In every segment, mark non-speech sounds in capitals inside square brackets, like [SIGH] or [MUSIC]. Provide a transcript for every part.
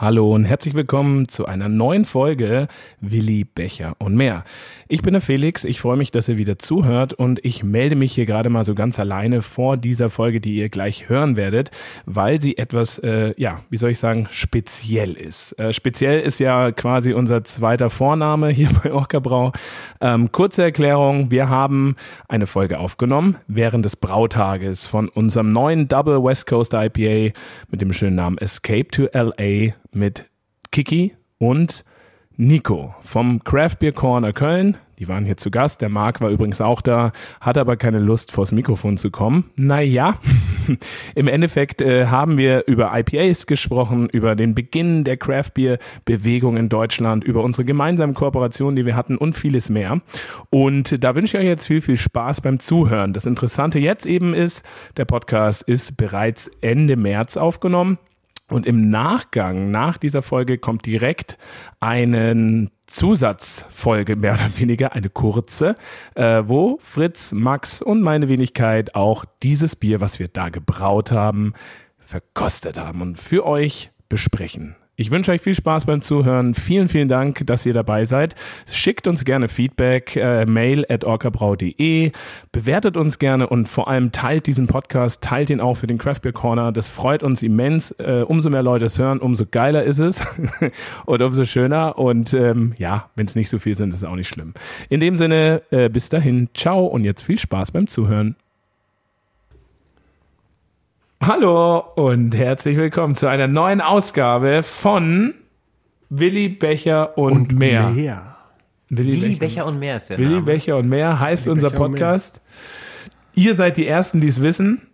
Hallo und herzlich willkommen zu einer neuen Folge Willi Becher und mehr. Ich bin der Felix, ich freue mich, dass ihr wieder zuhört und ich melde mich hier gerade mal so ganz alleine vor dieser Folge, die ihr gleich hören werdet, weil sie etwas, äh, ja, wie soll ich sagen, speziell ist. Äh, speziell ist ja quasi unser zweiter Vorname hier [LAUGHS] bei Orca Ähm, kurze Erklärung, wir haben eine Folge aufgenommen während des Brautages von unserem neuen Double West Coast IPA mit dem schönen Namen Escape to LA mit Kiki und Nico vom Craft Beer Corner Köln. Die waren hier zu Gast. Der Marc war übrigens auch da, hatte aber keine Lust, vors Mikrofon zu kommen. Naja, [LAUGHS] im Endeffekt äh, haben wir über IPAs gesprochen, über den Beginn der Craft Beer Bewegung in Deutschland, über unsere gemeinsamen Kooperationen, die wir hatten und vieles mehr. Und da wünsche ich euch jetzt viel, viel Spaß beim Zuhören. Das Interessante jetzt eben ist, der Podcast ist bereits Ende März aufgenommen. Und im Nachgang, nach dieser Folge, kommt direkt eine Zusatzfolge, mehr oder weniger, eine kurze, äh, wo Fritz, Max und meine Wenigkeit auch dieses Bier, was wir da gebraut haben, verkostet haben und für euch besprechen. Ich wünsche euch viel Spaß beim Zuhören. Vielen, vielen Dank, dass ihr dabei seid. Schickt uns gerne Feedback, äh, mail at orcabrau.de, bewertet uns gerne und vor allem teilt diesen Podcast, teilt ihn auch für den Craft Beer Corner. Das freut uns immens. Äh, umso mehr Leute es hören, umso geiler ist es [LAUGHS] und umso schöner. Und ähm, ja, wenn es nicht so viel sind, ist auch nicht schlimm. In dem Sinne, äh, bis dahin, ciao und jetzt viel Spaß beim Zuhören. Hallo und herzlich willkommen zu einer neuen Ausgabe von Willi Becher und, und mehr. mehr. Willi, Willi Becher, Becher, und mehr ist der Willi Name. Becher und mehr heißt Willi unser Becher Podcast. Ihr seid die Ersten, die es wissen,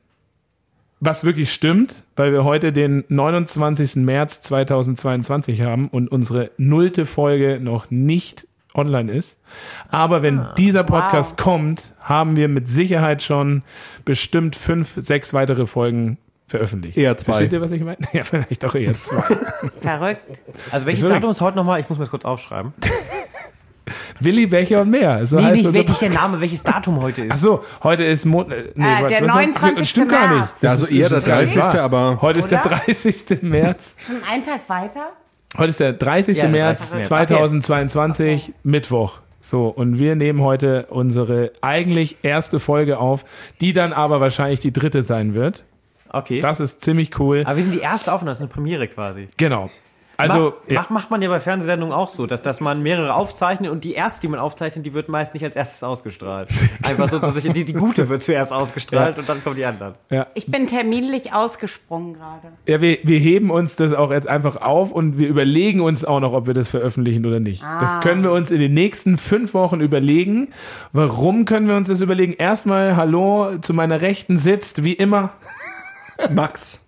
was wirklich stimmt, weil wir heute den 29. März 2022 haben und unsere nullte Folge noch nicht online ist. Aber wenn ah, dieser Podcast wow. kommt, haben wir mit Sicherheit schon bestimmt fünf, sechs weitere Folgen veröffentlicht. Eher zwei. Versteht ihr, was ich meine? [LAUGHS] Ja, vielleicht auch eher zwei. Verrückt. Also welches Datum ist heute nochmal? Ich muss mir das kurz aufschreiben. Willi Becher und mehr. So nee, heißt nicht wirklich der Name, welches Datum heute ist. Ach so, heute ist Mon äh, nee, äh, der 29. Stimmt März. gar nicht. Ja, also eher der 30. aber heute ist der 30. März. Schon einen Tag weiter? Heute ist der 30. Ja, März 30. 2022, okay. Mittwoch. So, und wir nehmen heute unsere eigentlich erste Folge auf, die dann aber wahrscheinlich die dritte sein wird. Okay. Das ist ziemlich cool. Aber wir sind die erste Aufnahme, das ist eine Premiere quasi. Genau. Also Mach, ja. macht man ja bei Fernsehsendungen auch so, dass, dass man mehrere aufzeichnet und die erste, die man aufzeichnet, die wird meist nicht als erstes ausgestrahlt. [LAUGHS] Einfach so, dass ich, die, die gute wird zuerst ausgestrahlt ja. und dann kommen die anderen. Ja. Ich bin terminlich ausgesprungen gerade. Ja, wir, wir heben uns das auch jetzt einfach auf und wir überlegen uns auch noch, ob wir das veröffentlichen oder nicht. Ah. Das können wir uns in den nächsten fünf Wochen überlegen. Warum können wir uns das überlegen? Erstmal, hallo, zu meiner Rechten sitzt, wie immer. Max.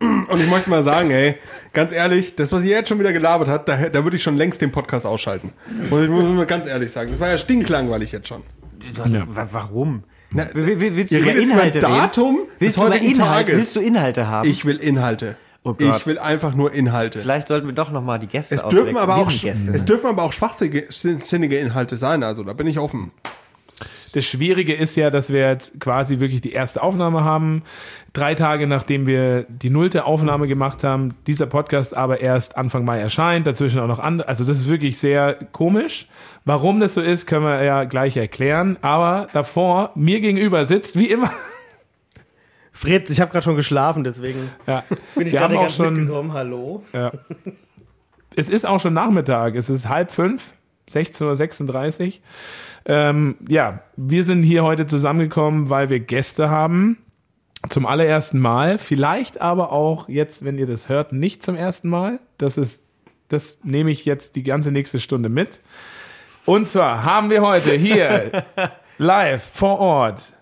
Und ich möchte mal sagen, ey, ganz ehrlich, das, was ihr jetzt schon wieder gelabert hat, da, da würde ich schon längst den Podcast ausschalten. Muss ich muss mal ganz ehrlich sagen. Das war ja stinklangweilig jetzt schon. Hast, ja. Warum? Na, willst du über Inhalte über Datum? Willst du, Inhalt, willst du Inhalte haben? Ich will Inhalte. Oh ich will einfach nur Inhalte. Vielleicht sollten wir doch noch mal die Gäste es dürfen aber auch Es dürfen aber auch schwachsinnige Inhalte sein, also da bin ich offen. Das Schwierige ist ja, dass wir jetzt quasi wirklich die erste Aufnahme haben. Drei Tage nachdem wir die nullte Aufnahme gemacht haben, dieser Podcast aber erst Anfang Mai erscheint, dazwischen auch noch andere. Also das ist wirklich sehr komisch. Warum das so ist, können wir ja gleich erklären. Aber davor, mir gegenüber sitzt, wie immer, Fritz, ich habe gerade schon geschlafen, deswegen ja. bin ich gerade ganz schon, mitgekommen. Hallo. Ja. Es ist auch schon Nachmittag. Es ist halb fünf, 16.36 Uhr. Ähm, ja, wir sind hier heute zusammengekommen, weil wir Gäste haben. Zum allerersten Mal. Vielleicht aber auch jetzt, wenn ihr das hört, nicht zum ersten Mal. Das ist, das nehme ich jetzt die ganze nächste Stunde mit. Und zwar haben wir heute hier [LAUGHS] live vor Ort.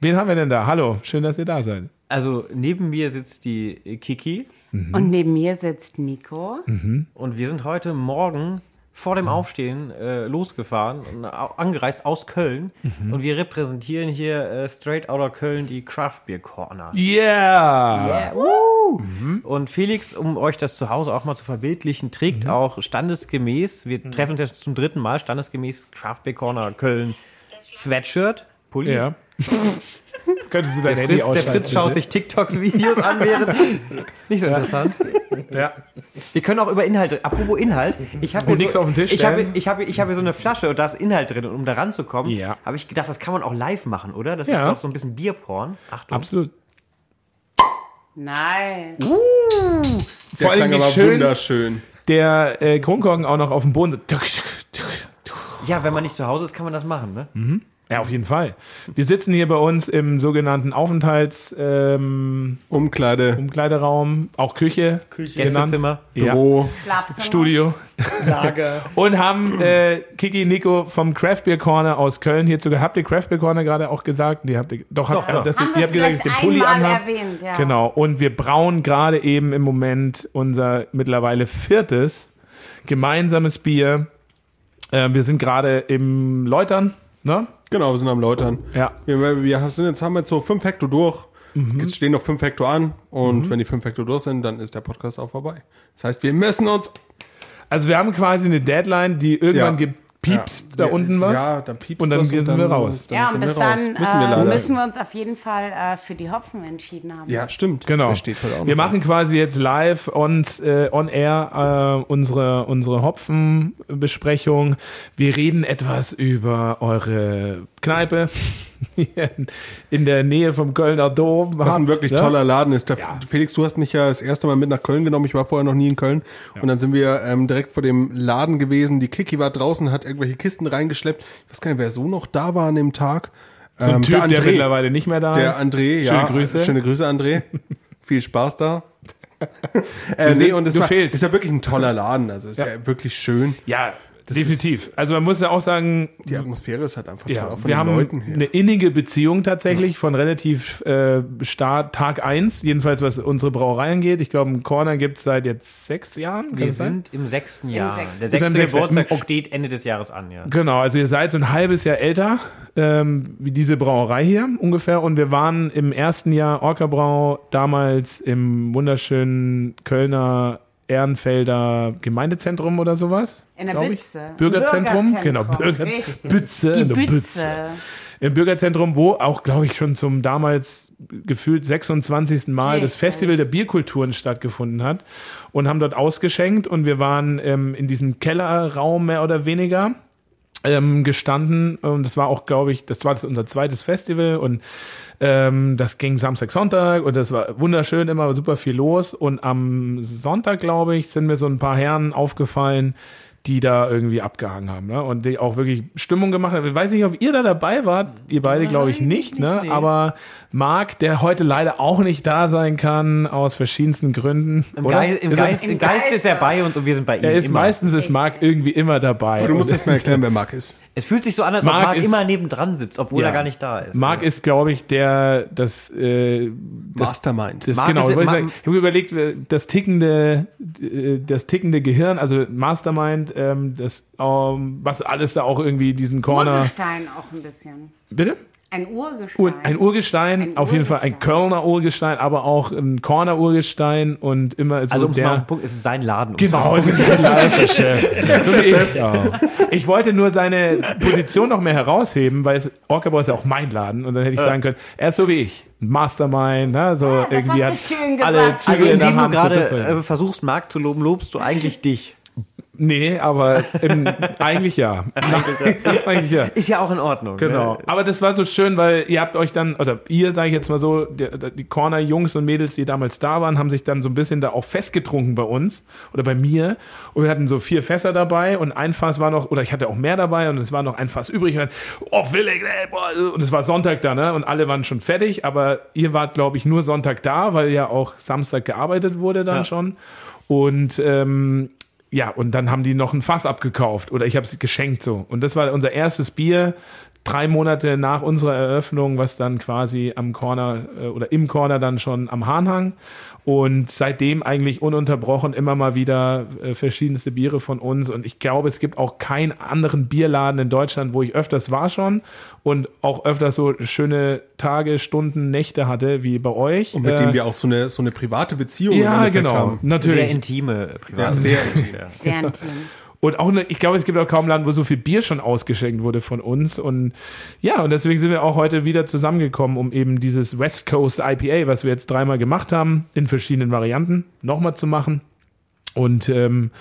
Wen haben wir denn da? Hallo, schön, dass ihr da seid. Also neben mir sitzt die Kiki. Mhm. Und neben mir sitzt Nico. Mhm. Und wir sind heute Morgen vor dem Aufstehen äh, losgefahren und angereist aus Köln. Mhm. Und wir repräsentieren hier äh, straight outer Köln die Craft Beer Corner. Yeah! yeah. Uh. Mhm. Und Felix, um euch das zu Hause auch mal zu verbildlichen, trägt mhm. auch standesgemäß, wir mhm. treffen uns jetzt zum dritten Mal, standesgemäß Craft Beer Corner Köln Sweatshirt, Pulli. Ja. [LAUGHS] Könntest du dein Der Handy Fritz, der? Fritz schaut bitte? sich TikToks-Videos an, während. [LAUGHS] Nicht so interessant. Ja. Wir können auch über Inhalte. Apropos Inhalt, ich habe hier nichts so, auf den Tisch ich habe, ich habe, ich habe so eine Flasche und da ist Inhalt drin und um da ranzukommen, Ja. habe ich gedacht, das kann man auch live machen, oder? Das Ja. ist doch so ein bisschen Bierporn. Achtung. Absolut. Nein. Der Vor allem klang schön wunderschön. der äh, Kronkorken auch noch auf dem Boden. Ja, wenn man nicht zu Hause ist, kann man das machen, ne? Ja, auf jeden Fall. Wir sitzen hier bei uns im sogenannten Aufenthalts ähm, Umkleide, Umkleideraum, auch Küche, Küche Gästezimmer, ja, Büro. Schlafzimmer. Studio Lager. [LAUGHS] und haben äh, Kiki Nico vom Craft Beer Corner aus Köln hierzu gehabt. Habt ihr Craft Beer Corner gerade auch gesagt? Die habt ihr, doch, Doch, habt, doch. Das, Haben ihr habt gesagt, den Pulli einmal anhabe. erwähnt, ja. Genau. Und wir brauen gerade eben im Moment unser mittlerweile viertes gemeinsames Bier. Äh, wir sind gerade im Läutern, ne? Genau, wir sind am Läutern. Ja. Wir, wir sind jetzt, haben jetzt so fünf Hektar durch. Mhm. Es stehen noch fünf Hektar an. Und wenn die fünf Hektar durch sind, dann ist der Podcast auch vorbei. Das heißt, wir müssen uns. Also wir haben quasi eine Deadline, die irgendwann Ja. Gepiepst Ja. da unten was. Ja, dann piepst Und dann was sind wir raus. Ja, sind und bis dann Müssen wir äh, müssen wir uns auf jeden Fall äh, für die Hopfen entschieden haben. Ja, stimmt. Genau. Auch wir machen quasi jetzt live und äh, on air äh, unsere, unsere Hopfenbesprechung. Wir reden etwas über eure Kneipe [LAUGHS] in- der Nähe vom Kölner Dom. Was ein habt, wirklich ne? toller Laden ist. Der, Felix, du hast mich ja das erste Mal mit nach Köln genommen. Ich war vorher noch nie in Köln. Und dann sind wir ähm, direkt vor dem Laden gewesen. Die Kiki war draußen, hat irgendwelche Kisten reingeschleppt. Ich weiß gar nicht, wer so noch da war an dem Tag. So ein Ähm, Typ, der, André. mittlerweile nicht mehr da Der ist. André, Schöne ja. Grüße. Schöne Grüße, André. [LAUGHS] Viel Spaß da. [LAUGHS] äh, nee, und es du war, ist ja wirklich ein toller Laden. Also ist ja, wirklich schön. Ja, definitiv. Also man muss ja auch sagen, Die Atmosphäre ist halt einfach toll, Ja, von wir den haben Leuten her. eine innige Beziehung tatsächlich von relativ äh, Start Tag 1, jedenfalls was unsere Brauerei angeht. Ich glaube, einen Corner gibt es seit jetzt sechs Jahren. Wir das sein? sind im sechsten Jahr. sechsten. Der sechste im. Geburtstag Im Ok- steht Ende des Jahres an, ja. Genau, also ihr seid so ein halbes Jahr älter ähm, wie diese Brauerei hier ungefähr und wir waren im ersten Jahr Orca-Brau damals im wunderschönen Kölner Ehrenfelder Gemeindezentrum oder sowas. In der. Bütze. Bürgerzentrum, Bürgerzentrum, genau, Bürger. Bütze, Die eine Bütze. Im Bürgerzentrum, wo auch, glaube ich, schon zum damals gefühlt 26. Mal das Richtig. Festival der Bierkulturen stattgefunden hat und haben dort ausgeschenkt und wir waren ähm, in diesem Kellerraum mehr oder weniger ähm, gestanden und das war auch, glaube ich, das war das unser zweites Festival und ähm, das ging Samstag, Sonntag und das war wunderschön, immer super viel los. Und am Sonntag, glaube ich, sind mir so ein paar Herren aufgefallen, die da irgendwie abgehangen haben ne? und die auch wirklich Stimmung gemacht haben. Ich weiß nicht, ob ihr da dabei wart, ihr beide glaube ich nicht, nicht, ne? nee. aber Marc, der heute leider auch nicht da sein kann, aus verschiedensten Gründen. Im, oder? Geist, im, Ist er- Geist, im Geist ist er bei uns und wir sind bei ihm. er ist immer. meistens ist Marc irgendwie immer dabei. Aber du musst erst mal erklären, wer Marc ist. Es fühlt sich so an, als ob Marc Marc ist- immer nebendran sitzt, obwohl Ja. er gar nicht da ist. Marc ist, glaube ich, der, das, äh, das, Mastermind. das Marc genau, ist- ich, ich habe überlegt, äh, das tickende, äh, das tickende Gehirn, also Mastermind, ähm, das, ähm, was alles da auch irgendwie diesen Corner. Urgestein auch ein bisschen. Bitte? Ein Urgestein. Und ein Urgestein, Ein auf jeden Fall ein Urgestein. Kölner Urgestein, aber auch ein Corner Urgestein und immer so also um mal der. den Punkt, es ist sein Laden. Genau, mal- es ist ein Live-Chef. [LAUGHS] so wie ich. Ich wollte nur seine Position noch mehr herausheben, weil es, Orca ist ja auch mein Laden. Und dann hätte ich sagen können, er ist so wie ich. ein Mastermind, ne? so das irgendwie hat alle. Züge Also in der indem du Hand. gerade äh, versuchst, Marc zu loben, lobst du eigentlich [LAUGHS] dich. Nee, aber im, eigentlich ja. [LAUGHS] eigentlich ja. Ist ja auch in Ordnung. Genau. Ne? Aber das war so schön, weil ihr habt euch dann, oder ihr, sage ich jetzt mal so, die, die Corner-Jungs und Mädels, die damals da waren, haben sich dann so ein bisschen da auch festgetrunken bei uns oder bei mir. Und wir hatten so vier Fässer dabei und ein Fass war noch, oder ich hatte auch mehr dabei und es war noch ein Fass übrig. Und, dann, oh, Felix, ey, boah. und es war Sonntag da, ne? Und alle waren schon fertig, aber ihr wart, glaube ich, nur Sonntag da, weil ja auch Samstag gearbeitet wurde dann Ja. schon. Und ähm, ja, und dann haben die noch ein Fass abgekauft oder ich habe es geschenkt so. Und das war unser erstes Bier, drei Monate nach unserer Eröffnung, was dann quasi am Corner äh, oder im Corner dann schon am Hahn hang. Und seitdem eigentlich ununterbrochen immer mal wieder äh, verschiedenste Biere von uns. Und ich glaube, es gibt auch keinen anderen Bierladen in Deutschland, wo ich öfters war schon und auch öfters so schöne Tage, Stunden, Nächte hatte wie bei euch. Und mit Äh, dem wir auch so eine, so eine private Beziehung ja, genau, haben. natürlich. Sehr intime, Ja, privat. sehr intim. Sehr intim. Und auch, ich glaube, es gibt auch kaum Laden, wo so viel Bier schon ausgeschenkt wurde von uns. Und ja, und deswegen sind wir auch heute wieder zusammengekommen, um eben dieses West Coast IPA, was wir jetzt dreimal gemacht haben, in verschiedenen Varianten, nochmal zu machen. Und ähm,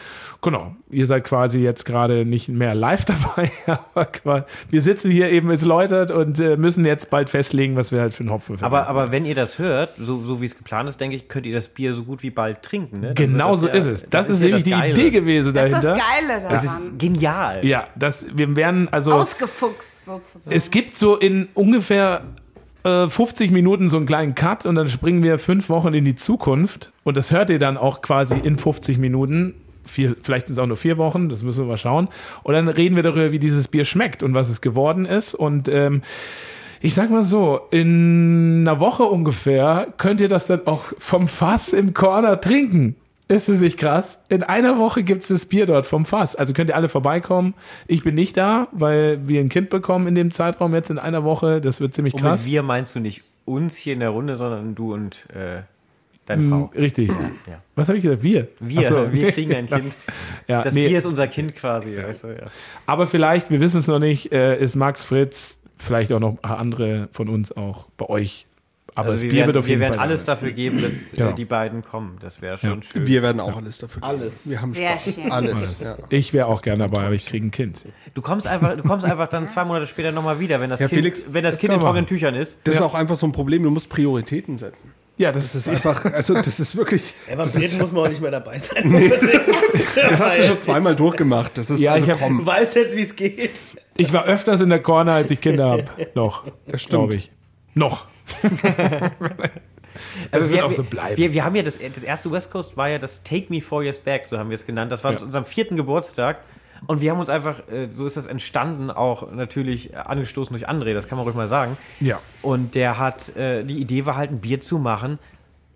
genau, ihr seid quasi jetzt gerade nicht mehr live [LAUGHS] dabei, aber wir sitzen hier eben als Läutert und äh, müssen jetzt bald festlegen, was wir halt für einen Hopfen finden. Aber, aber wenn ihr das hört, so, so wie es geplant ist, denke ich, könnt ihr das Bier so gut wie bald trinken. Ne? Genau so ja- ist es. Das, ist, ja nämlich das die Geile. Idee gewesen Das ist dahinter. das Geile daran. Das ist genial. Ja, das, wir werden also. Ausgefuchst sozusagen. Es gibt so in ungefähr äh, 50 Minuten so einen kleinen Cut und dann springen wir fünf Wochen in die Zukunft und das hört ihr dann auch quasi in 50 Minuten. Vier, vielleicht sind es auch nur vier Wochen, das müssen wir mal schauen. Und dann reden wir darüber, wie dieses Bier schmeckt und was es geworden ist. Und ähm, ich sag mal so, in einer Woche ungefähr könnt ihr das dann auch vom Fass im Corner trinken. Ist es nicht krass? In einer Woche gibt's das Bier dort vom Fass. Also könnt ihr alle vorbeikommen. Ich bin nicht da, weil wir ein Kind bekommen in dem Zeitraum jetzt in einer Woche. Das wird ziemlich Und krass. mit wir meinst du nicht uns hier in der Runde, sondern du und äh, deine Mm, Frau. Richtig. Ja. Was habe ich gesagt? Wir. Wir, so. wir [LAUGHS] kriegen ein Kind. Ja, Das nee. Bier ist unser Kind quasi. Weißt du, ja. Aber vielleicht, wir wissen es noch nicht, äh, ist Max Fritz, vielleicht auch noch andere von uns auch bei euch. Aber Also das wir Bier werden, wird auf jeden wir werden Fall. alles dafür geben, dass Genau. die beiden kommen. Das wäre schon Ja. schön. Wir werden auch alles dafür geben. Alles. Wir haben Sehr Spaß. schön. Alles. Ja. ich wäre auch gerne dabei, aber ich kriege ein Kind. Du kommst einfach, du kommst einfach dann zwei Monate später nochmal wieder, wenn das Ja, Kind, Felix, wenn das das kind in trockenen. Tüchern ist. Das ist auch einfach so ein Problem. Du musst Prioritäten setzen. Ja, das ist einfach, also das ist wirklich. Ja, beim Reden ist, muss man auch nicht mehr dabei sein. unbedingt. das hast du schon zweimal durchgemacht. Das ist Ja, also ich hab- Du weißt jetzt, wie es geht. Ich war öfters in der Corner, als ich Kinder habe. Noch. Das stimmt. Glaube ich. Noch. Das [LAUGHS] Also wird wir, auch so bleiben. Wir, wir haben ja das, das erste West Coast war ja das Take Me Four Years Back, so haben wir es genannt. Das war Ja. zu unserem vierten Geburtstag. Und wir haben uns einfach, äh, so ist das entstanden, auch natürlich angestoßen durch André, das kann man ruhig mal sagen. Ja. Und der hat, äh, die Idee war halt, ein Bier zu machen,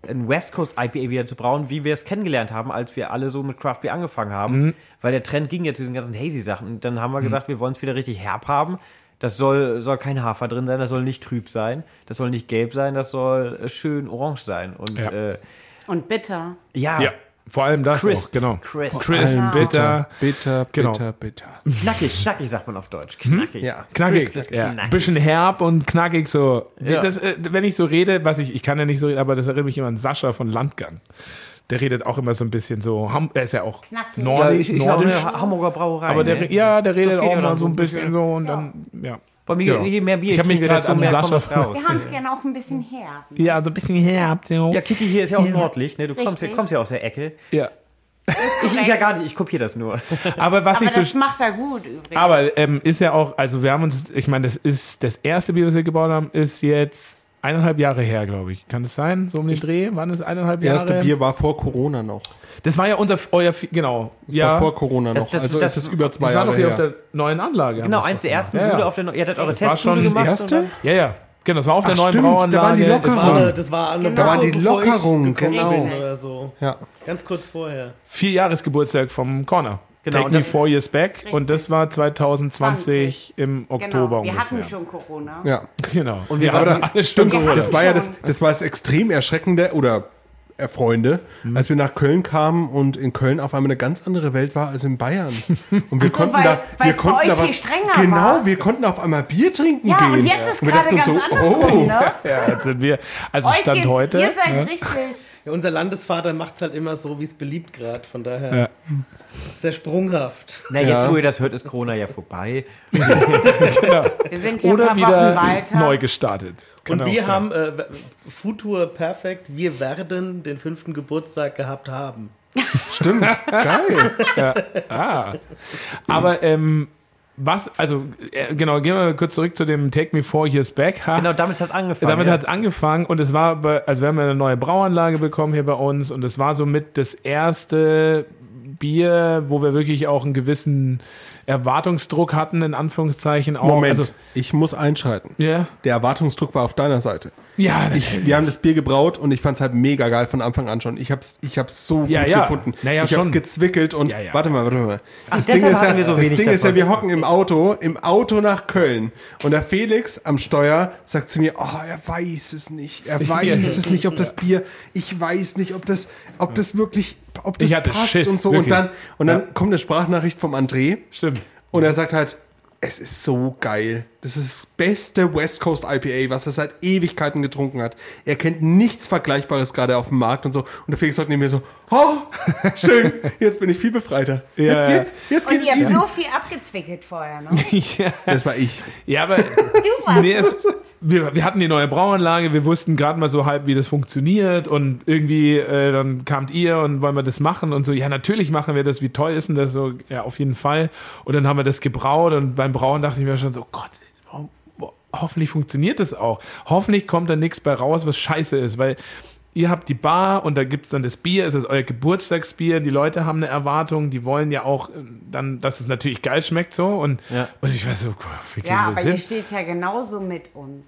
ein West Coast IPA Bier zu brauen, wie wir es kennengelernt haben, als wir alle so mit Craft Beer angefangen haben. Mhm. Weil der Trend ging ja zu diesen ganzen Hazy-Sachen. Und dann haben wir gesagt, wir wollen es wieder richtig herb haben. Das soll, soll kein Hafer drin sein, das soll nicht trüb sein, das soll nicht gelb sein, das soll äh, schön orange sein. Und Ja. äh, Und bitter. ja, Ja. Vor allem das Crisp. auch, genau. Crisp. Crisp, Ja. bitter, Bitter, Genau. bitter, bitter. knackig, knackig sagt man auf Deutsch. Knackig. Ja. knackig. Crisp Ja. knackig. Bisschen herb und knackig so. Ja. Das, äh, wenn ich so rede, was ich, ich kann ja nicht so reden, aber das erinnert mich immer an Sascha von Landgang. Der redet auch immer so ein bisschen so, Ham- er ist ja auch Knackig. Ja, nordisch, ich, ich habe nordisch Hamburger Brauerei. aber der, ne? ja, der redet auch ja mal dann so ein bisschen so und dann, ja. Bei mir, Ja. je mehr Bier Ich hab mich desto an mehr Sascha- kommt raus. Wir haben es gerne auch ein bisschen herb. Ja, so ein bisschen herb. So. Ja, Kiki hier ist ja auch nordlich, ne? Du kommst, kommst ja aus der Ecke. ja. Ich, ich ja gar nicht, ich kopiere das nur. [LAUGHS] Aber was Aber ich so das macht er gut übrigens. Aber ähm, ist ja auch, also wir haben uns, ich meine, das ist das erste Bier, was wir gebaut haben, ist jetzt eineinhalb Jahre her, glaube ich. Kann es sein? So um den Dreh? Wann ist eineinhalb Das Jahre? erste Bier war vor Corona noch. Das war ja unser, euer, genau. ja. War vor Corona Das- noch. das- also das- ist es über zwei das war Jahre doch hier her. auf der neuen Anlage. Genau, das eins der ersten gemacht. Sude ja, auf der Neu- Ihr hattet eure Das war schon Testsude das gemacht. erste? Ja, ja. Genau, das war auf der Ach, neuen stimmt, da waren die Brauanlage. Lockerungen. Das Das war war eine, das war eine Genau. Da waren die ich Lockerungen, genau. Oder so. Ja. Ganz kurz vorher. vier Jahresgeburtstag vom Corner. Genau, Take und me das- four years back. Und das war 2020 im Oktober genau, wir ungefähr. hatten schon Corona. ja. Genau. Und wir waren- hatten alles stimmt wir Corona. Das war ja das, schon. das war das extrem erschreckende oder erfreunde, Mhm. als wir nach Köln kamen und in Köln auf einmal eine ganz andere Welt war als in Bayern. Und wir so, konnten weil- da, weil wir konnten da was, viel strenger genau, war. wir konnten auf einmal Bier trinken Ja, gehen. und jetzt ist wir gerade dachten ganz so, oh, ne? [LAUGHS] Ja, jetzt sind wir, also Euch Stand heute. Ihr seid ja. richtig. Ja, unser Landesvater macht es halt immer so, wie es beliebt gerade. Von daher Ja. sehr sprunghaft. Na, Ja. jetzt, wo ihr das hört, ist Corona ja vorbei. Genau. Wir sind hier Oder ein paar Wochen wieder weiter. neu gestartet. Kann Und auch wir sein. haben äh, Futur perfekt. Wir werden den fünften Geburtstag gehabt haben. Stimmt, geil. Ah. Aber ähm, was, also äh, genau, gehen wir mal kurz zurück zu dem Take Me Four Years Back. Ha? Genau, damit hat es angefangen. Damit ja. hat es angefangen und es war, bei, also wir haben ja eine neue Brauanlage bekommen hier bei uns und es war somit das erste Bier, wo wir wirklich auch einen gewissen Erwartungsdruck hatten, in Anführungszeichen auch. Moment, Also, ich muss einschreiten. ja, Der Erwartungsdruck war auf deiner Seite. ja, Ich, wir haben das Bier gebraut und ich fand es halt mega geil von Anfang an schon. Ich hab's, ich hab's so Ja, gut ja. gefunden. Naja, ich hab's schon. gezwickelt und Ja, ja. warte mal, warte mal. Das deshalb ist ja, so das Ding ist ja, wir hocken im Auto, im Auto nach Köln und der Felix am Steuer sagt zu mir, oh, er weiß es nicht, er [LAUGHS] weiß es nicht, ob das Bier, ich weiß nicht, ob das, ob das wirklich ob das passt Schiss, und so. wirklich. Und dann, und dann Ja. kommt eine Sprachnachricht vom André Stimmt. und er sagt halt, es ist so geil. Das ist das beste West Coast IPA, was er seit Ewigkeiten getrunken hat. Er kennt nichts Vergleichbares gerade auf dem Markt und so. Und der Felix sagt neben mir so, oh, schön, [LAUGHS] jetzt bin ich viel befreiter. Ja. Jetzt, jetzt, jetzt Und geht ihr es habt so viel abgezwickelt vorher, ne? [LAUGHS] ja. Das war ich. ja, aber [LAUGHS] Du warst nee, es, wir, wir hatten die neue Brauanlage, wir wussten gerade mal so halb, wie das funktioniert und irgendwie äh, dann kamt ihr und wollen wir das machen und so, ja, natürlich machen wir das, wie toll ist denn das so, ja, auf jeden Fall. Und dann haben wir das gebraut und beim Brauen dachte ich mir schon so, Gott, ho- ho- hoffentlich funktioniert das auch. Hoffentlich kommt da nichts bei raus, was scheiße ist, weil ihr habt die Bar und da gibt's dann das Bier, es ist euer Geburtstagsbier, die Leute haben eine Erwartung, die wollen ja auch äh, dann, dass es natürlich geil schmeckt so und, Ja. und ich weiß so, wie Ja, aber das ihr hin? steht ja genauso mit uns.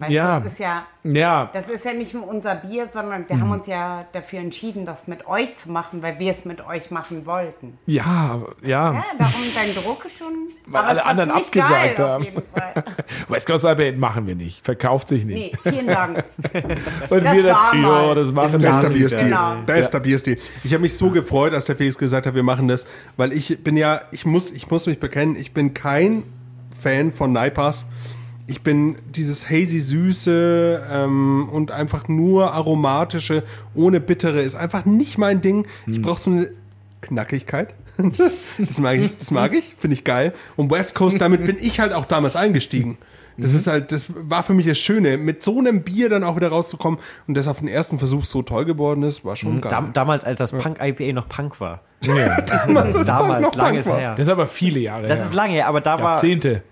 Weißt Ja. du, das ist ja, Ja, das ist ja nicht nur unser Bier, sondern wir haben uns ja dafür entschieden, das mit euch zu machen, weil wir es mit euch machen wollten. ja, ja. Ja, darum dein Druck ist schon. Weil aber alle anderen abgesagt geil, haben. West Coast IPA machen wir nicht, verkauft sich nicht. Nee, vielen Dank. [LAUGHS] und das wir das war Trio, mal. das machen Bester wir nicht. Bierstil. Genau. Bester Bierstil. Ich habe mich so gefreut, als der Felix gesagt hat, wir machen das, weil ich bin ja, ich muss, ich muss mich bekennen, ich bin kein Fan von Naipas. Ich bin dieses hazy Süße ähm, und einfach nur aromatische, ohne bittere, ist einfach nicht mein Ding. Ich brauche so eine Knackigkeit. [LAUGHS] das mag ich, das mag ich, finde ich geil. Und West Coast, damit bin ich halt auch damals eingestiegen. Das ist halt, das war für mich das Schöne, mit so einem Bier dann auch wieder rauszukommen und das auf den ersten Versuch so toll geworden ist, war schon geil. Dam damals, als das Punk-IPA noch Punk war. [LAUGHS] Damals, das war Damals, noch lange Punk war. her. Das ist aber viele Jahre Das her. ist lange her, aber da war Jahrzehnte.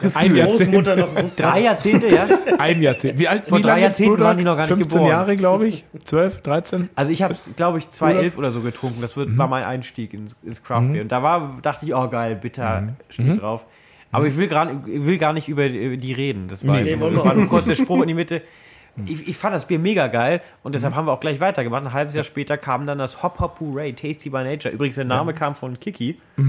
Bis Ein Jahrzehnt. [LAUGHS] Drei Jahrzehnte, ja. Ein Jahrzehnt. Wie alt Vor wie drei Jahrzehnten Brewdog? waren die noch gar nicht 15 geboren. Jahre, glaube ich. 12, 13. Also ich habe es, glaube ich, 2011 oder so getrunken. Das wird, war mein Einstieg ins, ins Craft Beer. Und da war, dachte ich, oh geil, bitter steht drauf. Aber ich will, gar, ich will gar nicht über die reden. Das war, Nee. wir das war nur kurz der Spruch in die Mitte. Ich, ich fand das Bier mega geil und deshalb haben wir auch gleich weitergemacht. Ein halbes Jahr später kam dann das Hop Hop Hooray Tasty by Nature. Übrigens, der Name kam von Kiki. Ja.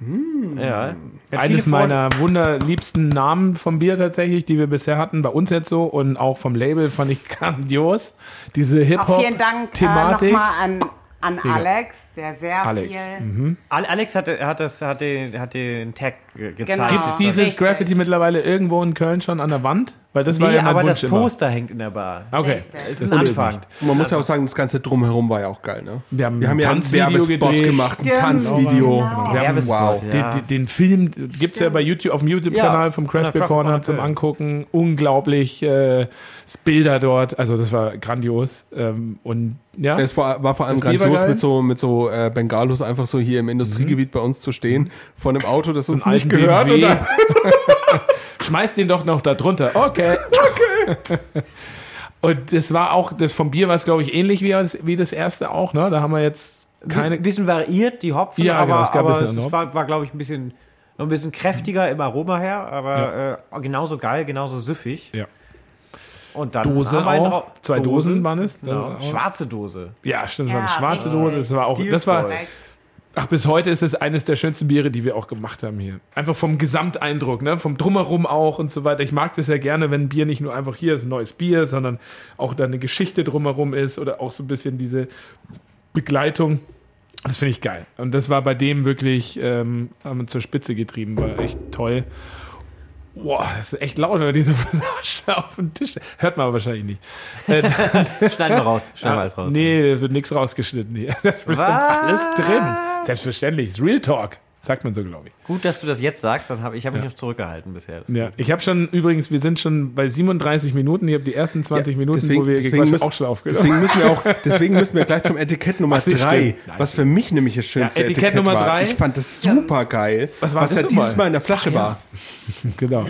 Hat viele Eines meiner wunderliebsten Namen vom Bier tatsächlich, die wir bisher hatten, bei uns jetzt so und auch vom Label fand ich [LAUGHS] grandios. Diese Auch vielen Dank äh, Hip-Hop-Thematik. nochmal an, an Alex, der sehr Alex, viel. Ale- Alex hat, hat, das, hat, den, hat den Tag ge- gezeigt. Genau. Gibt es dieses Richtig. Graffiti mittlerweile irgendwo in Köln schon an der Wand? Weil das war Nee, ja mein aber das Wunsch immer. Poster hängt in der Bar. Okay, Richtig. Das ist Das ein Anfang. nicht. Und man muss ja auch sagen, das ganze Drumherum war ja auch geil, ne? Wir haben Wir haben ein ja ein Tanzvideo Werbespot gedreht. gemacht, ein. Tanzvideo. Genau. Wir haben, wow. ja. Den, den, Film gibt es ja bei YouTube, auf dem YouTube-Kanal Ja, vom von Crash Beer Corner zum. Angucken. Unglaublich äh, Bilder dort. Also das war grandios. Ähm, und ja, Es war, war vor allem Das war grandios, mit so, mit so äh, Bengalos einfach so hier im Industriegebiet bei uns zu stehen, vor einem Auto, das uns einen nicht gehört. [LAUGHS] Schmeißt den doch noch da drunter. Okay. Okay. [LAUGHS] und das war auch, das vom Bier war es, glaube ich, ähnlich wie, das- wie das erste auch. Ne? Da haben wir jetzt keine. Ein bisschen variiert, die Hopfen, Ja, aber, genau, es gab ein aber bisschen es Hopfen. war, war glaube ich, ein bisschen, noch ein bisschen kräftiger im Aroma her, aber äh, genauso geil, genauso süffig. Ja. Und dann Dose haben wir einen auch. Zwei Dosen waren es. Genau. Ja. Schwarze Dose. Ja, stimmt, das war Ja, eine schwarze. Dose. Das war auch, das war. Ach, bis heute ist es eines der schönsten Biere, die wir auch gemacht haben hier. Einfach vom Gesamteindruck, ne, vom Drumherum auch und so weiter. Ich mag das ja gerne, wenn ein Bier nicht nur einfach hier ist ein neues Bier, sondern auch da eine Geschichte drumherum ist oder auch so ein bisschen diese Begleitung. Das finde ich geil. Und das war bei dem wirklich ähm, haben wir zur Spitze getrieben, war echt toll. Boah, das ist echt laut, wenn diese Flasche [LAUGHS] auf dem Tisch. Hört man aber wahrscheinlich nicht. [LAUGHS] Äh, Schneiden wir raus. Schneiden wir alles raus. Nee, es wird nichts rausgeschnitten hier. [LAUGHS] Das wird alles drin. Selbstverständlich. Ist Real Talk. Sagt man so, glaube ich. Gut, dass du das jetzt sagst, dann habe ich hab mich noch zurückgehalten bisher. Ja, gut. ich habe schon, übrigens, wir sind schon bei 37 Minuten. Ich habe die ersten 20 Minuten, wo wir haben, müssen, auch schon aufgenommen. deswegen müssen wir auch, [LAUGHS] deswegen müssen wir gleich zum Etikett Nummer Ach, das drei, stimmt. Nein. was für mich nämlich das schönste Ja, Etikett Etikett, Nummer war. drei. Ich fand das super geil, Was war was das ja dieses mal? Mal in der Flasche war. Genau.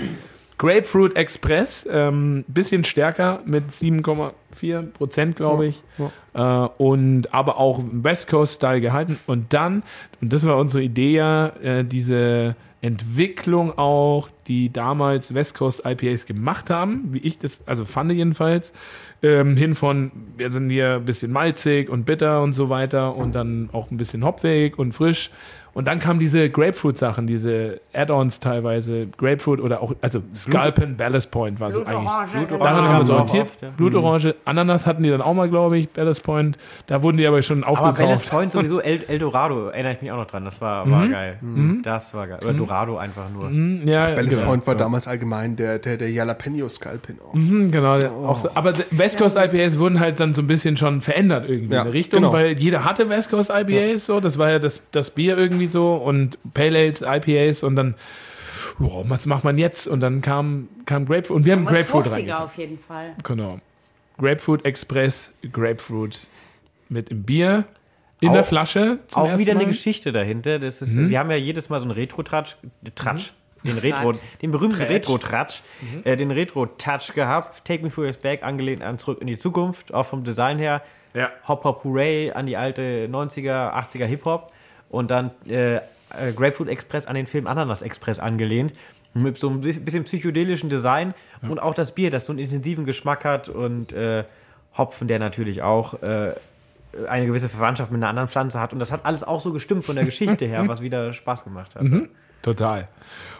Grapefruit Express, ähm, bisschen stärker mit 7,4 Prozent, glaube ich. Äh, und aber auch West Coast Style gehalten. Und dann, und das war unsere Idee ja, äh, diese Entwicklung auch die damals West Coast IPAs gemacht haben, wie ich das, also fand jedenfalls, ähm, hin von, wir sind hier ein bisschen malzig und bitter und so weiter und dann auch ein bisschen hopfig und frisch. Und dann kamen diese Grapefruit-Sachen, diese Add-ons teilweise, Grapefruit oder auch, also Sculpin, Ballast Point war so eigentlich. Blutorange. Daran haben wir so auch orientiert. oft, ja. Blutorange, Ananas hatten die dann auch mal, glaube ich, Ballast Point. Da wurden die aber schon Aber Ballast aufgekauft. Point [LAUGHS] sowieso, El, Eldorado, erinnere ich mich auch noch dran. Das war, war geil. Das war geil. Oder Dorado einfach nur. Mhm, ja, Ballast genau. Point war damals allgemein der, der, der Jalapeno Skalpin auch. Mhm, Genau, der- auch so. aber West Coast IPAs wurden halt dann so ein bisschen schon verändert irgendwie Ja, in der Richtung, genau. weil jeder hatte West Coast IPAs, so, das war ja das, das Bier irgendwie so und Pale Ales, IPAs und dann, oh, was macht man jetzt? Und dann kam, kam Grapefruit und wir haben Grapefruit rein. auf jeden Fall. Genau. Grapefruit Express, Grapefruit mit im Bier, in Auch- der Flasche. Zum Auch wieder eine Mal. Geschichte dahinter. Das ist, Wir haben ja jedes Mal so einen Retro-Tratsch, Tratsch, den Retro, den berühmten Retro-Tratsch, äh, den Retro-Touch gehabt. Take Me For Your Back, angelehnt an Zurück in die Zukunft, auch vom Design her. Ja. Hop Hop Hooray an die alte 90er, 80er Hip-Hop. Und dann äh, äh, Grapefruit Express an den Film Ananas Express angelehnt. Mit so ein bisschen psychedelischen Design. Und auch das Bier, das so einen intensiven Geschmack hat. Und äh, Hopfen, der natürlich auch äh, eine gewisse Verwandtschaft mit einer anderen Pflanze hat. Und das hat alles auch so gestimmt von der Geschichte her, [LAUGHS] was wieder Spaß gemacht hat. Total.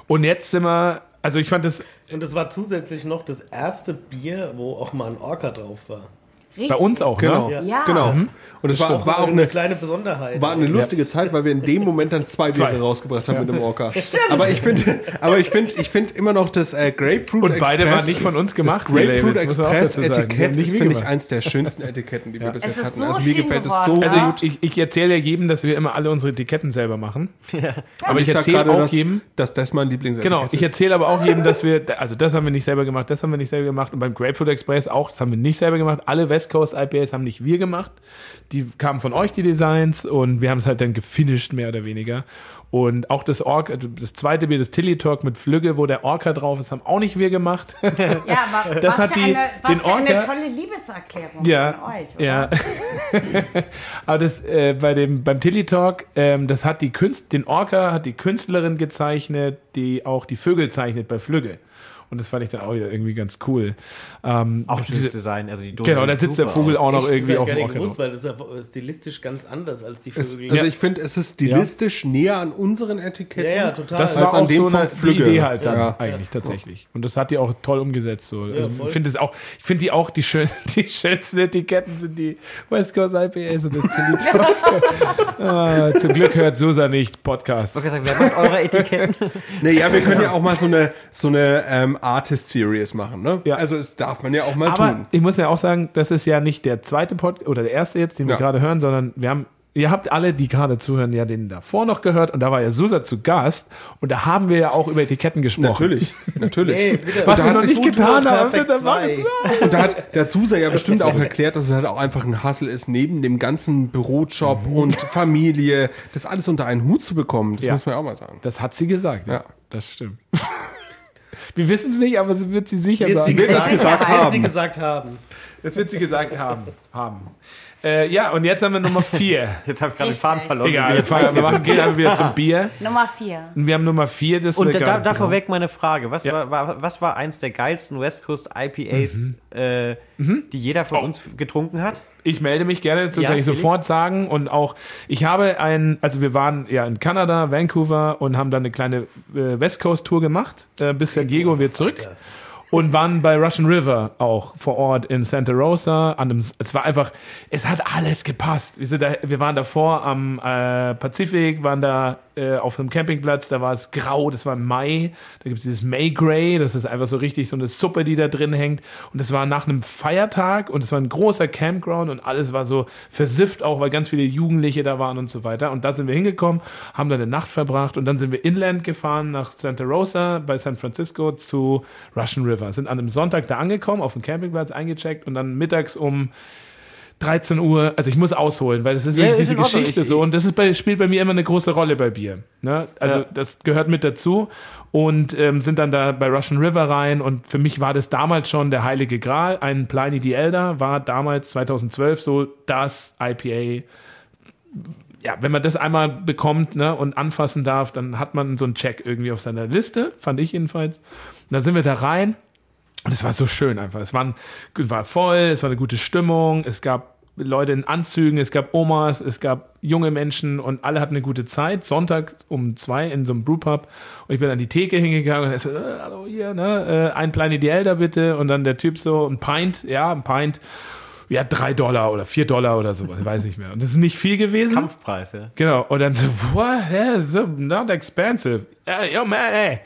Und jetzt sind wir, also ich fand das Und es war zusätzlich noch das erste Bier, wo auch mal ein Orca drauf war. Bei uns auch, Genau. ne? Ja. genau. Und es war, war auch eine eine, kleine Besonderheit. war eine lustige Zeit, weil wir in dem Moment dann zwei Biere rausgebracht haben mit dem Orca. [LAUGHS] Aber ich finde, aber ich finde, ich finde immer noch das äh, Grapefruit Und Express. beide waren nicht von uns gemacht, Das Grapefruit Labels, Express Etikett ist, finde ich, eins der schönsten Etiketten, die wir bis Es jetzt ist hatten. so Also mir schön gefällt es geworden, so ja. Also gut. ich, ich erzähle ja jedem, dass wir immer alle unsere Etiketten selber machen. Aber ich, sag erzähle auch dass, jedem, dass das mein Lieblingsetikett genau, ich ist. erzähle aber auch jedem, dass wir, also das haben wir nicht selber gemacht, das haben wir nicht selber gemacht und beim Grapefruit Express auch, das haben wir nicht selber gemacht. Alle West Coast IPAs haben nicht wir gemacht. Die kamen von euch, die Designs, und wir haben es halt dann gefinisht, mehr oder weniger. Und auch das Orca, das zweite Bier, das Tilly Talk mit Flügge, wo der Orca drauf ist, haben auch nicht wir gemacht. Ja, aber [LAUGHS] Das was, hat für, die- eine, was den für eine Orca- tolle Liebeserklärung Ja, von euch. Oder? ja. [LAUGHS] Aber das äh, bei dem beim Tilly Talk, ähm, das hat die Künst, den Orca hat die Künstlerin gezeichnet, die auch die Vögel zeichnet bei Flügge. Und das fand ich dann auch wieder irgendwie ganz cool. Ähm, Auch ein schönes diese- Design. Also die Dose Genau, da sitzt der Vogel aus. auch noch Echt, irgendwie auf dem ich Orca. gewusst, weil das ist ja stilistisch ganz anders als die Es, Vögel. also ja. ich finde, es ist stilistisch näher an unseren Etiketten. ja, ja, total. Das Als war an auch dem so eine die Flügge. Idee halt dann Ja. eigentlich tatsächlich. Und das hat die auch toll umgesetzt. So. also ich finde es auch, ich finde die auch die, schön, [LAUGHS] die schönsten Etiketten sind die West Coast IPAs und das [LAUGHS] ah, zum Glück hört Susa nicht Podcast. Ich sagen, wer macht eure Etiketten? Naja, wir können ja auch mal so eine, so eine ähm, Artist-Series machen. Ne? Ja. Also das darf man ja auch mal Aber tun. ich muss ja auch sagen, das ist ja nicht der zweite Pod oder der erste jetzt, den wir Ja. gerade hören, sondern wir haben, ihr habt alle, die gerade zuhören, ja den davor noch gehört und da war ja Susa zu Gast und da haben wir ja auch über Etiketten gesprochen. Natürlich, natürlich. Hey. Was wir noch nicht getan haben. Perfect das war- 2. Und da hat der Zusa ja bestimmt auch erklärt, dass es halt auch einfach ein Hustle ist, neben dem ganzen Bürojob und Familie, das alles unter einen Hut zu bekommen. Das Ja. muss man ja auch mal sagen. Das hat sie gesagt, ja. Ja. Das stimmt. Wir wissen es nicht, aber sie wird sie sicher Wird sie sagen. Wird es gesagt, gesagt wird haben. sie gesagt haben. Das wird sie gesagt haben. haben. Äh, ja, und jetzt haben wir Nummer vier. [LAUGHS] Jetzt habe ich gerade den. Faden verloren. Egal, wir, wir fangen, wir machen, gehen aber wieder zum Bier. Nummer vier. Und wir haben Nummer vier, das Und wir da, da vorweg meine Frage. Was, Ja. war, war, was war eins der geilsten West Coast IPAs, äh, die jeder von uns getrunken hat? Ich melde mich gerne dazu, Ja, kann ich Felix? sofort sagen. Und auch, ich habe ein, also wir waren ja in Kanada, Vancouver und haben dann eine kleine äh, West Coast Tour gemacht, äh, bis San Diego wir zurück. Und waren bei Russian River auch vor Ort in Santa Rosa. An einem, es war einfach, es hat alles gepasst. Wir, sind da, wir waren davor am äh, Pazifik, waren da äh, auf einem Campingplatz, da war es grau, das war im Mai. Da gibt es dieses May Gray, das ist einfach so richtig so eine Suppe, die da drin hängt. Und es war nach einem Feiertag und es war ein großer Campground und alles war so versifft auch, weil ganz viele Jugendliche da waren und so weiter. Und da sind wir hingekommen, haben da eine Nacht verbracht und dann sind wir inland gefahren nach Santa Rosa bei San Francisco zu Russian River. Sind an einem Sonntag da angekommen, auf dem Campingplatz eingecheckt und dann mittags um 13 Uhr, also ich muss ausholen, weil das ist Ja, wirklich ist diese. Geschichte Ich- so und das ist bei, spielt bei mir immer eine große Rolle bei Bier. Ne? Also Ja. das gehört mit dazu und ähm, sind dann da bei Russian River rein und für mich war das damals schon der heilige Gral. Ein Pliny the Elder war damals 2012 so das IPA ja, wenn man das einmal bekommt ne, und anfassen darf, dann hat man so einen Check irgendwie auf seiner Liste, fand ich jedenfalls. Und dann sind wir da rein und es war so schön einfach. Es war, war voll, es war eine gute Stimmung, es gab Leute in Anzügen, es gab Omas, es gab junge Menschen und alle hatten eine gute Zeit. Sonntag um zwei in so einem Brewpub und ich bin an die Theke hingegangen und er so, äh, hallo hier, ne, äh, ein Pliny die Elder bitte und dann der Typ so, ein Pint, ja, ein Pint, ja, drei Dollar oder vier Dollar oder so, ich weiß nicht mehr. Und das ist nicht viel gewesen. Kampfpreis, ja. Genau. Und dann so, what? Yeah, so not expensive. Uh, yo, man, hey.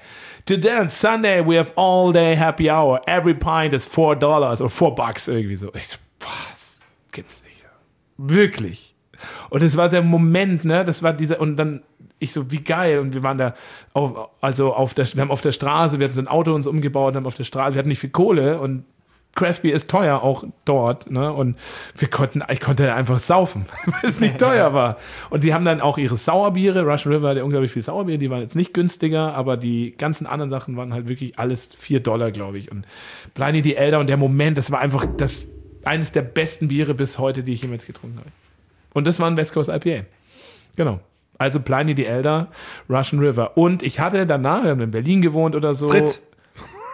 Today on Sunday we have all day happy hour. Every pint is four dollars or four bucks irgendwie so. Ich so, was? Gibt's nicht. Wirklich. Und es war der Moment, ne? Das war dieser, und dann, ich so, wie geil. Und wir waren da auf, also auf der, wir haben auf der Straße, wir hatten so ein Auto uns umgebaut, haben auf der Straße, wir hatten nicht viel Kohle und Craft Beer ist teuer auch dort, ne? Und wir konnten, ich konnte einfach saufen, [LAUGHS] weil es nicht teuer [LAUGHS] war. Und die haben dann auch ihre Sauerbiere, Russian River hat ja unglaublich viel Sauerbier, die waren jetzt nicht günstiger, aber die ganzen anderen Sachen waren halt wirklich alles vier Dollar, glaube ich. Und Pliny die Elder und der Moment, das war einfach das eines der besten Biere bis heute, die ich jemals getrunken habe. Und das war ein West Coast IPA. Genau. Also Pliny the Elder, Russian River. Und ich hatte danach, wir haben in Berlin gewohnt oder so. Fritz.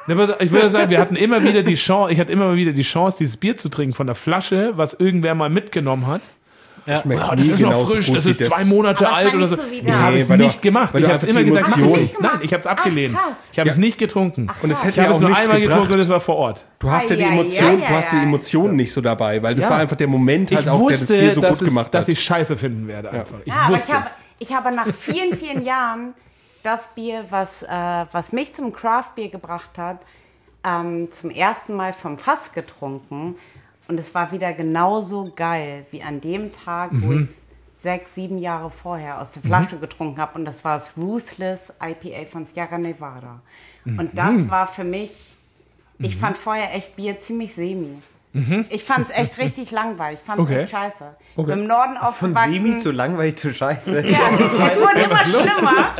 Ne, Ich würde sagen, wir hatten immer wieder die Chance, ich hatte immer wieder die Chance, dieses Bier zu trinken von der Flasche, was irgendwer mal mitgenommen hat. Schmeckt Oh, das ist noch frisch, das ist zwei Monate Aber alt oder ich so. so. Ich habe Nee, es weil du- nicht gemacht. weil Ich habe es immer gesagt, ich. Nein, ich habe es abgelehnt. krass. Ich habe Ja. es nicht getrunken. Und es hätte Ich habe ja es nur einmal getrunken gebracht. und es war vor Ort. Du hast ja die Emotion, du hast die. Emotionen nicht so dabei, weil das Ja. war einfach der Moment halt Ich auch, der das wusste, Bier so dass, gut es, gemacht dass hat. ich scheiße finden werde einfach. Ich Ja, aber ich wusste habe, es. ich habe nach vielen, vielen Jahren das Bier, was, äh, was mich zum Craft-Bier gebracht hat, ähm, zum ersten Mal vom Fass getrunken. Und es war wieder genauso geil wie an dem Tag, wo Mhm. ich es sechs, sieben Jahre vorher aus der Flasche getrunken habe. Und das war das Ruthless IPA von Sierra Nevada. Mhm. Und das war für mich, ich fand vorher echt Bier ziemlich semi. Ich fand es echt [LAUGHS] richtig langweilig. Ich fand es Mhm. Okay. echt scheiße. Okay. Im Norden Von aufgewachsen. Semi zu langweilig zu scheiße. Ja, [LAUGHS] es wurde immer schlimmer.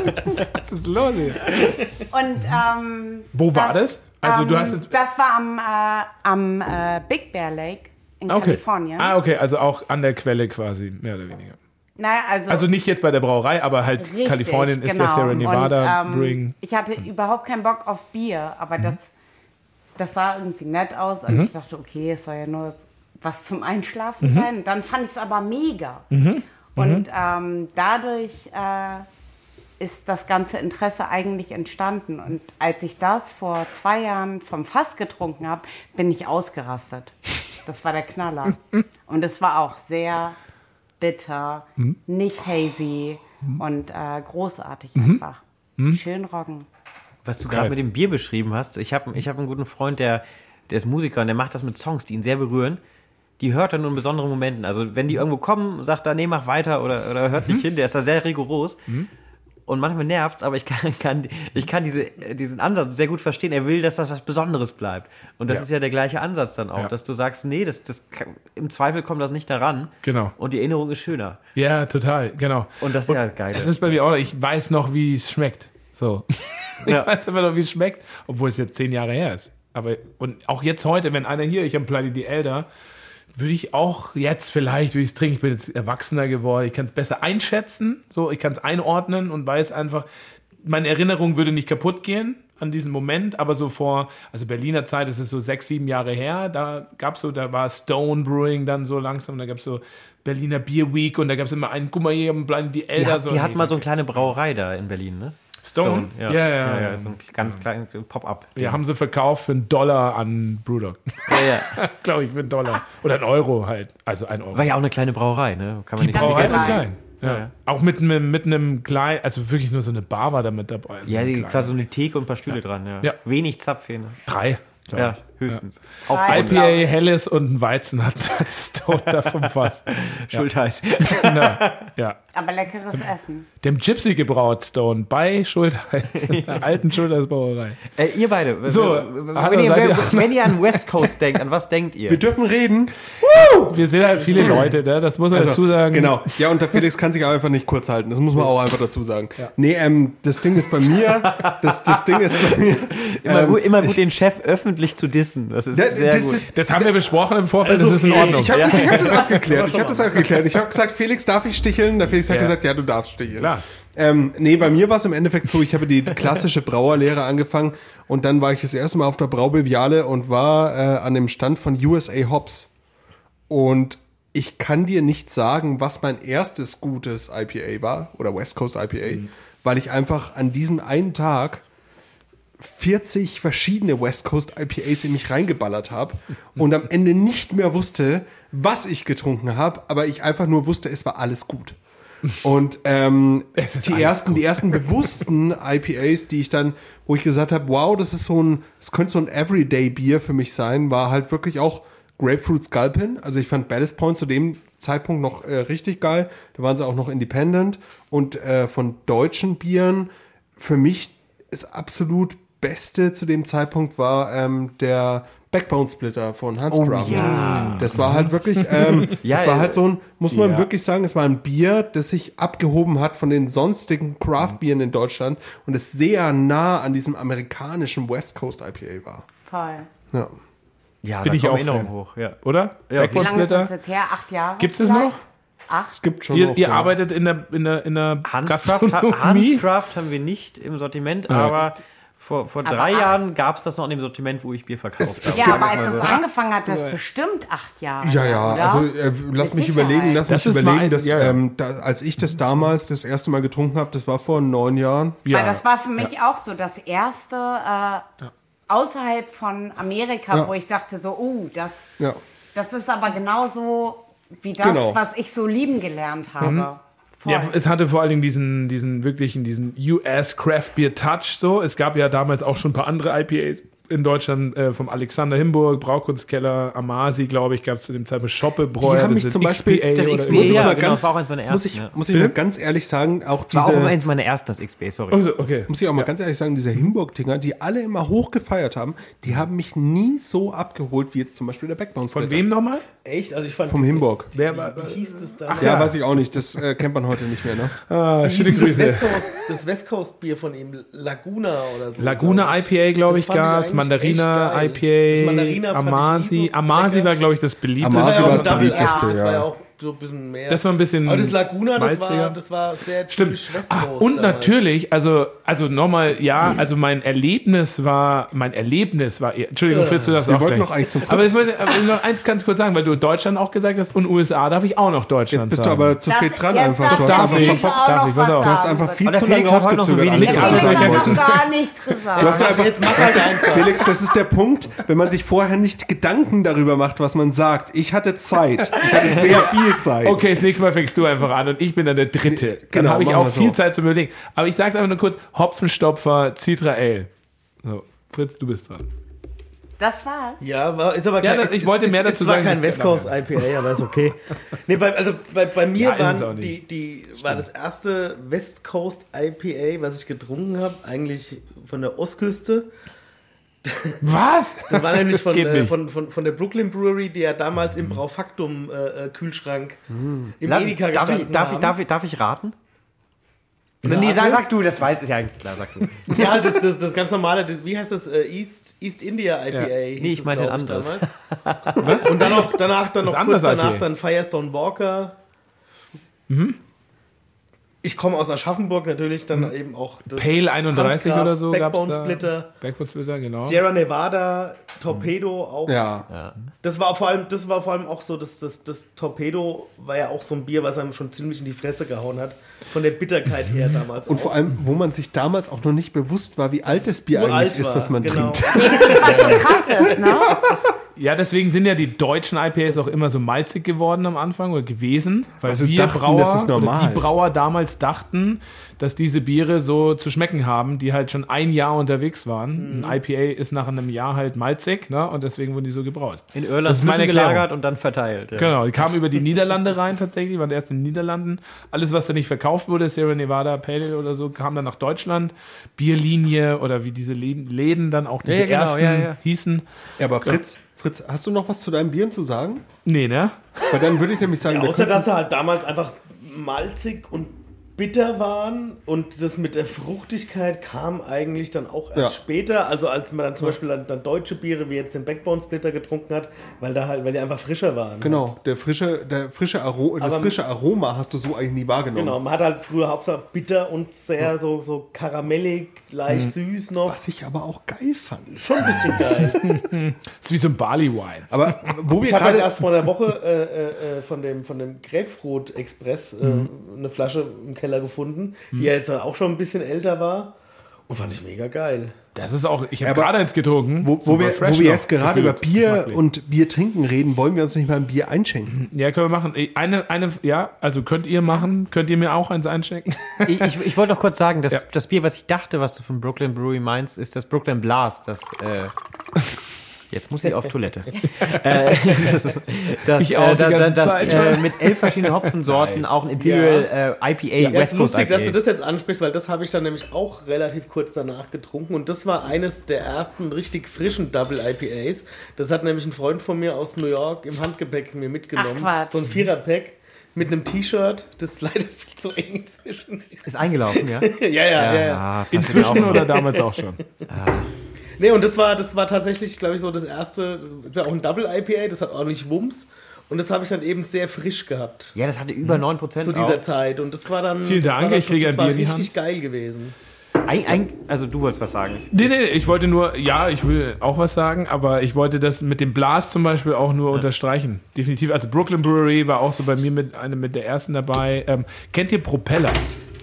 Was ist los hier? Und ähm, Wo war das? Also du ähm, hast jetzt- das war am, äh, am äh, Big Bear Lake in Okay. Kalifornien. Ah, okay, also auch an der Quelle quasi, mehr oder weniger. Naja, also, Also nicht jetzt bei der Brauerei, aber halt richtig, Kalifornien ist genau. der Sierra Nevada Und, ähm, Brewing. Ich hatte überhaupt keinen Bock auf Bier, aber Mhm. das, das sah irgendwie nett aus und ich dachte, okay, es soll ja nur was zum Einschlafen Mhm. sein. Und dann fand ich es aber mega. Und ähm, dadurch äh, ist das ganze Interesse eigentlich entstanden. Und als ich das vor zwei Jahren vom Fass getrunken habe, bin ich ausgerastet. Das war der Knaller. [LAUGHS] Und es war auch sehr bitter, nicht hazy und äh, großartig einfach. Schön roggen. Was du gerade mit dem Bier beschrieben hast, ich habe ich hab einen guten Freund, der, der ist Musiker und der macht das mit Songs, die ihn sehr berühren. Die hört er nur in besonderen Momenten. Also wenn die irgendwo kommen, sagt er, nee, mach weiter oder, oder hört nicht hin, der ist da sehr rigoros. Und manchmal nervt's, aber ich kann, [LAUGHS] kann, ich kann diese, diesen Ansatz sehr gut verstehen. Er will, dass das was Besonderes bleibt. Und das Ja. ist ja der gleiche Ansatz dann auch, Ja. dass du sagst, nee, das, das kann, im Zweifel kommt das nicht daran. Genau. Und die Erinnerung ist schöner. Ja, total, genau. Und das ist ja geil. Es ist bei mir auch, ich weiß noch, wie es schmeckt. So. [LAUGHS] Ich Ja. weiß einfach noch, wie es schmeckt, obwohl es jetzt zehn Jahre her ist. Aber, und auch jetzt heute, wenn einer hier, ich habe Pliny die Elder, würde ich auch jetzt vielleicht, würde ich es trinken, ich bin jetzt erwachsener geworden, ich kann es besser einschätzen, so, ich kann es einordnen und weiß einfach, meine Erinnerung würde nicht kaputt gehen an diesen Moment, aber so vor, also Berliner Zeit, das ist so sechs, sieben Jahre her, da gab es so, da war Stone Brewing dann so langsam, da gab es so Berliner Beer Week und da gab es immer einen, guck mal hier, Pliny die Die, Elder. hat, so, die hat nee, mal so eine kleine Brauerei da in Berlin, ne? Stone? Ja, Ja, ja, ja. so ein ganz kleines Pop-up. Wir haben sie verkauft für einen Dollar an Brewdog. Ja, ja. [LAUGHS] Glaube ich, für einen Dollar. Oder einen Euro halt. Also ein Euro. War ja auch eine kleine Brauerei, ne? Kann man nicht Brauerei war klein. Ja. Ja. Auch mit einem, mit einem kleinen, also wirklich nur so eine Bar war da mit dabei. Ja, die, quasi so eine Theke und ein paar Stühle dran, ja. Ja. Wenig Zapfhähne. Drei. glaub Ja, ich. Höchstens. Drei, IPA, glaub ich. Helles und ein Weizen hat Stone da vom Fass. [LAUGHS] Schultheiß. Genau. Ja. Aber leckeres Essen. Dem Gypsy gebraut Stone bei Schultheiß, [LAUGHS] in der alten Schultheiß Brauerei. äh, ihr beide, So, wenn, hallo, ihr, wenn ihr an West Coast denkt, an was denkt ihr? Wir dürfen reden. Wir sind halt viele Leute, ne? das muss man dazu sagen. Genau. Ja, und der Felix kann sich auch einfach nicht kurz halten. Das muss man auch [LAUGHS] einfach dazu sagen. Nee, ähm, das Ding ist bei mir, das, das Ding ist bei mir, Immer, ähm, gut, immer gut, den Chef öffentlich zu dissen. Wissen. Das ist Das- sehr das gut. ist- Das haben wir besprochen im Vorfeld, Also, das ist in Ordnung. Ich habe das, hab das abgeklärt. Ich habe [LAUGHS] das abgeklärt. Ich habe gesagt, Felix, darf ich sticheln? Der Felix hat Ja. gesagt, ja, du darfst sticheln. Klar. Ähm, nee, bei mir war es im Endeffekt so, ich habe die klassische Brauerlehre angefangen und dann war ich das erste Mal auf der Braubeviale und war äh, an dem Stand von USA Hops. Und ich kann dir nicht sagen, was mein erstes gutes IPA war oder West Coast IPA, weil ich einfach an diesem einen Tag 40 verschiedene West Coast IPAs in mich reingeballert habe und am Ende nicht mehr wusste, was ich getrunken habe, aber ich einfach nur wusste, es war alles gut. Und ähm, [LAUGHS] ist die ersten, die ersten bewussten [LAUGHS] IPAs, die ich dann, wo ich gesagt habe, wow, das ist so ein, es könnte so ein Everyday-Bier für mich sein, war halt wirklich auch Grapefruit Sculpin. Also ich fand Ballast Point zu dem Zeitpunkt noch äh, richtig geil. Da waren sie auch noch independent. Und äh, von deutschen Bieren, für mich das absolut Beste zu dem Zeitpunkt war ähm, der Backbone Splitter von Hans Craft. Das war halt wirklich, ähm, [LAUGHS] Ja, das war halt so ein, muss man ja. wirklich sagen, es war ein Bier, das sich abgehoben hat von den sonstigen Craft-Bieren in Deutschland und es sehr nah an diesem amerikanischen West Coast IPA war. Voll. Ja. Ja, Bin da ich auch Erinnerungen Fan. hoch. Ja. Oder? Ja, Wie Backbone lange ist Splitter? das jetzt her? Acht Jahre? Gibt es noch? Acht? Es gibt schon Ihr, noch, ihr ja. arbeitet in der, in der, in der Hanscraft, Gastronomie? Hanscraft haben wir nicht im Sortiment, Ja. aber vor, vor Aber drei ach. Jahren gab es das noch in dem Sortiment, wo ich Bier verkauft habe. Ja, aber als das angefangen hat, das bestimmt acht Jahre. Ja, ja, oder? also äh, lass Mit mich überlegen, lass Das mich überlegen, ein- dass ja, ja. Ähm, da, als ich das damals das erste Mal getrunken habe, das war vor neun Jahren. Ja. Weil das war für mich auch so das erste äh, außerhalb von Amerika, Ja. wo ich dachte so, oh, das, Ja. das ist aber genauso wie das, Genau. was ich so lieben gelernt habe. Mhm. Voll. Ja, es hatte vor allen Dingen diesen, diesen wirklichen, diesen US Craft Beer Touch so. Es gab ja damals auch schon ein paar andere IPAs in Deutschland, äh, vom Alexander Himburg, Braukunstkeller, Amasi, glaube ich, gab es zu dem Zeitpunkt haben das mich ist zum Beispiel- XPA das oder XPA, Muss ich ja, genau, ganz, war auch eins meiner muss ersten, ich, ja. muss ich mal ganz ehrlich sagen, auch War auch diese, eins meiner ersten, das XP, sorry. Also, okay. muss ich auch mal ganz ehrlich sagen, diese Himburg-Dinger, die alle immer hoch gefeiert haben, die haben mich nie so abgeholt wie jetzt zum Beispiel der Backbone Von wem nochmal? Echt? Also ich fand Vom Himburg. Wer war- Wie hieß das da? Ja, Ja. weiß ich auch nicht, das äh, kennt man heute nicht mehr, ne? Ah, schöne denn das Grüße. West Coast, das West Coast Bier von ihm, Laguna oder so. Laguna. IPA, glaube ich gab es. Mandarina geil. Das IPA, Mandarina Amasi. so Amasi war, glaube ich, das beliebteste. Amasi war das beliebteste, Ale, das war ja. So ein bisschen mehr. Das war ein bisschen Aber das Laguna, das war, das war sehr Stimmt. typisch West Ah, und damals. natürlich, also, also nochmal, ja, also mein Erlebnis war, mein Erlebnis war, Entschuldigung, Fritz, du darfst Wir auch wollten gleich. noch eigentlich zum Aber ich Fritz. wollte aber noch eins ganz kurz sagen, weil du Deutschland auch gesagt hast und USA darf ich auch noch Deutschland Jetzt bist du sagen. aber zu spät dran einfach. Du darf hast darf einfach, ich. darf noch ich, pass was auf. du hast sagen, einfach viel zu lange rausgezögert. Ich du habe sagen gar nichts gesagt. Du hast einfach, Jetzt mach halt einfach. Felix, das ist der Punkt, wenn man sich vorher nicht Gedanken darüber macht, was man sagt. Ich hatte Zeit. Ich hatte sehr [LAUGHS] viel Zeit. Okay, das nächste Mal fängst du einfach an und ich bin dann der Dritte. Dann Genau, habe ich auch wir so. viel Zeit zum Überlegen. Aber ich sage einfach nur kurz, Hopfenstopfer, Citra Ale. So, Fritz, du bist dran. Das war's. Ja, war, ist aber Ja, das- ich es, wollte es, mehr es, dazu es war sagen, kein West ist Coast. IPA, aber ist okay. [LAUGHS] nee, bei, also bei, bei mir Ja, ist es waren die, die war das erste West Coast IPA, was ich getrunken habe, eigentlich von der Ostküste. Was? Das war nämlich Das von, äh, von, von, von der Brooklyn Brewery, die ja damals im Braufaktum äh, äh, Kühlschrank im Lass- Edeka darf, gestanden ich, darf, ich, haben. darf, ich, darf ich raten? Oder nee, sag, sag du, das weiß, ist ja eigentlich klar, sag du. [LAUGHS] Ja, das, das, das ganz normale, das, wie heißt das? Äh, East, East India IPA. hieß Nee, ich meine anderes. damals. Und dann noch, danach, dann noch kurz anders danach IPA. dann Firestone Walker. Ich komme aus Aschaffenburg natürlich, dann eben auch das Pale 31 Hansgraf, oder so gab's Backbone da. Splitter, Backbone Splitter, genau. Sierra Nevada, Torpedo auch. Ja. Das war vor allem, das war vor allem auch so, das, das, das Torpedo war ja auch so ein Bier, was einem schon ziemlich in die Fresse gehauen hat. Von der Bitterkeit her damals. Und auch. vor allem, wo man sich damals auch noch nicht bewusst war, wie alt das Bier eigentlich ist, was man genau. trinkt. Was so krass ist, ne? [LAUGHS] Ja, deswegen sind ja die deutschen IPAs auch immer so malzig geworden am Anfang oder gewesen, weil Also wir dachten, Brauer, das ist oder normal. die Brauer damals dachten, dass diese Biere so zu schmecken haben, die halt schon ein Jahr unterwegs waren. Mhm. Ein IPA ist nach einem Jahr halt malzig, ne? Und deswegen wurden die so gebraut. In Irland Das ist meine gelagert Erklärung. und dann verteilt. Ja. Genau, die kamen über die Niederlande rein tatsächlich, waren erst in den Niederlanden. Alles, was da nicht verkauft wurde, Sierra Nevada, Pale Ale oder so, kam dann nach Deutschland. Bierlinie oder wie diese Läden, dann auch diese Ja, ja, genau, ersten ja, ja. hießen. Ja, aber Fritz, Fritz, hast du noch was zu deinen Bieren zu sagen? Nee, ne? Weil dann würde ich nämlich sagen, Ja, außer könnten- dass er halt damals einfach malzig und bitter waren und das mit der Fruchtigkeit kam eigentlich dann auch erst Ja. später, also als man dann zum Beispiel dann, dann deutsche Biere wie jetzt den Backbone Splitter getrunken hat, weil da halt, weil die einfach frischer waren. Genau, Halt. der frische, der frische Aro das Aber- frische Aroma hast du so eigentlich nie wahrgenommen. Genau, man hat halt früher hauptsächlich bitter und sehr so, so karamellig, leicht Hm. süß noch. Was ich aber auch geil fand. Schon ein bisschen geil. Das [LAUGHS] ist wie so ein Barley Wine. Aber wo wir Ich jetzt gerade erst vor einer Woche äh, äh, äh, von dem, von dem Grapefruit Express äh, Mhm. eine Flasche im Keller gefunden, die ja jetzt dann auch schon ein bisschen älter war. Und fand ich mega geil. Das ist auch, ich habe gerade eins getrunken. wo, wo wir, wo wir jetzt gerade über. Bier und Bier trinken reden, wollen wir uns nicht mal ein Bier einschenken. Ja, können wir machen. Eine, eine, ja, also könnt ihr machen. Könnt ihr mir auch eins einschenken? Ich, ich, ich wollte noch kurz sagen, dass [LAUGHS] Ja. das Bier, was ich dachte, was du von Brooklyn Brewery meinst, ist das Brooklyn Blast. Das, äh, jetzt muss ich auf Toilette. [LAUGHS] äh, das ist, das, Ich auch äh, das Zeit äh, mit elf verschiedenen Hopfensorten, auch ein Imperial äh, IPA, Ja, West ist Coast lustig, dass IPA. du das jetzt ansprichst, weil das habe ich dann nämlich auch relativ kurz danach getrunken und das war eines der ersten richtig frischen Double IPAs. Das hat nämlich ein Freund von mir aus New York im Handgepäck mir mitgenommen. Ach, so ein Viererpack mit einem T-Shirt, das [LAUGHS] leider viel zu eng inzwischen ist. ist eingelaufen, ja? [LAUGHS] ja, ja, ja. ja. Ah, passiert mir Inzwischen oder damals auch schon? Nee, und das war, das war tatsächlich, glaube ich, so das erste, das ist ja auch ein Double IPA, das hat ordentlich Wumms. Und das habe ich dann eben sehr frisch gehabt Ja, das hatte über 9% zu dieser auch. Zeit. Und das war dann, Vielen das Dank, war dann ich kriege das ein war Bier in die richtig Hand. geil gewesen. Ein, ein, also du wolltest was sagen. Nee, nee, ich wollte nur, ja, ich will auch was sagen, aber ich wollte das mit dem Blast zum Beispiel auch nur unterstreichen. Definitiv. Also Brooklyn Brewery war auch so bei mir mit einem mit der ersten dabei. Ähm, kennt ihr Propeller?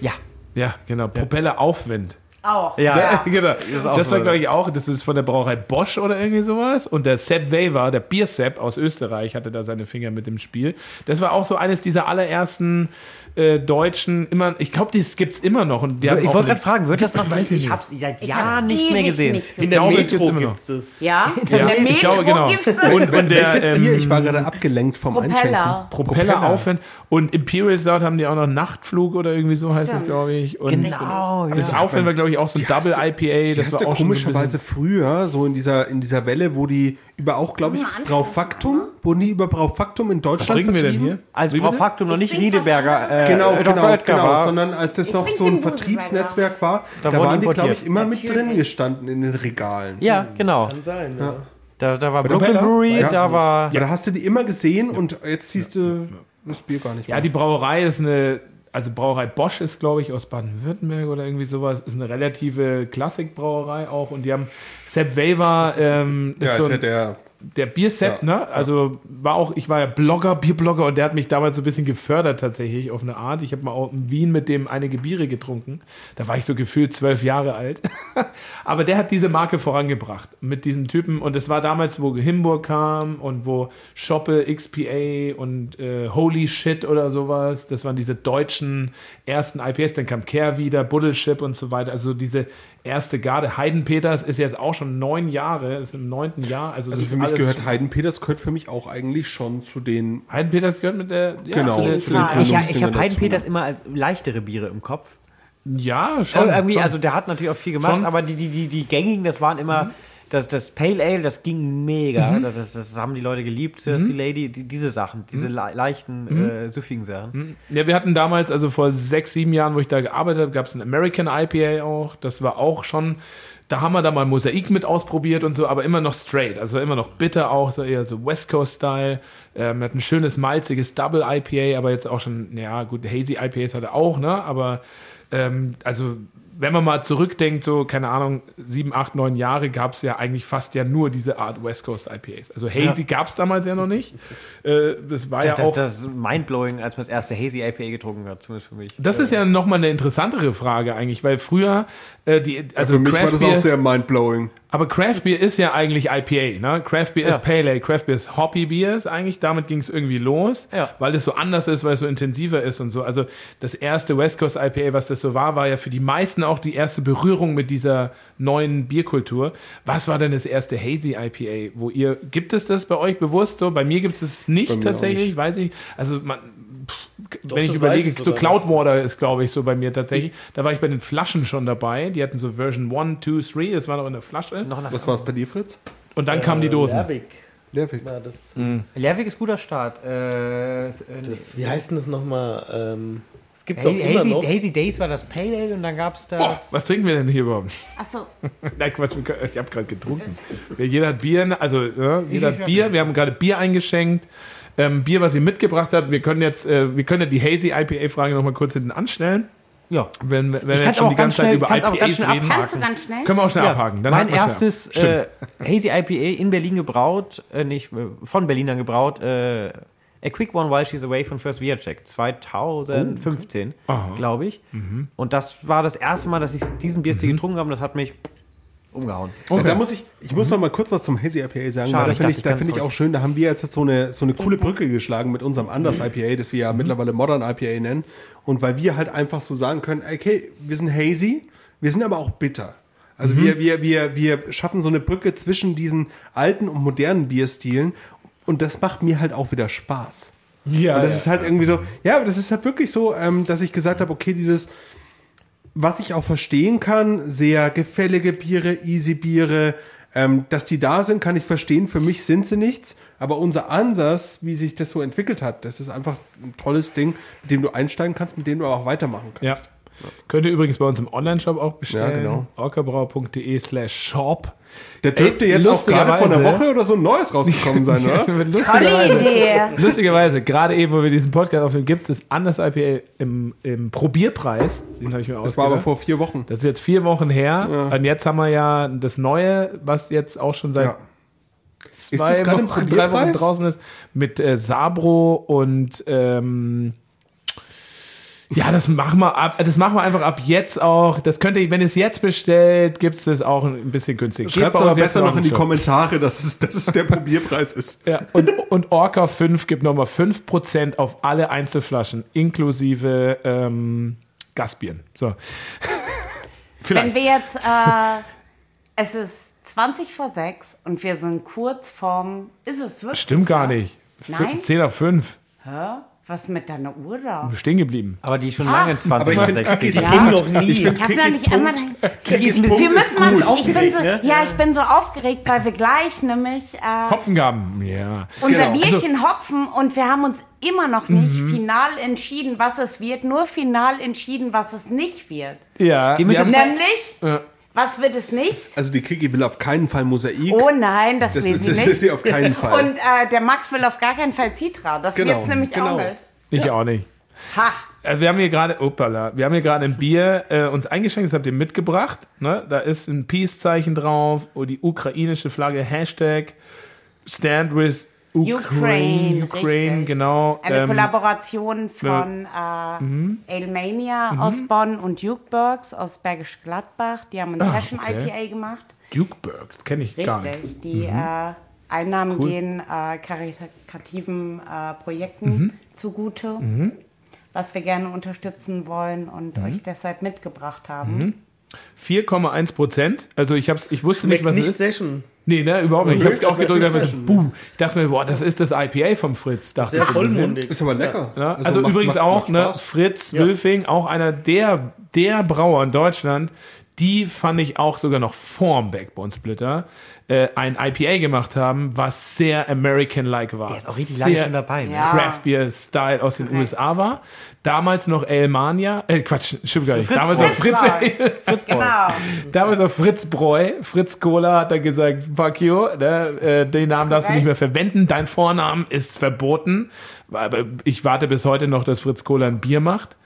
Ja. Ja, genau. Propeller Aufwind. Auch. Ja. Ja, [LAUGHS] genau. Das so. war, glaube ich, auch, das ist von der Brauerei Bosch oder irgendwie sowas. Und der Sepp Weber, der Bier-Sepp aus Österreich, hatte da seine Finger mit dem Spiel. Das war auch so eines dieser allerersten äh, deutschen, immer, ich glaube, das gibt's immer noch. Und die Ich wollte gerade fragen, wird das noch? Weiß Ich, ich ich habe es seit Ich Jahren nicht mehr gesehen. nicht In der glaube, es Metro gibt's das. Ja, in Ja, der ich Metro glaube, genau. gibt's das. Und, und der, Welches ähm, Bier? Ich war gerade abgelenkt vom Einschenken. Propeller. Propeller Aufwind und Imperial Stout haben die auch noch Nachtflug oder irgendwie so heißt das, Stimmt. glaube ich. Und Genau, Das ja. Aufwind war, glaube ich, auch so ein Double IPA. Das war auch komischerweise früher, so in dieser, in dieser Welle, wo die über auch, glaube ich, Braufaktum, wurden die über Braufaktum in Was Deutschland trinken wir denn vertrieben? hier? Als Wie bitte? Braufaktum noch Ich nicht trinke was Riedeberger, anderes. äh, Genau, Dr. genau, Oetker genau, war. sondern als das Ich noch trinke so ein den. Vertriebsnetzwerk war, Da da, wurden waren die, glaube importiert. ich, immer mit drin gestanden in den Regalen. Ja, genau. Kann sein, ja. Da, da war Propeller? Brooklyn Brewery, Weiß ich da nicht. war... Ja, da hast du die immer gesehen und jetzt siehst du das Bier gar nicht Ja, mehr. die Brauerei ist eine, also Brauerei Bosch ist, glaube ich, aus Baden-Württemberg oder irgendwie sowas, ist eine relative Klassikbrauerei auch. Und die haben Sepp Weber, ähm, ist ja, so ist ja der der Biersepp, Ja, ne? Also war auch, ich war ja Blogger, Bierblogger und der hat mich damals so ein bisschen gefördert tatsächlich auf eine Art. Ich habe mal auch in Wien mit dem einige Biere getrunken. Da war ich so gefühlt zwölf Jahre alt. [LAUGHS] Aber der hat diese Marke vorangebracht mit diesem Typen. Und es war damals, wo Himburg kam und wo Shoppe, XPA und äh, Holy Shit oder sowas. Das waren diese deutschen ersten IPS. Dann kam Care wieder, Buddelship und so weiter. Also diese erste Garde. Heidenpeters ist jetzt auch schon neun Jahre, ist im neunten Jahr. Also, Also für ist mich gehört Heidenpeters gehört für mich auch eigentlich schon zu den Heidenpeters gehört mit der. Ja, Genau, zu der, zu den Fall. Ich, ich habe dazu. Heidenpeters immer als leichtere Biere im Kopf. ja schon. Äh, irgendwie, schon. also der hat natürlich auch viel gemacht, Schon. aber die, die, die, die gängigen, das waren immer, das, das Pale Ale, das ging mega. Das, das, das haben die Leute geliebt, das die Lady, die, diese Sachen, diese le leichten, äh, süffigen Sachen. Ja, wir hatten damals, also vor sechs, sieben Jahren, wo ich da gearbeitet habe, gab es ein American IPA auch. Das war auch schon, da haben wir da mal Mosaik mit ausprobiert und so, aber immer noch straight, also immer noch bitter auch, so eher so West Coast-Style. Ähm, hat ein schönes, malziges Double IPA, aber jetzt auch schon, ja gut, Hazy IPAs hat er auch, ne? Aber ähm, also wenn man mal zurückdenkt, so, keine Ahnung, sieben, acht, neun Jahre gab es ja eigentlich fast ja nur diese Art West Coast IPAs. Also Hazy gab es damals ja noch nicht. Äh, das war ja Das, auch. das ist mindblowing, als man das erste Hazy IPA getrunken hat, zumindest für mich. Das ist ja nochmal eine interessantere Frage eigentlich, weil früher äh, die, also für mich war Craft das Beer, auch sehr mindblowing. Aber Craft Beer ist ja eigentlich IPA, ne? Craft Beer Ja. ist Pale Ale, Craft Beer ist Hoppy Beer ist eigentlich, damit ging es irgendwie los, Ja. weil es so anders ist, weil es so intensiver ist und so. Also das erste West Coast IPA, was das so war, war ja für die meisten auch die erste Berührung mit dieser neuen Bierkultur. Was war denn das erste Hazy IPA, wo ihr, gibt es das bei euch bewusst so? Bei mir gibt es es nicht tatsächlich, weiß ich. Also man, pff, wenn ich überlege, ich so sogar Cloudwater ist, glaube ich, so bei mir tatsächlich. Da war ich bei den Flaschen schon dabei. Die hatten so Version 1, 2, 3, das war noch in der Flasche. Noch nach Was war es bei dir, Fritz? Und dann kamen die Dosen. Lerwick Lerwick. war das. Mhm. Lerwick ist guter Start. Äh, äh, das. Wie heißt denn das nochmal? Ähm, es auch Hazy, immer Hazy, noch. Hazy Days war das Pale Ale und dann gab es das. Oh, was trinken wir denn hier überhaupt? Achso, [LAUGHS] Nein, Quatsch, ich habe gerade getrunken. Jeder hat Bier, also ja, jeder hat Bier. Wir haben gerade Bier eingeschenkt. Ähm, Bier, was ihr mitgebracht habt. Wir können jetzt, äh, wir können ja die Hazy IPA-Frage noch mal kurz hinten anstellen. ja. Wenn, wenn wir jetzt schon auch die ganz ganze Zeit schnell- über kann's auch ganz IPAs schnell reden. kannst du ganz schnell? Können wir auch schnell Ja, abhaken. Dann mein erstes Ja. Äh, Hazy IPA in Berlin gebraut, äh, nicht äh, von Berlin dann gebraut. Äh, A Quick One While She's Away von First Check 2015, Aha. glaube ich. Mhm. Und das war das erste Mal, dass ich diesen Bierstil getrunken habe und das hat mich umgehauen. Okay. Da muss ich, ich muss noch mal kurz was zum Hazy IPA sagen, Schade, weil da finde ich, ich da finde ich auch schön, da haben wir jetzt so eine, so eine coole Brücke geschlagen mit unserem Anders IPA, das wir ja mittlerweile Modern IPA nennen. Und weil wir halt einfach so sagen können, okay, wir sind hazy, wir sind aber auch bitter. Also wir, wir, wir, wir schaffen so eine Brücke zwischen diesen alten und modernen Bierstilen und das macht mir halt auch wieder Spaß. Ja, Und das ja. ist halt irgendwie so, ja, das ist halt wirklich so, ähm, dass ich gesagt habe, okay, dieses, was ich auch verstehen kann, sehr gefällige Biere, easy Biere, ähm, dass die da sind, kann ich verstehen. Für mich sind sie nichts. Aber unser Ansatz, wie sich das so entwickelt hat, das ist einfach ein tolles Ding, mit dem du einsteigen kannst, mit dem du auch weitermachen Ja. kannst. Könnt ihr übrigens bei uns im Online-Shop auch bestellen. Ja, genau. orcabrau.de slash shop. Der dürfte Ey, jetzt auch gerade vor einer Woche oder so ein neues rausgekommen sein, oder? [LAUGHS] Tolle lustigerweise, Idee. lustigerweise, gerade eben, wo wir diesen Podcast aufnehmen, gibt es anders IPA im, im Probierpreis. Den habe ich mir Das war aber vor vier Wochen. Das ist jetzt vier Wochen her. Ja. Und jetzt haben wir ja das Neue, was jetzt auch schon seit Ja. zwei Wochen, drei Wochen draußen ist. Mit äh, Sabro und ähm, ja, das machen wir ab, das machen wir einfach ab jetzt auch. Das könnt ihr, wenn ihr es jetzt bestellt, gibt es das auch ein bisschen günstiger. Schreibt bei aber besser noch in die. Kommentare, dass es, dass es der [LAUGHS] Probierpreis ist. Ja, und, und Orca 5 gibt nochmal 5% auf alle Einzelflaschen, inklusive ähm, Gasbieren. So. [LAUGHS] Wenn wir jetzt, äh, es ist 20 vor 6 und wir sind kurz vorm, ist es wirklich? Stimmt gar nicht. Nein? 10 auf 5. Hä? Was mit deiner Uhr da? Stehen geblieben. Aber die schon lange 20 Aber ich finde 6 Kikis geht. Ja. Punkt, noch nie. ich find Ich habe noch Kikis nicht einmal Punkt, dein, Kikis wir Punkt müssen ist mal, ich bin so, ne? ja, ich bin so aufgeregt, weil wir gleich nämlich äh, Hopfengaben, ja. unser Genau. Bierchen hopfen und wir haben uns immer noch nicht final entschieden, was es wird, nur final entschieden, was es nicht wird. Ja, Wir müssen- Nämlich, Ja. Was wird es nicht? Also die Kiki will auf keinen Fall Mosaik. Oh nein, das, das will ist, sie das nicht. will sie auf keinen Fall. Und äh, der Max will auf gar keinen Fall Citra. Das Genau, wird's nämlich genau. auch nicht. ich auch nicht. Ha! Äh, Wir haben hier gerade, opala, wir haben hier gerade ein Bier äh, uns eingeschenkt, das habt ihr mitgebracht. Ne? Da ist ein Peace-Zeichen drauf, und die ukrainische Flagge, Hashtag Stand with Ukraine, Ukraine, Ukraine richtig. genau. Eine ähm, Kollaboration von äh, Mhm. Alemania aus Bonn und Dukeburgs aus Bergisch Gladbach. Die haben ein Ah, Session okay. IPA gemacht. Dukeburg, das kenne ich gar nicht. Richtig. Die äh, Einnahmen Cool. gehen äh, karitativen äh, Projekten Mhm. zugute, was wir gerne unterstützen wollen und Mhm. euch deshalb mitgebracht haben. 4,1 Prozent. Also ich hab's, ich wusste nicht, Schmeckt was nicht es ist. Session. Nee, ne, überhaupt nicht. Ich hab's auch gedrückt, dachte, Session, buh. Ich dachte mir, boah, das ist das IPA vom Fritz. Dachte Sehr ich vollmundig. ist aber lecker. Ja, also, macht- übrigens macht- auch, macht ne. Fritz Wülfing, auch einer der, der Brauer in Deutschland, die fand ich auch sogar noch vorm Backbone Splitter äh, ein IPA gemacht haben, was sehr American-like war. Der ist auch richtig lange schon dabei. Ne? Ja. Craft Beer Style aus den USA war. Damals noch Elmania, äh, Quatsch, stimmt gar nicht. Damals noch Fritz, Fritz Genau. damals noch Fritz Bräu. Fritz Cola hat dann gesagt, fuck you, ne, äh, den Namen darfst du Okay. nicht mehr verwenden, dein Vornamen ist verboten. Aber ich warte bis heute noch, dass Fritz Cola ein Bier macht.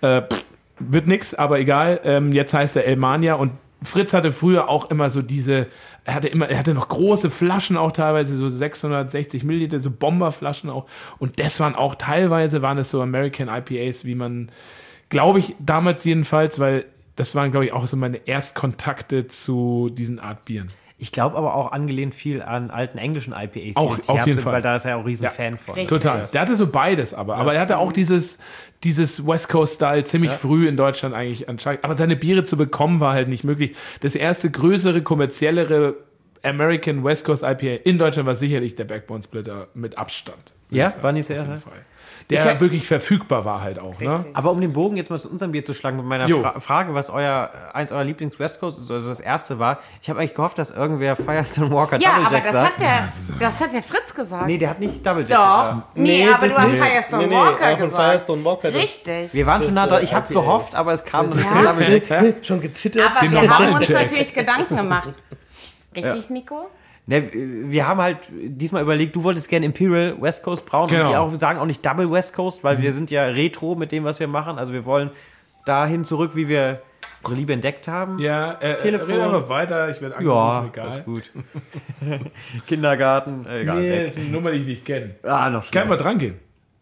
Äh, pff, wird nix, aber egal. Ähm, jetzt heißt er Elmania und Fritz hatte früher auch immer so diese, er hatte immer, er hatte noch große Flaschen auch teilweise, so 660 Milliliter, so Bomberflaschen auch. Und das waren auch teilweise, waren es so American IPAs, wie man, glaube ich, damals jedenfalls, weil das waren, glaube ich, auch so meine Erstkontakte zu diesen Art Bieren. Ich glaube aber auch angelehnt viel an alten englischen IPAs. die Auch, auf jeden sind, Fall. Weil da ist er ja auch riesen Ja. Fan von. Richtig. Total. Der hatte so beides aber. Aber er hatte auch dieses, dieses West Coast-Style ziemlich früh in Deutschland eigentlich anscheinend. Aber seine Biere zu bekommen war halt nicht möglich. Das erste größere, kommerziellere American West Coast IPA in Deutschland war sicherlich der Backbone Splitter mit Abstand. Ja? War nicht Auf jeden zuerst, Fall. Der Ich- wirklich verfügbar war halt auch. Ne? Aber um den Bogen jetzt mal zu unserem Bier zu schlagen, mit meiner. Fra Frage, was euer eins eurer Lieblings-West Coast ist, also das erste war, ich habe eigentlich gehofft, dass irgendwer Firestone Walker Ja, Double aber Jack das sagt. hat, der, das hat der Fritz gesagt. Nee, der hat nicht Double Jack Doch. gesagt. Nee, Nee, aber das du hast. Firestone Nee, nee, Walker auch von gesagt. Firestone Walker, das- Richtig. Wir waren schon nah Das, dran. äh, Ich habe gehofft, aber es kam noch nicht Ja. das Double Jack. [LAUGHS] Ja? Schon gezittert. Aber Den wir haben uns Jack. natürlich Gedanken gemacht. [LAUGHS] Richtig, Nico? Ne, wir haben halt diesmal überlegt, du wolltest gerne Imperial West Coast brauen Genau. und wir auch sagen auch nicht Double West Coast, weil wir sind ja retro mit dem, was wir machen. Also wir wollen dahin zurück, wie wir unsere Liebe entdeckt haben. Ja, äh, Telefon. red aber weiter, ich werde Ja, angerufen, ist egal. gut. [LAUGHS] Kindergarten, äh, egal. Nee, weg. ist Nummer, die ich nicht kenne. Ah, noch Kann schlimmer. mal dran gehen?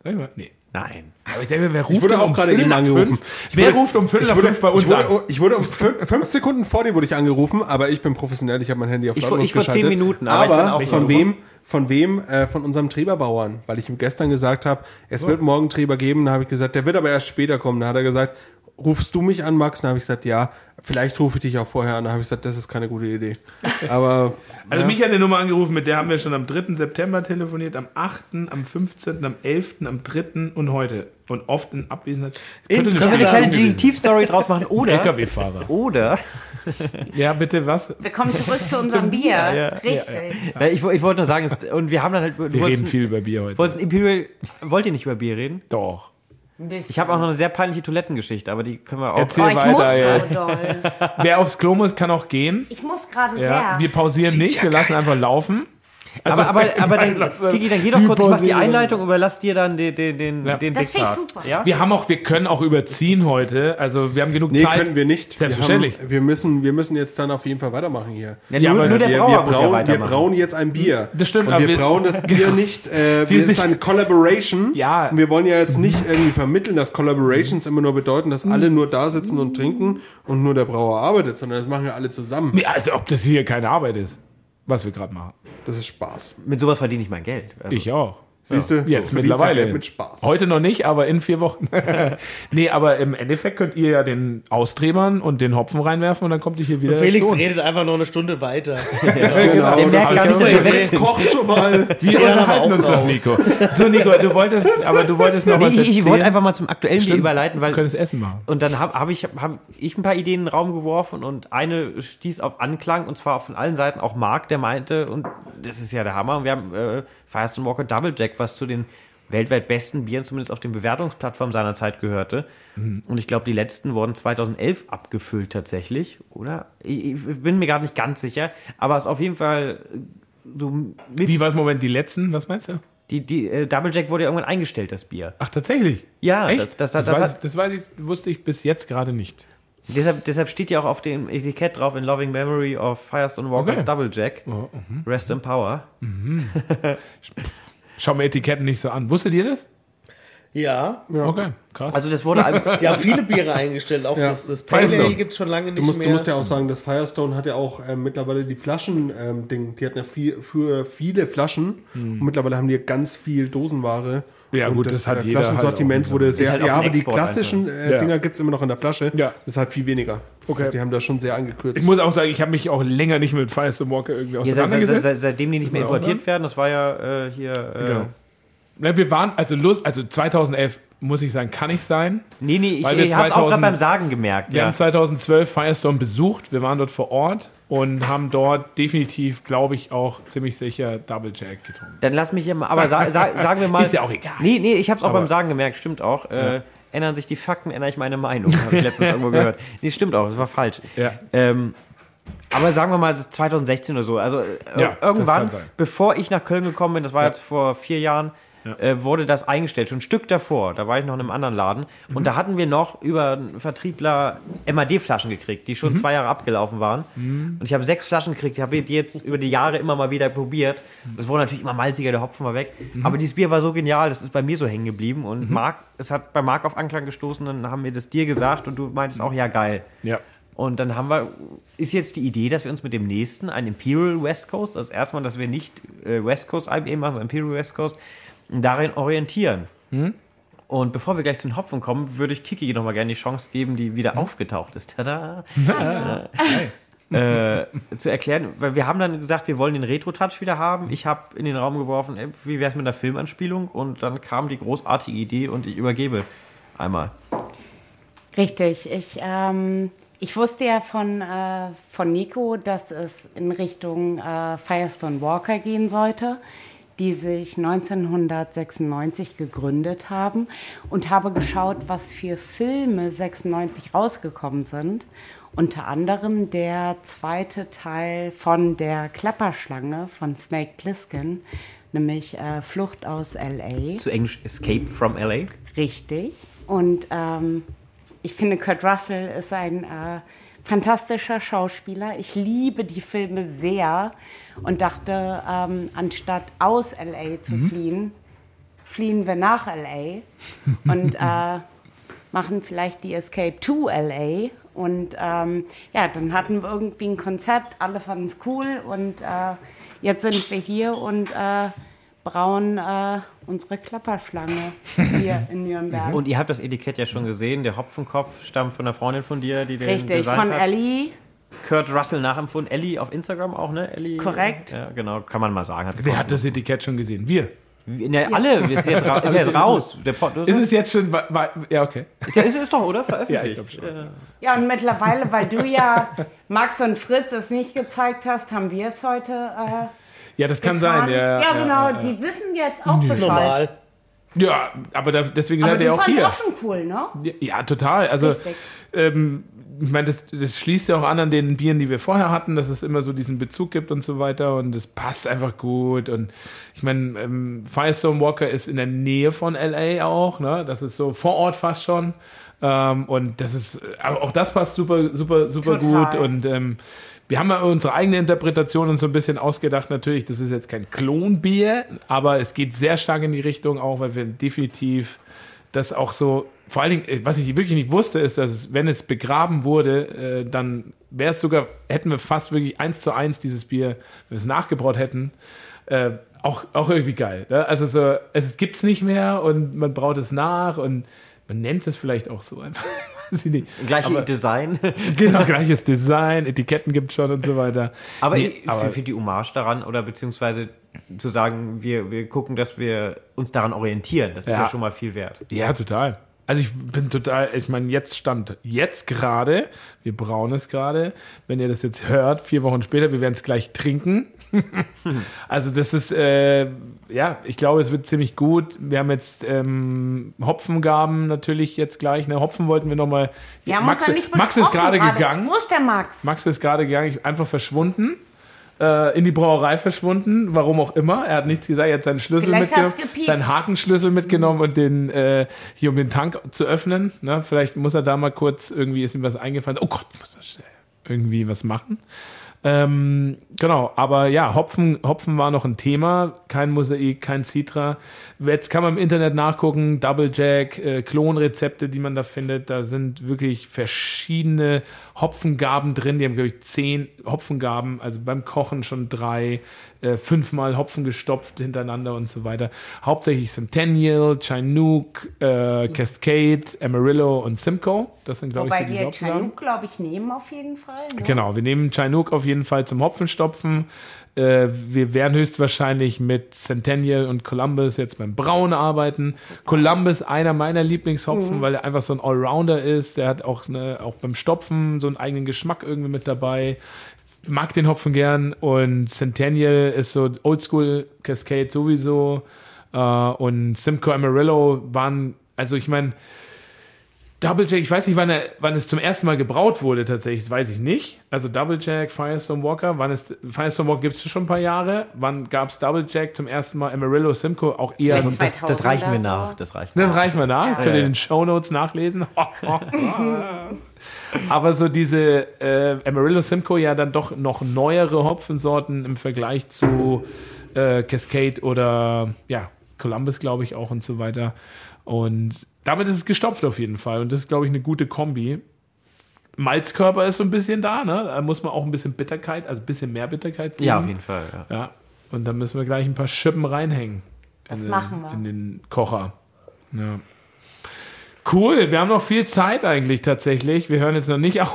Sag ich mal, nee. Nein. Aber ich denke, wer ruft wurde denn auch um gerade eben angerufen. fünf? Wer ruft um Viertel nach fünf bei uns ich wurde, an? ich wurde um fünf, fünf Sekunden vor dir wurde ich angerufen, aber ich bin professionell, ich habe mein Handy auf Ich vor- lautlos ich vor zehn geschaltet. Minuten, aber ich bin aber auch von wem? Von wem? Äh, von unserem Treberbauern, weil ich ihm gestern gesagt habe, es wird morgen Treber geben. Da habe ich gesagt, der wird aber erst später kommen. Da hat er gesagt, rufst du mich an, Max? Da habe ich gesagt, ja. Vielleicht rufe ich dich auch vorher an. Da habe ich gesagt, das ist keine gute Idee. [LAUGHS] Aber Also mich hat eine Nummer angerufen, mit der haben wir schon am 3. September telefoniert, am 8., am 15., am 11., am 3. und heute. Und oft in Abwesenheit. Könnte Können wir eine Station kleine Detektivstory draus machen? [LAUGHS] Oder, LKW-Fahrer. oder, Ja, bitte, was? Wir kommen zurück zu unserem Bier. ja. Richtig. Na, ich, ich wollte nur sagen, und wir haben dann halt, Wir reden viel über Bier heute. Imperial, wollt ihr nicht über Bier reden? Doch. Ich habe auch noch eine sehr peinliche Toilettengeschichte, aber die können wir auch. Erzähl Oh, ich weiter. muss ja. so doll. Wer aufs Klo muss, kann auch gehen. Ich muss gerade Ja, wir sehr. pausieren nicht, wir lassen einfach laufen. Also, aber, aber, [LAUGHS] aber dann, Kiki, dann geh doch kurz, ich mach die. Einleitung und überlass dir dann den, den, den, Ja. den Das finde ich super. Ja? Wir haben auch, wir können auch überziehen heute. Also wir haben genug nee, Zeit. können wir nicht. Selbstverständlich. Wir, haben, wir, müssen, wir müssen jetzt dann auf jeden Fall weitermachen hier. Ja, Ja, nur, nur der wir, Brauer wir, muss ja brauen, wir weitermachen. brauen jetzt ein Bier. Das stimmt, Und aber wir, wir- brauen das Bier [LAUGHS] nicht. Äh, wir, Wir sich- eine Collaboration. Ja. Und wir wollen ja jetzt nicht irgendwie vermitteln, dass Collaborations immer nur bedeuten, dass alle nur da sitzen und trinken und nur der Brauer arbeitet, sondern das machen wir alle zusammen. Nee, also ob das hier keine Arbeit ist, was wir gerade machen. Das ist Spaß. Mit sowas verdiene ich mein Geld. Also, Ich auch. Siehst du? Jetzt So, mittlerweile. Mit Spaß. Heute noch nicht, aber in vier Wochen. [LAUGHS] nee, aber im Endeffekt könnt ihr ja den austrebern und den Hopfen reinwerfen und dann kommt ihr hier wieder. Felix zu uns. redet einfach noch eine Stunde weiter. [LAUGHS] Genau. Der merkt gar nicht, dass Felix kocht schon mal. [LAUGHS] Wir unterhalten auch uns noch. Nico. So, Nico, du wolltest, aber du wolltest noch Nee, was ich, erzählen. ich wollte einfach mal zum aktuellen Stimmt. überleiten, weil Du könntest Essen machen. Und dann habe hab ich, hab ich ein paar Ideen in den Raum geworfen und eine stieß auf Anklang und zwar von allen Seiten auch Marc, der meinte, und das ist ja der Hammer, und wir haben äh, Firestone Walker Double Jack, was zu den weltweit besten Bieren zumindest auf den Bewertungsplattformen seiner Zeit gehörte. Und ich glaube, die letzten wurden 2011 abgefüllt tatsächlich, oder? Ich, ich bin mir gerade nicht ganz sicher, aber es ist auf jeden Fall äh, so mit, Wie war es Moment, die letzten? Was meinst du? die, die äh, Double Jack wurde ja irgendwann eingestellt, das Bier. Ach, tatsächlich? Ja, Echt? das- das- Das, das weiß, hat- das weiß ich, wusste ich bis jetzt gerade nicht. Deshalb, deshalb steht ja auch auf dem Etikett drauf in Loving Memory of Firestone Walkers Okay. Double Jack. Rest in Power. Schau mir Etiketten nicht so an. Wusstet ihr das? Ja, Okay, krass. Also das wurde [LAUGHS] die haben viele Biere eingestellt. Auch Ja. das, das Pale gibt es schon lange nicht Du musst, mehr. du musst ja auch sagen, das Firestone hat ja auch ähm, mittlerweile die Flaschen, ähm, Ding, die hatten ja viel, für viele Flaschen und mittlerweile haben die ja ganz viel Dosenware. Ja, und gut, das hat äh, jeder halt Flaschensortiment auch wurde sehr, halt ja, aber die klassischen äh, Ja. Dinger gibt es immer noch in der Flasche. Ja. Das ist halt viel weniger. Okay. Also die haben das schon sehr angekürzt. ich muss auch sagen, ich habe mich auch länger nicht mit Firestone Walker irgendwie ja, seit, seit, auseinandergesetzt. seit, seitdem die nicht mehr importiert werden, das war ja äh, hier. Äh, Genau. Na, wir waren, also Lust, also 2011 muss ich sagen, kann nicht sein. Nee, nee, ich, ich habe es auch 2000 gerade beim Sagen gemerkt. Wir Ja. haben 2012 Firestone besucht, wir waren dort vor Ort und haben dort definitiv, glaube ich, auch ziemlich sicher Double Jack getrunken. Dann lass mich ja mal, aber sa, sa, sagen wir [LAUGHS] mal. Ist ja auch egal. Nee, nee, ich habe es auch Aber- beim Sagen gemerkt, stimmt auch. Äh, Ändern sich die Fakten, ändere ich meine Meinung. Habe ich letztens [LAUGHS] irgendwo gehört. Nee, stimmt auch, das war falsch. Ja. Ähm, aber sagen wir mal, es ist 2016 oder so. Also äh, Ja, irgendwann, bevor ich nach Köln gekommen bin, das war jetzt vor vier Jahren, äh, wurde das eingestellt. Schon ein Stück davor. Da war ich noch in einem anderen Laden. Mhm. Und da hatten wir noch über einen Vertriebler MAD-Flaschen gekriegt, die Mhm. schon zwei Jahre abgelaufen waren. Und ich habe sechs Flaschen gekriegt. Ich habe die jetzt über die Jahre immer mal wieder probiert. Das wurde natürlich immer malziger, der Hopfen war weg. Mhm. Aber dieses Bier war so genial, das ist bei mir so hängen geblieben. Und Marc, es hat bei Marc auf Anklang gestoßen. Dann haben wir das dir gesagt und du meintest auch, ja geil. Ja. Und dann haben wir, ist jetzt die Idee, dass wir uns mit dem nächsten, ein Imperial West Coast, also erstmal, dass wir nicht äh, West Coast IPA machen, sondern Imperial West Coast, darin orientieren. Und bevor wir gleich zu den Hopfen kommen, würde ich Kiki nochmal gerne die Chance geben, die wieder aufgetaucht ist. Tada! äh, zu erklären, weil wir haben dann gesagt, wir wollen den Retro-Touch wieder haben. Ich habe in den Raum geworfen, ey, wie wäre es mit einer Filmanspielung? Und dann kam die großartige Idee und ich übergebe einmal. Richtig. Ich, ähm, ich wusste ja von, äh, von Nico, dass es in Richtung äh, Firestone Walker gehen sollte, die sich 1996 gegründet haben und habe geschaut, was für Filme 96 rausgekommen sind. Unter anderem der zweite Teil von der Klapperschlange von Snake Plissken, nämlich äh, Flucht aus LA. Zu Englisch Escape from LA. Richtig. Und ähm, ich finde, Kurt Russell ist ein äh, fantastischer Schauspieler. Ich liebe die Filme sehr und dachte, ähm, anstatt aus LA zu fliehen, fliehen wir nach LA und [LAUGHS] äh, machen vielleicht die Escape to LA. Und ähm, ja, dann hatten wir irgendwie ein Konzept, alle fanden es cool und äh, jetzt sind wir hier und äh, brauen äh, unsere Klapperschlange hier [LAUGHS] in Nürnberg. Und ihr habt das Etikett ja schon gesehen. Der Hopfenkopf stammt von einer Freundin von dir, die den Richtig, designt von hat. Ellie. Kurt Russell nachempfunden. Ellie auf Instagram auch, ne? Ellie, Korrekt. Ja, genau, kann man mal sagen. Hat Wer hat das Etikett schon gesehen? Wir. Ja, alle, ist jetzt, ra [LAUGHS] ist jetzt raus. Der Pod, das Ist es jetzt schon. Ja, okay. ist, ja, ist es doch, oder? Veröffentlicht. [LAUGHS] Ja, ich glaub schon. Äh, Ja, und mittlerweile, weil du ja Max und Fritz es nicht gezeigt hast, haben wir es heute äh, Ja, das kann getan. sein. Ja, ja, genau, ja, ja. die wissen jetzt auch Bescheid. Normal. Ja, aber da, deswegen Aber seid ihr auch hier. auch schon cool, ne? Ja, Ja, total. Also, ähm, ich meine, das, das schließt ja auch an an den Bieren, die wir vorher hatten, dass es immer so diesen Bezug gibt und so weiter und es passt einfach gut. Und ich meine, ähm, Firestone Walker ist in der Nähe von LA auch, ne? Das ist so vor Ort fast schon. Ähm, und das ist, aber auch das passt super, super, super Total. gut. Und ähm, wir haben ja unsere eigene Interpretation uns so ein bisschen ausgedacht. Natürlich, das ist jetzt kein Klonbier, aber es geht sehr stark in die Richtung auch, weil wir definitiv das auch so, vor allen Dingen, äh, was ich wirklich nicht wusste, ist, dass es, wenn es begraben wurde, äh, dann wäre es sogar, hätten wir fast wirklich eins zu eins dieses Bier, wenn wir es nachgebraut hätten, äh, auch, auch irgendwie geil. Ne? Also so, es gibt's nicht mehr und man braut es nach und man nennt es vielleicht auch so einfach. [LAUGHS] Weiß ich nicht. Gleiche Aber- Design. [LAUGHS] Genau, gleiches Design, Etiketten gibt schon und so weiter. Aber, Nee, ich- aber für, für die Hommage daran oder beziehungsweise zu sagen, wir, wir gucken, dass wir uns daran orientieren, das ist Ja. ja schon mal viel wert. Ja, total. Also ich bin total, ich meine, jetzt stand, jetzt gerade, wir brauen es gerade, wenn ihr das jetzt hört, vier Wochen später, wir werden es gleich trinken. [LAUGHS] also das ist, äh, ja, ich glaube, es wird ziemlich gut. Wir haben jetzt ähm, Hopfengaben natürlich jetzt gleich. Ne? Hopfen wollten wir nochmal. Haben Max, ja nicht Max ist gerade gegangen. Wo ist der Max? Max ist gerade gegangen, einfach verschwunden. Äh, in die Brauerei verschwunden, warum auch immer. Er hat nichts gesagt, er hat seinen Schlüssel Vielleicht mitgenommen, seinen Hakenschlüssel mitgenommen und den äh, hier um den Tank zu öffnen. Ne? Vielleicht muss er da mal kurz irgendwie ist ihm was eingefallen. Oh Gott, muss da schnell irgendwie was machen. Ähm, genau, aber ja, Hopfen, Hopfen war noch ein Thema. Kein Mosaik, kein Citra. Jetzt kann man im Internet nachgucken, Double Jack, äh, Klonrezepte, die man da findet. Da sind wirklich verschiedene Hopfengaben drin. Die haben, glaube ich, zehn Hopfengaben, also beim Kochen schon drei, äh, fünfmal Hopfen gestopft hintereinander und so weiter. Hauptsächlich Centennial, Chinook, äh, Cascade, Amarillo und Simcoe. Das sind, glaube ich, so Wobei die wir. Chinook, glaube ich, nehmen auf jeden Fall. Ne? Genau, wir nehmen Chinook auf jeden Fall zum Hopfenstopfen. Äh, wir werden höchstwahrscheinlich mit Centennial und Columbus jetzt beim Brauen arbeiten. Columbus einer meiner Lieblingshopfen, weil er einfach so ein Allrounder ist. Der hat auch, eine, auch beim Stopfen so einen eigenen Geschmack irgendwie mit dabei. Mag den Hopfen gern und Centennial ist so Oldschool Cascade sowieso. Äh, und Simcoe Amarillo waren, also ich meine, Double Jack, ich weiß nicht, wann, er, wann es zum ersten Mal gebraut wurde tatsächlich, das weiß ich nicht. Also Double Jack, Firestone Walker, wann ist, Firestone Walker gibt es schon ein paar Jahre. Wann gab es Double Jack zum ersten Mal? Amarillo, Simcoe, auch eher Das, das reichen wir 2000er nach. Das reicht Das reicht mal nach, das könnt ihr Ja. in den Shownotes nachlesen. [LAUGHS] [LAUGHS] Aber so diese äh, Amarillo Simcoe ja dann doch noch neuere Hopfensorten im Vergleich zu äh, Cascade oder ja, Columbus, glaube ich, auch und so weiter. Und damit ist es gestopft auf jeden Fall. Und das ist, glaube ich, eine gute Kombi. Malzkörper ist so ein bisschen da, ne? Da muss man auch ein bisschen Bitterkeit, also ein bisschen mehr Bitterkeit geben. Ja, auf jeden Fall. Ja. Ja. Und dann müssen wir gleich ein paar Schippen reinhängen. Das in den, machen wir. In den Kocher. Ja. Cool, wir haben noch viel Zeit eigentlich tatsächlich. Wir hören jetzt noch nicht auf.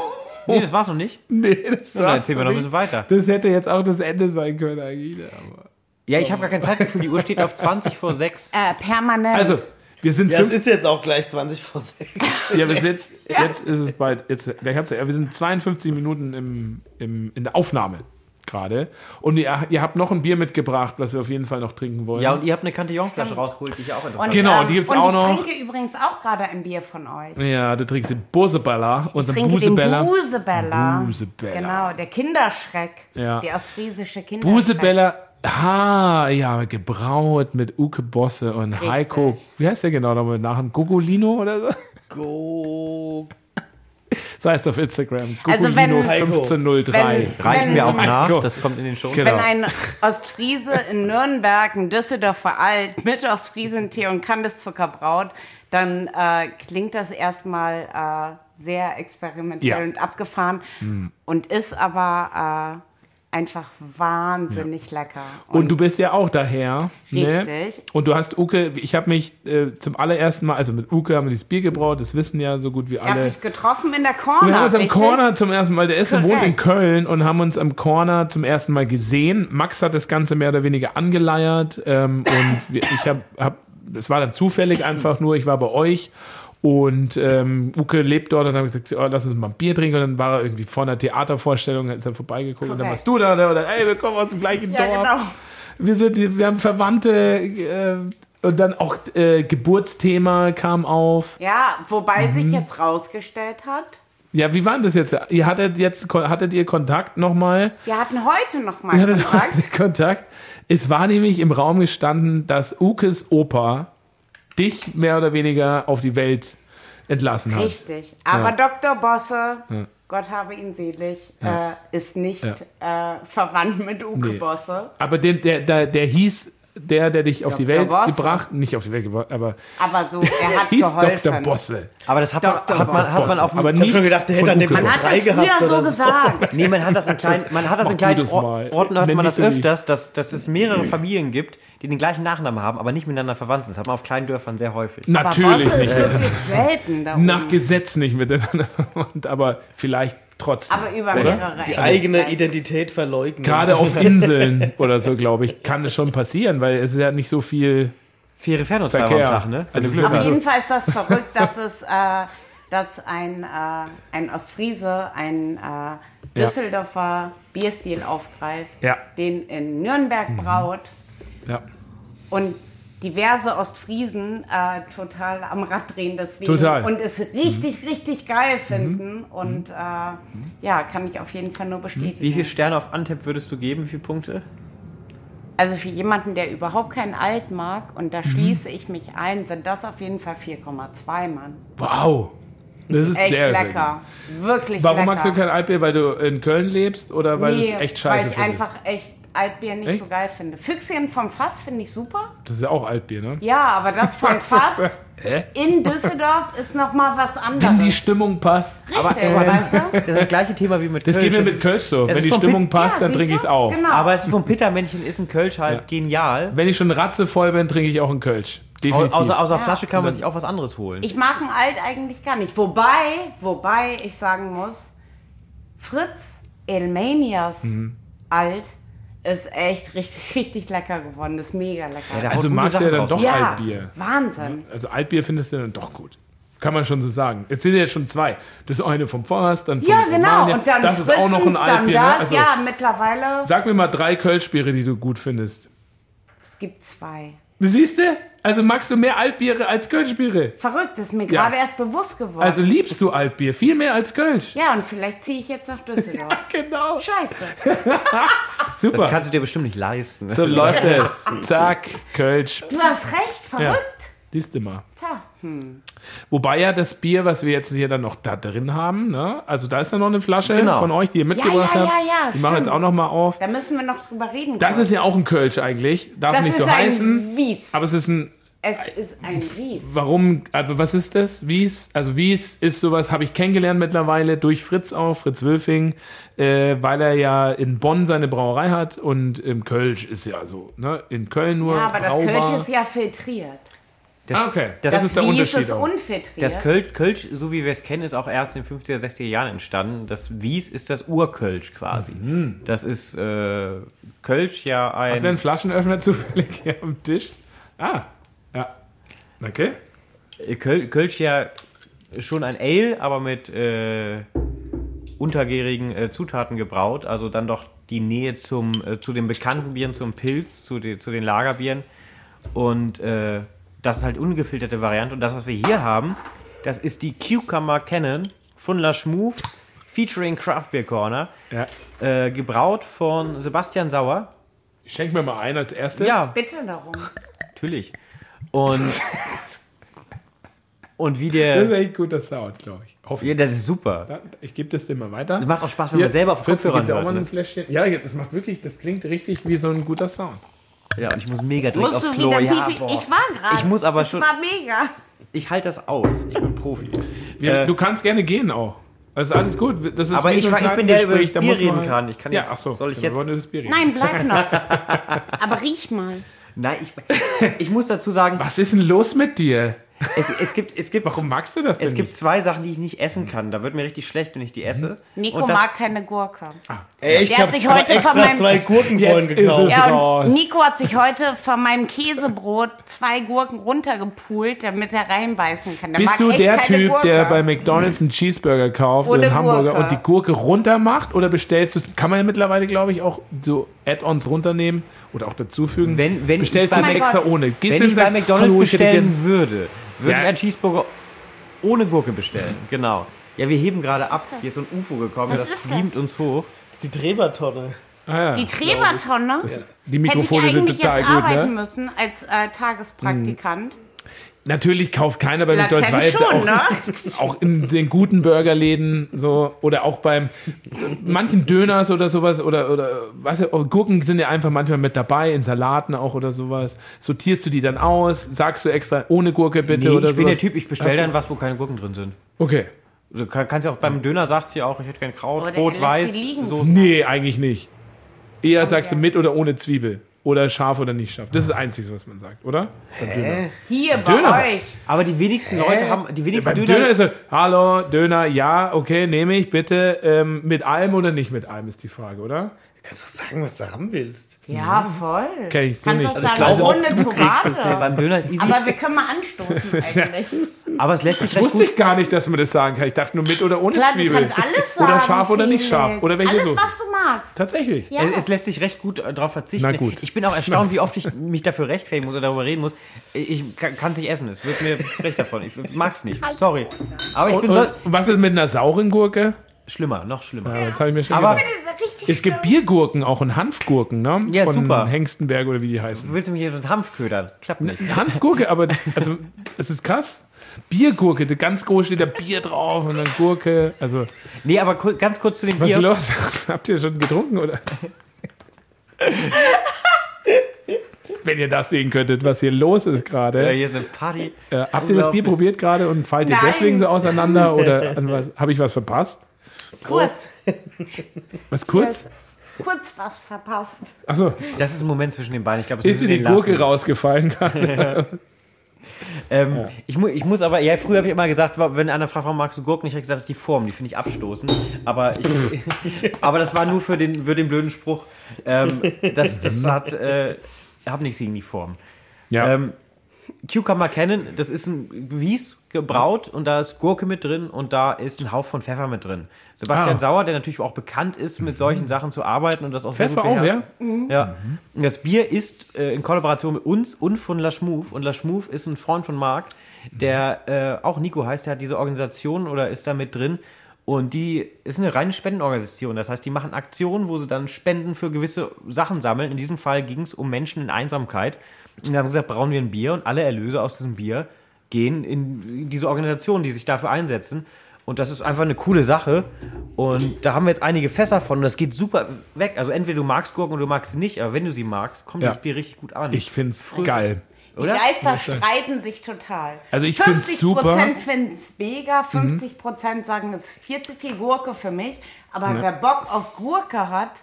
Nee, das war's noch nicht. [LAUGHS] Nee, das Dann war's erzählen wir noch ein bisschen weiter. Das hätte jetzt auch das Ende sein können eigentlich. Aber Ja, ich habe gar kein Zeitgefühl. Die Uhr steht auf 20 vor 6. Äh, permanent. also, wir sind Ja, es ist jetzt auch gleich 20 vor 6. ja, wir sind jetzt, jetzt ist es bald, jetzt, wir sind 52 Minuten im, im, in der Aufnahme gerade. Und ihr, ihr habt noch ein Bier mitgebracht, was wir auf jeden Fall noch trinken wollen. Ja, und ihr habt eine Cantillon-Flasche rausgeholt, die ich auch interessant Und, Genau, ähm, die gibt's und auch ich noch. trinke übrigens auch gerade ein Bier von euch. Ja, du trinkst den Busebella, Ich trinke Busebella. den Busebella. Busebella. Genau, der Kinderschreck. Ja. Der ostfriesische Kinderschreck. Busebella, ha, ja, gebraut mit Uke Bosse und Richtig. Heiko. Wie heißt der genau nochmal nach dem Gugolino oder so? Go. Das heißt auf Instagram. Also wenn- Gugolino Heiko. 1503. Wenn- Reichen wir auch nach. Gott. Das kommt in den Show. Genau. Wenn ein Ostfriese in Nürnberg ein Düsseldorfer Alt mit Ostfriesentee und Kandiszucker braut, dann äh, klingt das erstmal äh, sehr experimentell Ja. und abgefahren und ist aber äh, einfach wahnsinnig lecker. Und du bist ja auch daher. Ne? Richtig. Und du hast Uke, ich habe mich äh, zum allerersten Mal, also mit Uke haben wir dieses Bier gebraut, das wissen ja so gut wie Ihr habt alle. dich getroffen in der Corner. Wir haben uns am richtig? Corner zum ersten Mal, der ist und wohnt in. Köln und haben uns am Corner zum ersten Mal gesehen. Max hat das Ganze mehr oder weniger angeleiert ähm, und ich habe, hab, es war dann zufällig einfach nur, ich war bei euch und ähm, Uke lebt dort und dann habe ich gesagt, oh, lass uns mal ein Bier trinken und dann war er irgendwie vor einer Theatervorstellung, ist er vorbeigeguckt und dann warst du da, der, oder ey, wir kommen aus dem gleichen Ja, Dorf. genau. Wir, sind, wir haben Verwandte äh, und dann auch äh, Geburtsthema kam auf. Ja, wobei Mhm. sich jetzt rausgestellt hat, Ja, wie war denn das jetzt? Ihr hattet jetzt hattet ihr Kontakt nochmal? wir hatten heute noch mal Ihr hattet Kontakt. heute [LAUGHS] Kontakt. Es war nämlich im Raum gestanden, dass Ukes Opa dich mehr oder weniger auf die Welt entlassen hat. Richtig. Aber Dr. Bosse, Gott habe ihn selig, äh, ist nicht äh, verwandt mit Uke Nee. Bosse. Aber den, der, der, der hieß der, der dich auf die. Welt Bosse. gebracht, nicht auf die Welt gebracht, aber Aber so, er [LAUGHS] hat hieß geholfen. Dr. Bosse. Aber das hat man, Dr. hat man, hat man auf dem aber nicht schon gedacht, der hätte an dem Tag Man Bosse. hat frei das gehabt so gesagt. Nee, man hat das in kleinen, man hat das in kleinen. Orten hört man das öfters, dass, dass es mehrere Familien gibt, die den gleichen Nachnamen haben, aber nicht miteinander verwandt sind. Das hat man auf kleinen Dörfern sehr häufig. Aber Natürlich Bosse nicht. ist wirklich selten da Nach. Gesetz nicht miteinander [LAUGHS] verwandt, aber vielleicht trotzdem. Aber über oder? mehrere Die eigene. Identität verleugnen. Gerade auf [LAUGHS] Inseln oder so, glaube ich, kann es schon passieren, weil es ist ja nicht so viel. Vier Fernnutzfahrer am Verkehr. Tag, ne? Also Glück Auf hast. jeden Fall ist das verrückt, dass [LAUGHS] es, äh, dass ein, äh, ein Ostfriese ein äh, Düsseldorfer Bierstil aufgreift, Ja. den in Nürnberg braut Ja. und diverse Ostfriesen äh, total am Rad drehen deswegen Total. und es richtig, richtig geil finden und äh, ja, kann ich auf jeden Fall nur bestätigen. Wie viele Sterne auf Antep würdest du geben? Wie viele Punkte? Also für jemanden, der überhaupt kein Alt mag, und Mhm. da schließe ich mich ein, sind das auf jeden Fall 4,2 Mann. Wow. Das ist Echt sehr, sehr lecker. Ist wirklich. Warum lecker. magst du kein Altbier? Weil du in Köln lebst oder weil nee, du es echt scheiße weil ich einfach echt Altbier nicht Echt? so geil finde. Füchschen vom Fass finde ich super. Das ist ja auch Altbier, ne? Ja, aber das vom [LAUGHS] Fass in Düsseldorf ist noch mal was anderes. Wenn die Stimmung passt. Richtig, aber- weißt du? Das ist das gleiche Thema wie mit Das Kölsch. geht mir Das mit Kölsch so. Wenn die Stimmung Pit- passt, dann siehst trinke ich es auch. Genau. Aber es ist vom Pittermännchen ist ein Kölsch halt Ja. genial. Wenn ich schon ratzevoll bin, trinke ich auch einen Kölsch. Definitiv. Au- Außer, außer Ja. Flasche kann man sich auch was anderes holen. Ich mag ein Alt eigentlich gar nicht. Wobei, wobei ich sagen muss, Fritz Elmanias Mhm. Alt ist echt richtig, [LAUGHS] richtig lecker geworden. Das ist mega lecker. Ja, also magst du ja dann doch ja, Altbier. Wahnsinn. Also Altbier findest du dann doch gut. Kann man schon so sagen. Jetzt sind ja schon zwei. Das ist eine vom Forst, dann vom Ja, genau. Romania. Und dann Das ist auch noch ein Altbier. Ne? das. Also, ja, mittlerweile. Sag mir mal drei Kölschbiere, die du gut findest. Es gibt zwei. Siehst du? Also magst du mehr Altbiere als Kölschbiere. Verrückt, das ist mir Ja. gerade erst bewusst geworden. Also liebst du Altbier viel mehr als Kölsch. ja, und vielleicht ziehe ich jetzt nach Düsseldorf. [LAUGHS] Genau. Scheiße. [LAUGHS] Das Super. kannst du dir bestimmt nicht leisten. So läuft [LAUGHS] es. Zack, Kölsch. Du hast recht, verrückt. Siehst du mal. Tja. Wobei ja das Bier, was wir jetzt hier dann noch da drin haben, ne? also da ist ja noch eine Flasche Genau. von euch, die ihr mitgebracht ja, habt. ja, ja, die machen wir jetzt auch noch mal auf. Da müssen wir noch drüber reden. Das kurz. ist ja auch ein Kölsch eigentlich. Darf das nicht ist so ein heißen. Wies. Aber es ist ein. es ist ein Wies. Warum? Aber was ist das? Wies? Also Wies ist sowas, habe ich kennengelernt mittlerweile durch Fritz auch, Fritz Wülfing, äh, weil er ja in Bonn seine Brauerei hat und im Kölsch ist ja so, ne? In Köln nur. Ja, aber das braubar. Kölsch ist ja filtriert. Das, Ah, okay. Das, Das ist der Wies Unterschied ist auch. unfiltriert. das Kölsch, Kölsch, so wie wir es kennen, ist auch erst in den 50er, 60er Jahren entstanden. Das Wies ist das Urkölsch quasi. Das ist äh, Kölsch ja Hat wer einen ein... Flaschenöffner [LAUGHS] zufällig hier am Tisch? Ah, ja. Okay. äh, Köl, Kölsch ja schon ein Ale, aber mit äh, untergärigen äh, Zutaten gebraut. Also dann doch die Nähe zum, äh, zu den bekannten Bieren, zum Pilz, zu, den zu den Lagerbieren. Und äh, das ist halt ungefilterte Variante. Und das, was wir hier haben, das ist die Cucumber Cannon von La Schmouv featuring Craft Beer Corner. Ja. Äh, gebraut von Sebastian Sauer. Schenk mir mal ein als erstes. Ja, Bitte darum. natürlich. Und, [LAUGHS] und wie Das ist der. echt guter Sound, glaube ich. Hoffe Ja, ich. das ist super. Ich gebe das dir mal weiter. Das macht auch Spaß, wenn man selber auf Kopfhörern gibt auch hört. ein Ne? Fläschchen. Ja, das macht wirklich, das klingt richtig wie so ein guter Sound. Ja, und ich muss mega dringend Musst aufs du Klo. wieder Ja, Pipi? boah. Ich war gerade. Ich muss aber das schon- war mega. Ich halte das aus. Ich bin Profi. Wir, Äh, du kannst gerne gehen auch. Das ist alles gut. Das ist Aber wie ich so ein war- ich bin der, der über das da Bier muss man reden halt- kann. Ich kann ja, jetzt- ach so. soll ich dann jetzt- wollen wir das Bier reden. Nein, bleib noch. [LAUGHS] Aber riech mal. Nein, ich, ich muss dazu sagen, Was ist denn los mit dir? Es, es gibt, es gibt, Warum magst du das denn es gibt nicht? zwei Sachen, die ich nicht essen kann. Da wird mir richtig schlecht, wenn ich die esse. Nico Und das- mag keine Gurke. Ey, ich Der hat habe sich heute von extra meinem- zwei Gurken vorhin gekauft. Ja, Nico hat sich heute von meinem Käsebrot zwei Gurken runtergepult, damit er reinbeißen kann. Der Bist mag du echt der keine Typ, Gurke. der bei McDonalds einen Cheeseburger kauft oder einen Hamburger Gurke. und die Gurke runter macht oder bestellst du Kann man ja mittlerweile, glaube ich, auch so Add-ons runternehmen oder auch dazufügen. Wenn- wenn bestellst ich du bei es extra ohne. Gehst Wenn du ich bei McDonalds "Hallo, ich hätte gern-" bestellen würde, würde Ja. ich einen Cheeseburger ohne Gurke bestellen. [LAUGHS] Genau. Ja, wir heben gerade ab. das? Hier ist so ein UFO gekommen, Was das das? beamt uns hoch. Das ist die Trebertonne. Ah, ja. Die Trebertonne Die hätte ich Mikrofone sind eigentlich total jetzt gut, arbeiten ne? müssen als äh, Tagespraktikant. Natürlich kauft keiner bei McDonalds, schon, auch, ne? auch in den guten Burgerläden so oder auch beim manchen Döners oder sowas oder oder weißt du, Gurken sind ja einfach manchmal mit dabei in Salaten auch oder sowas. Sortierst du die dann aus? Sagst du extra ohne Gurke bitte Nee, oder ich bin der sowas? Typ, ich bestelle so. dann was, wo keine Gurken drin sind. Okay. Du kann- kannst ja auch beim Döner sagst du ja auch, ich hätte kein Kraut, Oder Rot, lässt Weiß, sie liegen. Soße. Nee, eigentlich nicht. Eher sagst du mit oder ohne Zwiebel oder scharf oder nicht scharf. Das ist das Einzige, was man sagt, oder? Hier bei Döner. euch. Aber die wenigsten Leute haben, die wenigsten Beim Döner, Döner ist so, hallo, Döner, ja, okay, nehme ich bitte. Ähm, mit allem oder nicht mit allem ist die Frage, oder? Du kannst doch sagen, was du haben willst. Ja, voll. Kenn ich so Kannst nicht. Also sagen, glaube auch, ohne du kriegst es Tomate. beim Döner ist easy, Aber wir können mal anstoßen [LAUGHS] eigentlich. aber es lässt sich Das wusste gut, ich gar nicht, dass man das sagen kann. Ich dachte nur mit oder ohne Klar, du Zwiebel. kannst alles sagen. Oder scharf oder nicht scharf. Oder welche Alles, so. was du magst. Tatsächlich. Ja. es, es lässt sich recht gut darauf verzichten. Na gut. Ich bin auch erstaunt, [LAUGHS] wie oft ich mich dafür rechtfertigen muss oder darüber reden muss. Ich kann es nicht essen, es wird mir recht davon. Ich mag's nicht, sorry. Aber ich Und, bin so, und was ist mit einer sauren Gurke? Schlimmer, noch schlimmer. Ja, das habe ich mir schon Aber- gedacht. Es gibt Biergurken auch und Hanfgurken, ne? Ja, Von super. Hengstenberg oder wie die heißen. Willst du mich hier mit Hanf ködern? Klappt nicht. Hanfgurke, aber also es ist krass. Biergurke, ganz groß steht da Bier drauf und dann Gurke. Also, Nee, aber ku- ganz kurz zu dem was ist Bier. los? [LAUGHS] Habt ihr schon getrunken oder? Wenn ihr das sehen könntet, was hier los ist Ja, gerade. hier ist eine Party. Äh, habt ihr das Bier Unglaublich. probiert gerade und fallt ihr Nein. deswegen so auseinander [LAUGHS] oder an was, habe ich was verpasst? Kurz. [LAUGHS] Was kurz? Kurz was verpasst. Achso, Das ist ein Moment zwischen den beiden. Ich glaube, ist dir die Gurke rausgefallen gerade? [LAUGHS] Ähm, ich, mu ich muss aber, ja, früher habe ich immer gesagt, wenn einer fragt, warum magst du Gurken, ich habe gesagt, das ist die Form, die finde ich abstoßend. Aber, ich, [LAUGHS] aber das war nur für den, für den blöden Spruch. Ähm, das, das hat, äh, hab nichts gegen die Form. Ja. Ähm, Cucumber Cannon, das ist ein Wies gebraut und da ist Gurke mit drin und da ist ein Hauch von Pfeffer mit drin. Sebastian Ah. Sauer, der natürlich auch bekannt ist, mit solchen Sachen zu arbeiten und das auch Pfeffer sehr gut auch, beherrscht. ja? Ja. Und Das Bier ist äh, in Kollaboration mit uns und von La Schmouv. Und La Schmouv ist ein Freund von Marc, der äh, auch Nico heißt, der hat diese Organisation oder ist da mit drin. Und die ist eine reine Spendenorganisation. Das heißt, die machen Aktionen, wo sie dann Spenden für gewisse Sachen sammeln. In diesem Fall ging es um Menschen in Einsamkeit. Und dann haben sie gesagt, brauchen wir ein Bier und alle Erlöse aus diesem Bier gehen in diese Organisation, die sich dafür einsetzen. Und das ist einfach eine coole Sache. Und da haben wir jetzt einige Fässer von und das geht super weg. Also entweder du magst Gurken oder du magst sie nicht, aber wenn du sie magst, kommt Ja. das Bier richtig gut an. Ich find's geil. Die Oder? Geister streiten sich total. Also ich find's 50 super. Prozent finden es mega, 50 Prozent sagen, es ist viel zu viel Gurke für mich. Aber wer Bock auf Gurke hat,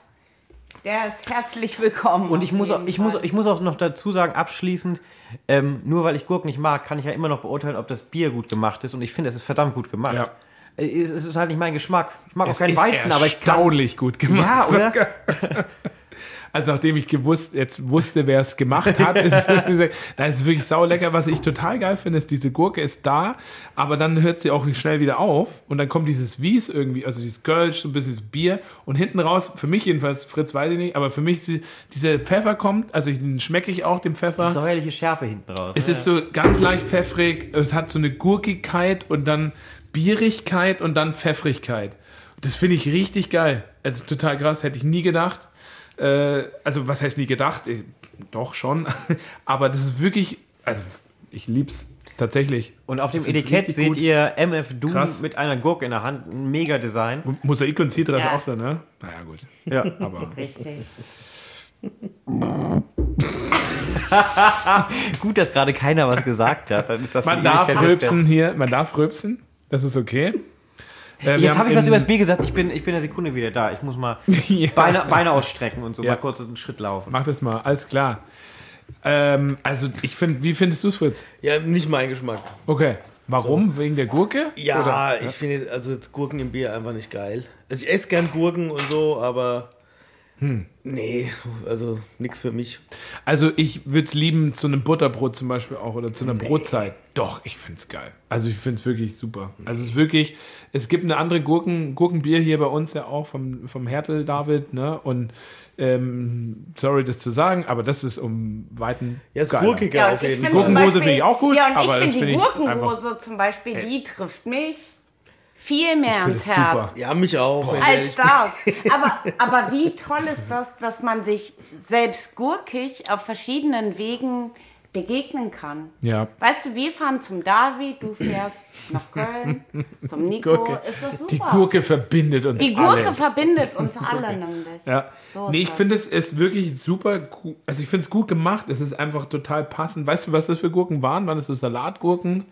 Der ist herzlich willkommen. Und ich muss, auch, ich, muss, ich muss auch noch dazu sagen, abschließend, ähm, nur weil ich Gurken nicht mag, kann ich ja immer noch beurteilen, ob das Bier gut gemacht ist. Und ich finde, es ist verdammt gut gemacht. Ja. Äh, Es ist halt nicht mein Geschmack. Ich mag auch Es keinen ist Weizen, aber ich kann. erstaunlich gut gemacht. Ja, oder? [LAUGHS] [LAUGHS] Also nachdem ich gewusst, jetzt wusste, wer es gemacht hat, ist es, das ist wirklich saulecker. Was ich total geil finde, ist, diese Gurke ist da, aber dann hört sie auch schnell wieder auf und dann kommt dieses Wies irgendwie, also dieses Kölsch, so ein bisschen das Bier und hinten raus, für mich jedenfalls, Fritz weiß ich nicht, aber für mich, die- dieser Pfeffer kommt, also ich- den schmecke ich auch, den Pfeffer. Säuerliche Schärfe hinten raus. Es ist so ganz leicht pfeffrig, es hat so eine Gurkigkeit und dann Bierigkeit und dann Pfeffrigkeit. Das finde ich richtig geil. Also total krass, hätte ich nie gedacht. Äh, also was heißt nie gedacht? Ich, doch schon. [LAUGHS] Aber das ist wirklich, also ich lieb's tatsächlich. Und auf dem Etikett seht gut. ihr MF Doom Krass. mit einer Gurke in der Hand. Ein mega Design. Mosaik und Citra ist Ja. auch drin, ne? Naja, gut. Ja. Aber Richtig. [LAUGHS] Gut, dass gerade keiner was gesagt hat. Dann ist das man darf rülpsen hier, man darf rülpsen. Das ist okay. Äh, Jetzt habe ich was in- über das Bier gesagt. Ich bin, ich bin eine Sekunde wieder da. Ich muss mal [LAUGHS] Ja. Beine, Beine ausstrecken und so Ja. mal kurz einen Schritt laufen. Mach das mal, alles klar. Ähm, also ich finde, wie findest du es, Fritz? Ja, nicht mein Geschmack. Okay. Warum? Wegen der Gurke? Ja, Oder? ich finde also jetzt Gurken im Bier einfach nicht geil. Also ich esse gern Gurken und so, aber nee, also nichts für mich. Also ich würde es lieben zu einem Butterbrot zum Beispiel auch oder zu einer Brotzeit. Doch, ich finde es geil. Also ich finde es wirklich super. Also es ist wirklich, es gibt eine andere Gurken, Gurkenbier hier bei uns ja auch vom, vom Hertel David, ne? Und ähm, sorry, das zu sagen, aber das ist um Weiten. Ja, ist gurkiger Ja, und auf ich jeden finde Fall. Gurkenhose finde ich auch gut, Ja, und aber ich das finde die Gurkenhose zum Beispiel, die trifft mich viel mehr ans Herz. super. Ja, mich auch. wenn Als das. [LAUGHS] Aber, aber wie toll ist das, dass man sich selbst gurkig auf verschiedenen Wegen begegnen kann. Ja. Weißt du, wir fahren zum David, du fährst nach Köln, [LAUGHS] zum Nico. Gurke. Ist doch super. Die Gurke verbindet uns Die Gurke alle. verbindet uns [LAUGHS] alle nämlich. Ja. So nee, ich finde es ist wirklich super gut. Also ich finde es gut gemacht. Es ist einfach total passend. Weißt du, was das für Gurken waren? Waren das so Salatgurken?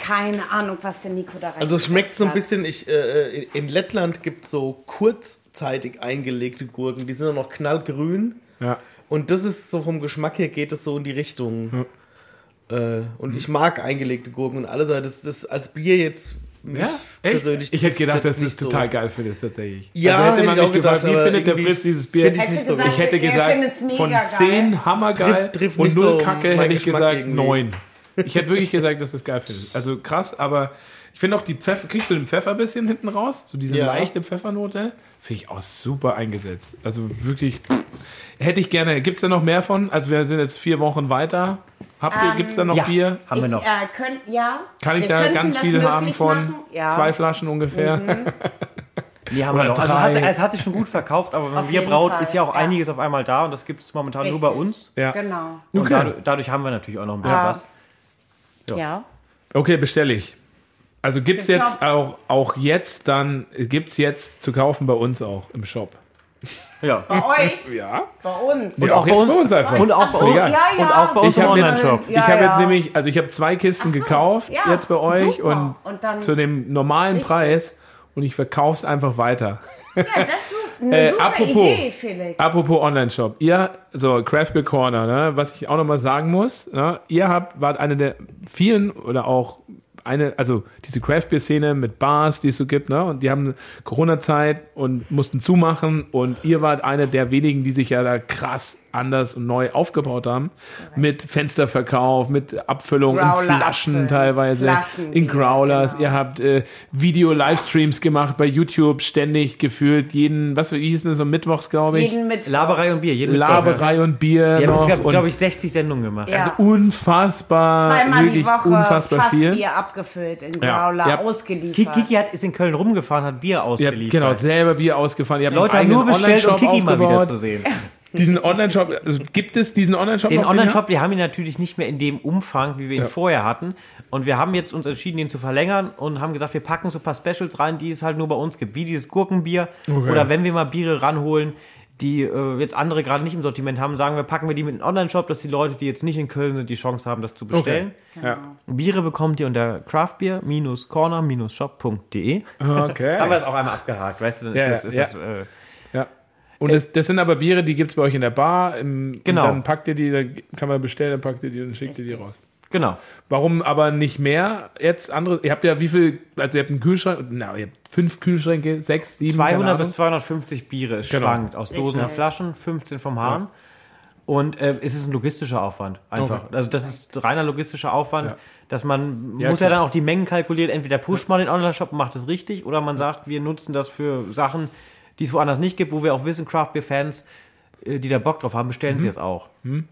Keine Ahnung, was der Nico da rein Also es schmeckt so ein bisschen, ich, äh, in Lettland gibt es so kurzzeitig eingelegte Gurken, die sind dann noch knallgrün. Ja. Und das ist so vom Geschmack her geht es so in die Richtung. Äh, und ich mag eingelegte Gurken und alles, aber das, das als Bier jetzt mich Echt? persönlich. Ich hätte gedacht, dass du es nicht total so. geil findest, tatsächlich. Ja, also hätte hätte man ich auch mich gefragt, gedacht, wie findet der Fritz dieses Bier? ich nicht so. Ich hätte gesagt, von geil. 10 hammergeil Trifft- trifft und nicht 0 so Kacke hätte ich gesagt irgendwie. 9. Ich hätte wirklich gesagt, dass du es geil findest. Also krass, aber ich finde auch die Pfeffer, kriegst du den Pfeffer ein bisschen hinten raus? So diese Ja. leichte Pfeffernote? Finde ich auch super eingesetzt. Also wirklich, hätte ich gerne. Gibt es da noch mehr von? Also wir sind jetzt vier Wochen weiter. Habt ihr, gibt es da noch ja. Bier? Haben wir ich, noch. Äh, könnt, ja, Kann ich wir da ganz das viel haben von. Ja. Mhm. zwei Flaschen ungefähr? [LAUGHS] Die haben Oder wir noch. Also drei. hat, es hat sich schon gut verkauft, aber wenn jeden braut, Fall, ist ja auch ja. einiges auf einmal da und das gibt es momentan nur bei Richtig. uns. Ja. Genau. Und Okay. dadurch, dadurch haben wir natürlich auch noch ein bisschen Ja. was. Ja. Ja. Okay, bestelle ich. Also gibt's Ich jetzt auch, auch jetzt dann, gibt's jetzt zu kaufen bei uns auch im Shop. Ja. Bei euch, [LAUGHS] Ja. bei uns. Und auch jetzt bei uns einfach. Und auch bei uns. Ja, ja. Und auch bei uns Ich im habe jetzt, Online-Shop. ich Ja, hab jetzt nämlich, also ich habe zwei Kisten so, gekauft ja, jetzt bei euch super. und, Und dann- zu dem normalen Richtig. Preis und ich verkaufe es einfach weiter. Ja, das ist Äh, apropos, Idee, Felix. apropos Online-Shop. Ihr, so Craft Beer Corner, ne, was ich auch nochmal sagen muss, ne, ihr habt, wart eine der vielen oder auch eine, also diese Craft Beer Szene mit Bars, die es so gibt, ne, und die haben Corona-Zeit und mussten zumachen und ihr wart eine der wenigen, die sich ja da krass anders und neu aufgebaut haben. Mit Fensterverkauf, mit Abfüllung in Flaschen teilweise, Flaschen, in Growlers. genau. Ihr habt äh, Video-Livestreams gemacht bei YouTube, ständig gefühlt jeden, was wie hieß das, so mittwochs, glaube ich. Jeden mit Laberei und Bier. Jeden Mittwoch. Laberei und Bier Wir haben noch. jetzt, und glaube ich, 60 Sendungen gemacht. Ja. also unfassbar, zweimal die wirklich Woche unfassbar fast viel. Bier abgefüllt in Ja. Growler, Ja. ausgeliefert. Ki- Kiki hat, ist in Köln rumgefahren, hat Bier ausgeliefert. genau selber Bier ausgefahren. Ihr habt Leute haben nur bestellt, um Kiki mal wieder aufgebaut. zu sehen. [LAUGHS] Diesen Online-Shop, also gibt es diesen Online-Shop Den Online-Shop, wir haben ihn natürlich nicht mehr in dem Umfang, wie wir ihn Ja. vorher hatten. Und wir haben jetzt uns entschieden, ihn zu verlängern und haben gesagt, wir packen so ein paar Specials rein, die es halt nur bei uns gibt. Wie dieses Gurkenbier. Okay. Oder wenn wir mal Biere ranholen, die äh, jetzt andere gerade nicht im Sortiment haben, sagen wir, packen wir die mit in den Online-Shop, dass die Leute, die jetzt nicht in Köln sind, die Chance haben, das zu bestellen. Ja. Biere bekommt ihr unter craftbeer-corner-shop.de. Okay. Haben wir das auch einmal abgehakt, weißt du? Dann Ja, ist das, ist ja. das, äh, ja. Und das, das sind aber Biere, die gibt es bei euch in der Bar. Im, Genau. Und dann packt ihr die, dann kann man bestellen, dann packt ihr die und schickt ihr die raus. Genau. Warum aber nicht mehr jetzt andere? Ihr habt ja wie viel, also ihr habt einen Kühlschrank, na, ihr habt fünf Kühlschränke, sechs, sieben, 200 keine bis Ahnung. 250 Biere. Es Genau. schwankt aus Dosen und. Flaschen, 15 vom Hahn. Und äh, es ist ein logistischer Aufwand, einfach. Okay. Also das ist reiner logistischer Aufwand, Ja. dass man Ja, muss klar. ja dann auch die Mengen kalkulieren. Entweder pusht man den Online-Shop und macht es richtig, oder man sagt, wir nutzen das für Sachen, die es woanders nicht gibt, wo wir auch wissen, Craft Beer Fans, äh, die da Bock drauf haben, bestellen sie jetzt auch. Weil Mhm.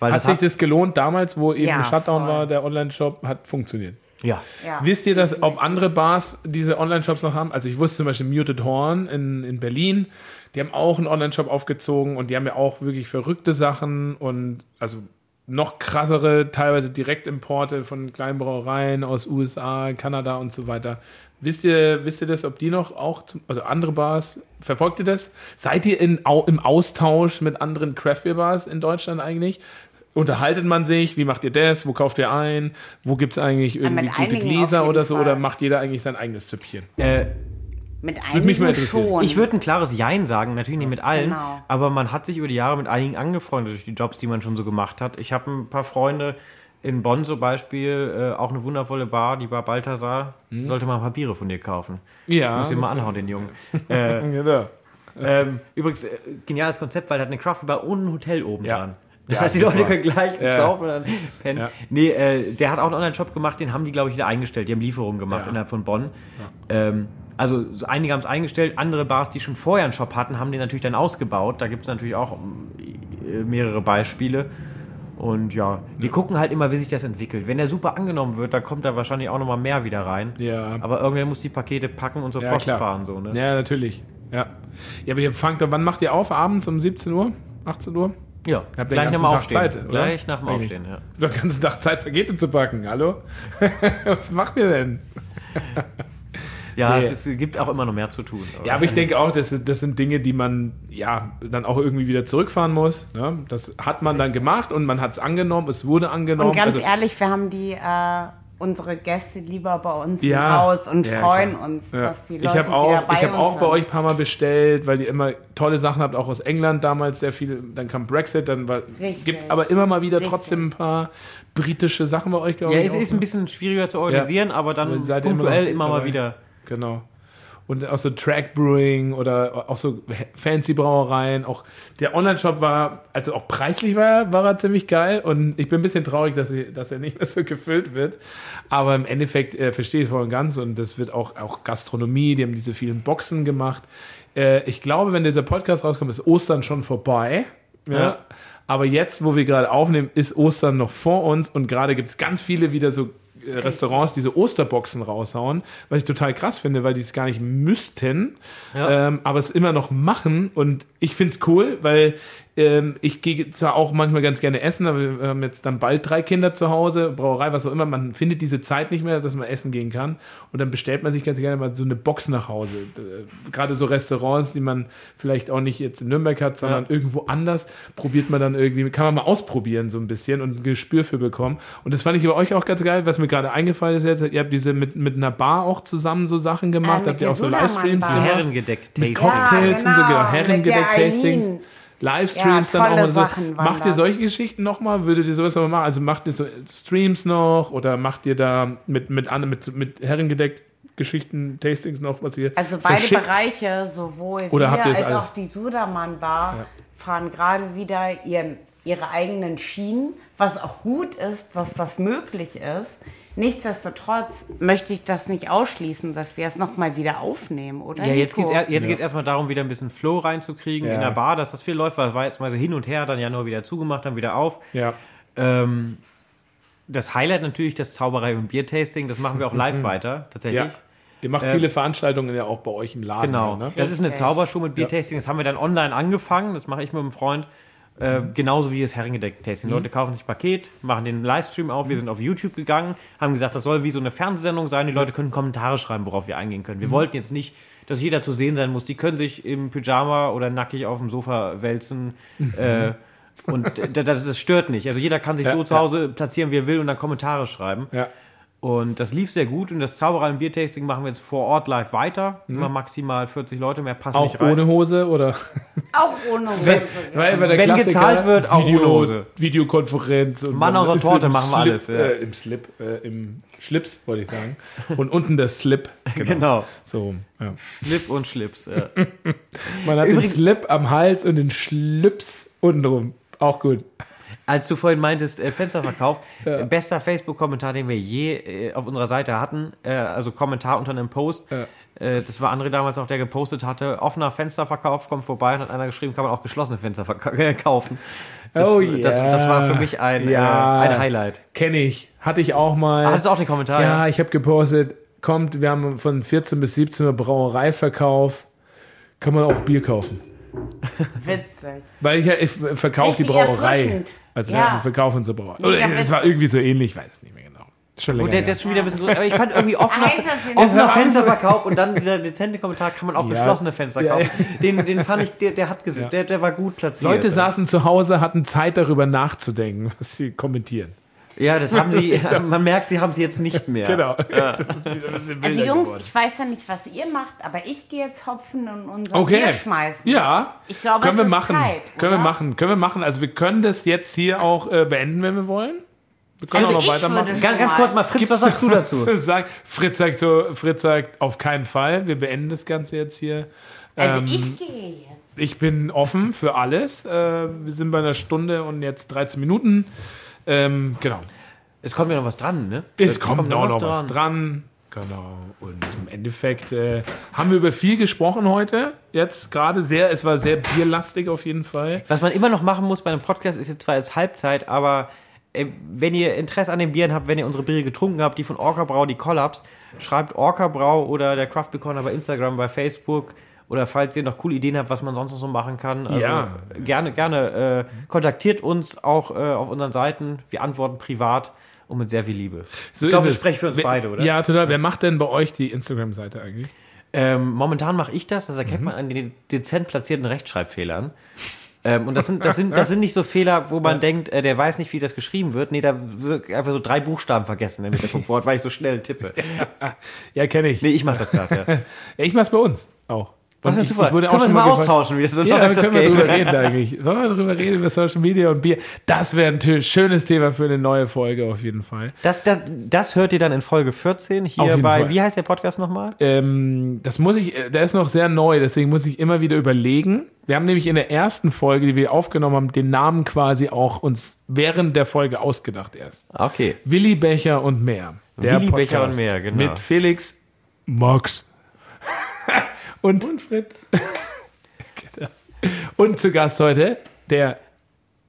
Hat das sich hat, das gelohnt damals, wo eben Ja, Shutdown voll. war, der Online-Shop hat funktioniert? ja. Ja. Wisst ihr, dass, ob andere Bars diese Online-Shops noch haben? Also ich wusste zum Beispiel Muted Horn in, in Berlin, die haben auch einen Online-Shop aufgezogen und die haben ja auch wirklich verrückte Sachen und also noch krassere, teilweise Direktimporte von kleinen Brauereien aus USA, Kanada und so weiter. Wisst ihr, wisst ihr das, ob die noch auch, zum, also andere Bars, verfolgt ihr das? Seid ihr in, au, im Austausch mit anderen Craft Beer Bars in Deutschland eigentlich? Unterhaltet man sich? Wie macht ihr das? Wo kauft ihr ein? Wo gibt es eigentlich irgendwie mit gute Gläser oder so? Fall. Oder macht jeder eigentlich sein eigenes Züppchen? Äh, Mit einigen schon. Ich würde ein klares Jein sagen, natürlich nicht mit allen, Genau. aber man hat sich über die Jahre mit einigen angefreundet durch die Jobs, die man schon so gemacht hat. Ich habe ein paar Freunde in Bonn zum Beispiel, äh, auch eine wundervolle Bar, die Bar Balthasar. Sollte mal ein paar Biere von dir kaufen. Ja. Muss ich mal anhauen, den Jungen. [LAUGHS] äh, Genau. ähm, übrigens, äh, geniales Konzept, weil er hat eine Craft Bar und ein Hotel oben Ja. dran. Das Ja, heißt, die. Leute können gleich Ja. saufen und dann pennen. Ja. Nee, äh, der hat auch einen Online-Shop gemacht, den haben die, glaube ich, wieder eingestellt. Die haben Lieferungen gemacht Ja. innerhalb von Bonn. Ähm, also so einige haben es eingestellt, andere Bars, die schon vorher einen Shop hatten, haben den natürlich dann ausgebaut. Da gibt es natürlich auch äh, mehrere Beispiele. Und ja, wir gucken halt immer, wie sich das entwickelt. Wenn der super angenommen wird, dann kommt da wahrscheinlich auch nochmal mehr wieder rein. Ja. Aber irgendwer muss die Pakete packen und zur Ja, Post klar. fahren. So, ne? Ja, natürlich. Ja. Ja, aber ihr fangt, wann macht ihr auf? Abends um 17 Uhr? 18 Uhr? Ja, Habt gleich nach dem Aufstehen. Zeit, oder? gleich nach dem Eigentlich. Aufstehen, ja. Du hast den ganzen Tag Zeit, Pakete zu packen. Hallo? [LAUGHS] Was macht ihr denn? [LAUGHS] Ja, Nee. es, ist, gibt auch immer noch mehr zu tun. Ja, aber ich denke auch, das, ist- das sind Dinge, die man ja dann auch irgendwie wieder zurückfahren muss. Ne? Das hat man dann gemacht und man hat es angenommen, es wurde angenommen. Und ganz Also- ehrlich, wir haben die äh, unsere Gäste lieber bei uns Ja. im Haus und Ja, freuen klar. uns, Ja. dass die Leute ich habe wieder auch, bei ich hab uns auch bei sind. euch ein paar Mal bestellt, weil ihr immer tolle Sachen habt, auch aus England damals sehr viel. Dann kam Brexit, dann war, Richtig. gibt aber immer mal wieder Richtig. trotzdem ein paar britische Sachen bei euch. Ja, ich, es auch, ist ein bisschen schwieriger zu organisieren, aber dann Aber seid ihr immer punktuell noch immer, mal dabei? wieder. Genau. Und auch so Track Brewing oder auch so fancy Brauereien. Auch der Online-Shop war, also auch preislich war, war er ziemlich geil. Und ich bin ein bisschen traurig, dass, sie, dass er nicht mehr so gefüllt wird. Aber im Endeffekt äh, verstehe ich es voll und ganz. Und das wird auch, auch Gastronomie, die haben diese vielen Boxen gemacht. Äh, ich glaube, wenn dieser Podcast rauskommt, ist Ostern schon vorbei. Ja. Ja. Aber jetzt, wo wir gerade aufnehmen, ist Ostern noch vor uns und gerade gibt es ganz viele wieder so Restaurants diese Osterboxen raushauen, was ich total krass finde, weil die es gar nicht müssten, Ja. ähm, aber es immer noch machen und ich finde es cool, weil ähm, ich gehe zwar auch manchmal ganz gerne essen, aber wir haben jetzt dann bald drei Kinder zu Hause, Brauerei, was auch immer, man findet diese Zeit nicht mehr, dass man essen gehen kann und dann bestellt man sich ganz gerne mal so eine Box nach Hause. Äh, Gerade so Restaurants, die man vielleicht auch nicht jetzt in Nürnberg hat, sondern Ja. irgendwo anders, probiert man dann irgendwie, kann man mal ausprobieren so ein bisschen und ein Gespür für bekommen. Und das fand ich bei euch auch ganz geil, was mir gerade eingefallen ist jetzt, ihr habt diese mit, mit einer Bar auch zusammen so Sachen gemacht, mit habt ihr auch so Livestreams gemacht? Herrengedeckt Mit Tasting. Cocktails Ja, und so, genau, genau, mit der Herrengedeck-Tastings. Livestreams Ja, dann auch und so. Macht ihr solche Geschichten nochmal? Würdet ihr sowas nochmal machen? Also macht ihr so Streams noch oder macht ihr da mit, mit, mit, mit Herrengedeck Geschichten, Tastings noch, was ihr Also beide verschickt? Bereiche, sowohl Oder wir ihr als alles? auch die Sudermann Bar, Ja. fahren gerade wieder ihren, ihre eigenen Schienen, was auch gut ist, was das möglich ist. Nichtsdestotrotz möchte ich das nicht ausschließen, dass wir es nochmal wieder aufnehmen, oder? Ja, jetzt geht es jetzt geht's erstmal darum, wieder ein bisschen Flow reinzukriegen Ja. in der Bar, dass das viel läuft, weil es war jetzt mal so hin und her, dann ja nur wieder zugemacht, dann wieder auf. Ja. Ähm, das Highlight natürlich das Zauberei und Biertasting, das machen wir auch [LAUGHS] live weiter, tatsächlich. ja. Ihr macht Äh, viele Veranstaltungen ja auch bei euch im Laden. Genau. Ja, ne? Das ist eine. Zaubershow mit Biertasting. Das haben wir dann online angefangen. Das mache ich mit einem Freund. Äh, genauso wie das Herrengedeck-Tasting. Leute kaufen sich Paket, machen den Livestream auf. Wir sind auf YouTube gegangen, haben gesagt, das soll wie so eine Fernsehsendung sein. Die Leute können Kommentare schreiben, worauf wir eingehen können. Wir wollten jetzt nicht, dass jeder zu sehen sein muss. Die können sich im Pyjama oder nackig auf dem Sofa wälzen. Äh, und das, das stört nicht. Also jeder kann sich Ja, so zu. Hause platzieren, wie er will und dann Kommentare schreiben. Ja. Und das lief sehr gut und das Zauberei und Biertasting machen wir jetzt vor Ort live weiter. Immer maximal 40 Leute, mehr passen Auch nicht rein. ohne Hose oder? Auch ohne Hose. Weil immer der Wenn Klassiker, gezahlt wird, auch Video, ohne Hose. Videokonferenz. Und Mann aus der Torte im machen wir Slip, alles, ja. Äh, Im Slip, äh, im Schlips, wollte ich sagen. Und unten der Slip. [LAUGHS] Genau. Genau. So, ja. Slip und Schlips. Ja. [LAUGHS] Man hat Übrigens- den Slip am Hals und den Schlips untenrum. Auch gut. Als du vorhin meintest, äh, Fensterverkauf, [LAUGHS] äh, bester Facebook-Kommentar, den wir je äh, auf unserer Seite hatten, äh, also Kommentar unter einem Post. Äh, das war André damals noch, der gepostet hatte, offener Fensterverkauf, kommt vorbei und hat einer geschrieben, kann man auch geschlossene Fenster äh, kaufen. Das, Oh das, das war für mich ein, Ja. äh, ein Highlight. Kenne ich. Hatte ich auch mal. Ah, Hattest du auch den Kommentar? Ja, ich habe gepostet, kommt, wir haben von 14 bis 17 Uhr Brauereiverkauf. Kann man auch Bier kaufen. [LAUGHS] Witzig. Weil ich, ja- ich verkaufe die Brauerei. Also Ja. ja. wir verkaufen Brauerei. Mega Oder, es witzig. war irgendwie so ähnlich, ich weiß es nicht mehr genau. Schon länger Und der, der ist schon wieder ein bisschen größer. Aber ich fand irgendwie [LAUGHS] offener, offener. Fensterverkauf und dann dieser dezente Kommentar, kann man auch Ja. geschlossene Fenster Ja, kaufen. Den, den fand ich, der, der hat gesehen, der, der war gut platziert. Leute saßen zu Hause, hatten Zeit darüber nachzudenken, was sie kommentieren. Ja, das haben sie, [LAUGHS] man merkt, sie haben sie jetzt nicht mehr. Genau. [LAUGHS] Bisschen Also Jungs, geworden. ich weiß ja nicht, was ihr macht, aber ich gehe jetzt Hopfen und unser Okay. Bier schmeißen. Ja. Ich glaube, können es wir ist machen. Zeit, können wir machen. Können wir machen. Also wir können das jetzt hier auch äh, beenden, wenn wir wollen. Wir können Also auch noch ich weitermachen. würde Ganz, ganz kurz mal, Fritz, was sagst du dazu? Sagt, Fritz sagt so, Fritz sagt auf keinen Fall. Wir beenden das Ganze jetzt hier. Also Ähm, ich gehe jetzt. Ich bin offen für alles. Äh, wir sind bei einer Stunde und jetzt 13 Minuten. Ähm, genau. Es kommt ja noch was dran, ne? Es kommt auch noch was dran. Genau. Und im Endeffekt äh, haben wir über viel gesprochen heute. Jetzt gerade sehr, es war sehr bierlastig auf jeden Fall. Was man immer noch machen muss bei einem Podcast, ist jetzt zwar jetzt Halbzeit, aber äh, wenn ihr Interesse an den Bieren habt, wenn ihr unsere Biere getrunken habt, die von Orca Brau, die Collabs, schreibt Orca Brau oder der Craft Beer Corner bei Instagram, bei Facebook oder falls ihr noch coole Ideen habt, was man sonst noch so machen kann. Also Ja. gerne, gerne äh, kontaktiert uns auch äh, auf unseren Seiten. Wir antworten privat und mit sehr viel Liebe. So ich glaube, ich es. spreche für uns Wer- beide, oder? Ja, total. Wer macht denn bei euch die Instagram-Seite eigentlich? Ähm, momentan mache ich das, das erkennt man an den dezent platzierten Rechtschreibfehlern. Ähm, und das sind, das, sind, [LAUGHS] das sind nicht so Fehler, wo man denkt, äh, der weiß nicht, wie das geschrieben wird. Nee, da wird einfach so drei Buchstaben vergessen im Hintergrundwort, weil ich so schnell tippe. [LAUGHS] Ja, kenne ich. Nee, ich mache das gerade, ja. [LAUGHS] Ja, ich mach's bei uns auch. Was für ein ich, Zufall. ich wurde Können auch wir das mal austauschen, wie das so Ja, läuft, da das können wir Game. drüber reden eigentlich. Sollen wir drüber reden über Social Media und Bier? Das wäre ein schönes Thema für eine neue Folge auf jeden Fall. Das, das, das hört ihr dann in Folge 14 Auf hier bei, Fall. wie heißt der Podcast nochmal? Ähm, das muss ich, äh, der ist noch sehr neu, deswegen muss ich immer wieder überlegen. Wir haben nämlich in der ersten Folge, die wir aufgenommen haben, den Namen quasi auch uns während der Folge ausgedacht erst. Okay. Willi Becher und mehr. Der Willi Becher Podcast und mehr, genau. Mit Felix, Max und, Und Fritz. [LAUGHS] Genau. und zu Gast heute der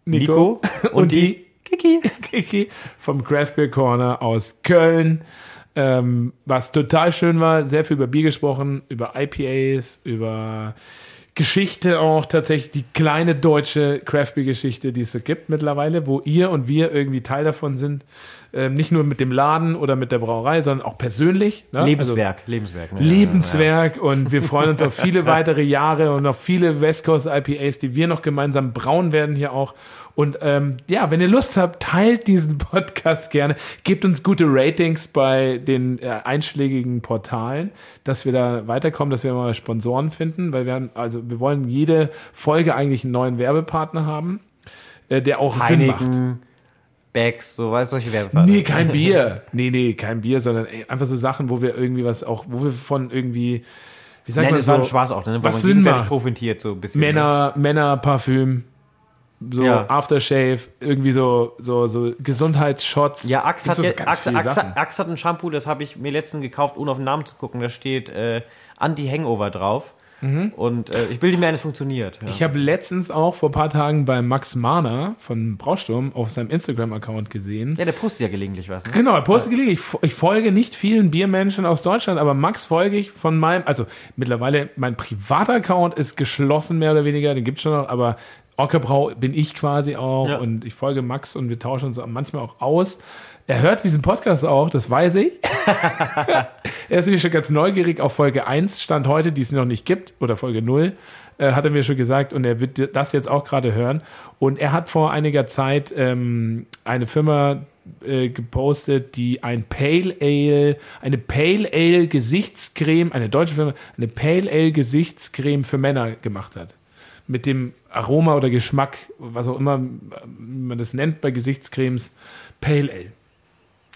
Nico, Nico und, die Kiki. [LAUGHS] Kiki vom Craft Beer Corner aus Köln. Ähm, was total schön war, sehr viel über Bier gesprochen, über IPAs, über Geschichte auch tatsächlich, die kleine deutsche Craft Beer Geschichte, die es so gibt mittlerweile, wo ihr und wir irgendwie Teil davon sind. Ähm, nicht nur mit dem Laden oder mit der Brauerei, sondern auch persönlich. Ne? Also, Lebenswerk. Lebenswerk. ne? Lebenswerk und wir freuen uns auf viele [LAUGHS] weitere Jahre und auf viele West Coast IPAs, die wir noch gemeinsam brauen werden hier auch. Und ähm, ja, wenn ihr Lust habt, teilt diesen [LAUGHS] Podcast gerne. Gebt uns gute Ratings bei den äh, einschlägigen Portalen, dass wir da weiterkommen, dass wir mal Sponsoren finden, weil wir haben, also wir wollen jede Folge eigentlich einen neuen Werbepartner haben, äh, der auch Sinn macht. Bags, so, weißt du, solche Werbepartner. Nee, kein Bier. Nee, nee, kein Bier, sondern ey, einfach so Sachen, wo wir irgendwie was auch, wo wir von irgendwie, wie sagt Nein, man das so, war ein Spaß auch, ne? wo was man Sinn macht. profitiert, so ein bisschen. ne? Männer, Männerparfüm, so Ja. Aftershave, irgendwie so, so, so Gesundheitsshots. Ja, Axe hat, so ja, Axe, Axe. Axe hat ein Shampoo, das habe ich mir letztens gekauft, ohne auf den Namen zu gucken. Da steht äh, Anti-Hangover drauf. Und äh, ich bilde mir ein, es funktioniert. Ja. Mhm. Ich habe letztens auch vor ein paar Tagen bei Max Mahner von Brausturm auf seinem Instagram-Account gesehen. ja, der postet ja gelegentlich was. Ne? Genau, er postet gelegentlich. Ich, ich folge nicht vielen Biermenschen aus Deutschland, aber Max folge ich von meinem, also mittlerweile mein privater Account ist geschlossen, mehr oder weniger, den gibt's schon noch, aber Ockerbrau bin ich quasi auch Ja. und ich folge Max und wir tauschen uns manchmal auch aus. Er hört diesen Podcast auch, das weiß ich. [LAUGHS] er ist nämlich schon ganz neugierig auf Folge 1, Stand heute, die es noch nicht gibt, oder Folge 0, äh, hat er mir schon gesagt und er wird das jetzt auch gerade hören. Und er hat vor einiger Zeit ähm, eine Firma äh, gepostet, die ein Pale Ale, eine Pale Ale Gesichtscreme, eine deutsche Firma, eine Pale Ale Gesichtscreme für Männer gemacht hat. Mit dem Aroma oder Geschmack, was auch immer man das nennt bei Gesichtscremes, Pale Ale.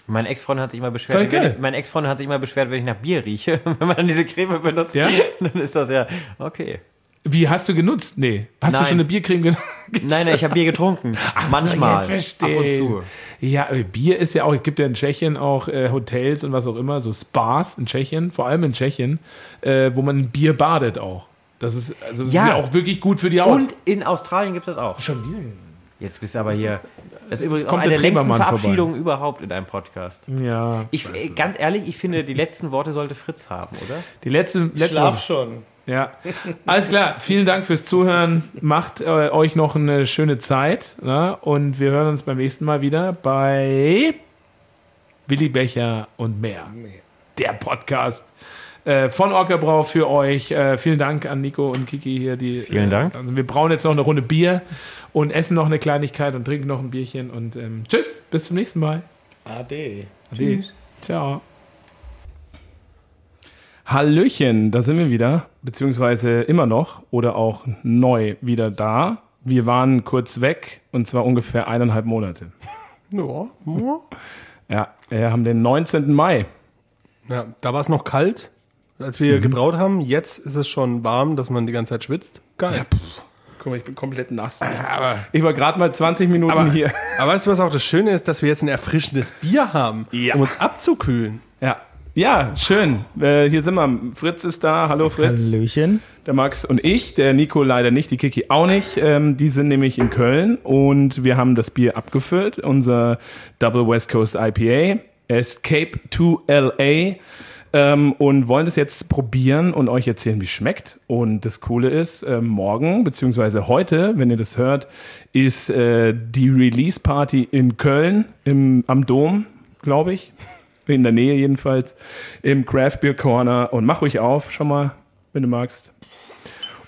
Mein Ex-Freund hat sich immer beschwert, wenn, mein Ex-Freund hat sich immer beschwert, wenn ich nach Bier rieche. [LAUGHS] wenn man dann diese Creme benutzt, Ja? dann ist das ja okay. Wie hast du genutzt? Nee. Hast du Nein. schon eine Biercreme genutzt? [LAUGHS] Nein, nein, ich habe Bier getrunken. Manchmal. Jetzt verstehe ab und zu. Ja, aber Bier ist ja auch, es gibt ja in Tschechien auch äh, Hotels und was auch immer, so Spas in Tschechien, vor allem in Tschechien, äh, wo man Bier badet auch. Das ist also Ja. auch wirklich gut für die Haut. Und in Australien gibt es das auch. schon wieder. Jetzt bist du aber hier. Das ist übrigens auch Kommt eine der längsten Trebermann Verabschiedungen überhaupt in einem Podcast. Ja. Ich, äh, ganz ehrlich, ich finde, die letzten Worte sollte Fritz haben, oder? Die letzte, letzte Schlaf schon. Ja, alles klar. Vielen Dank fürs Zuhören. Macht äh, euch noch eine schöne Zeit. Ne? Und wir hören uns beim nächsten Mal wieder bei Willi Becher und mehr. Der Podcast äh, von Orkebrau für euch. Äh, vielen Dank an Nico und Kiki hier. Die, Vielen Dank. Äh, also wir brauen jetzt noch eine Runde Bier und essen noch eine Kleinigkeit und trinken noch ein Bierchen. Und ähm, tschüss, bis zum nächsten Mal. Ade. Tschüss. Ciao. Hallöchen, da sind wir wieder, beziehungsweise immer noch oder auch neu wieder da. Wir waren kurz weg und zwar ungefähr eineinhalb Monate. Ja, ja. [LAUGHS] Ja, wir haben den 19. Mai. ja da war es noch kalt, als wir gebraut haben. Jetzt ist es schon warm, dass man die ganze Zeit schwitzt. Geil. Guck mal, ich bin komplett nass. ich war gerade mal 20 Minuten hier. Aber weißt du, was auch das Schöne ist, dass wir jetzt ein erfrischendes Bier haben, Ja. um uns abzukühlen. Ja, ja schön. Äh, hier sind wir. Fritz ist da. Hallo Fritz. Hallöchen. Der Max und ich, der Nico leider nicht, die Kiki auch nicht. Ähm, die sind nämlich in Köln und wir haben das Bier abgefüllt. Unser Double West Coast IPA, Escape to LA. Ähm, und wollen das jetzt probieren und euch erzählen, wie es schmeckt. Und das Coole ist, ähm, morgen, beziehungsweise heute, wenn ihr das hört, ist äh, die Release Party in Köln im, am Dom, glaube ich. In der Nähe jedenfalls. Im Craft Beer Corner. Und mach ruhig auf, schon mal, wenn du magst.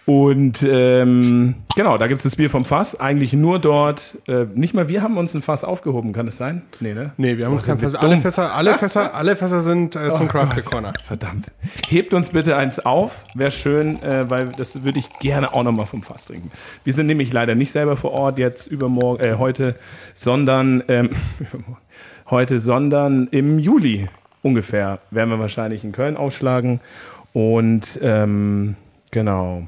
Und ähm, genau, da gibt es das Bier vom Fass. Eigentlich nur dort. Äh, nicht mal wir haben uns ein Fass aufgehoben, kann es sein? Nee, ne? Nee, wir haben uns Oh, kein sind wir Fässer. Alle. Fässer, alle Fässer, [LAUGHS] alle Fässer sind äh, zum Oh Craft Gott. Corner. Verdammt. Hebt uns bitte eins auf. Wäre schön, äh, weil das würde ich gerne auch nochmal vom Fass trinken. Wir sind nämlich leider nicht selber vor Ort jetzt übermorgen, äh, heute, sondern ähm, [LAUGHS] heute, sondern im Juli ungefähr werden wir wahrscheinlich in Köln ausschlagen. Und ähm, genau.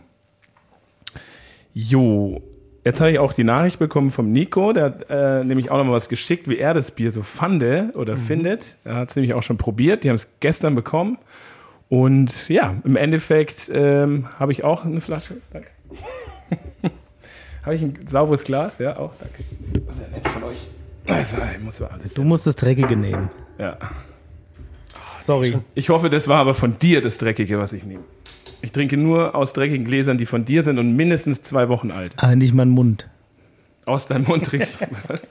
Jo, jetzt habe ich auch die Nachricht bekommen vom Nico, der hat äh, nämlich auch noch mal was geschickt, wie er das Bier so fande oder findet. Er hat es nämlich auch schon probiert, die haben es gestern bekommen. Und ja, im Endeffekt ähm, habe ich auch eine Flasche. Danke. [LAUGHS] habe ich ein sauberes Glas? Ja, auch, danke. Sehr nett von euch. Also, ich muss mal alles. Du musst das Dreckige nehmen. Ja. Sorry. Ich hoffe, das war aber von dir das Dreckige, was ich nehme. Ich trinke nur aus dreckigen Gläsern, die von dir sind und mindestens zwei Wochen alt. Aber nicht mein Mund. Aus deinem Mund trinke ich. [LAUGHS] Was?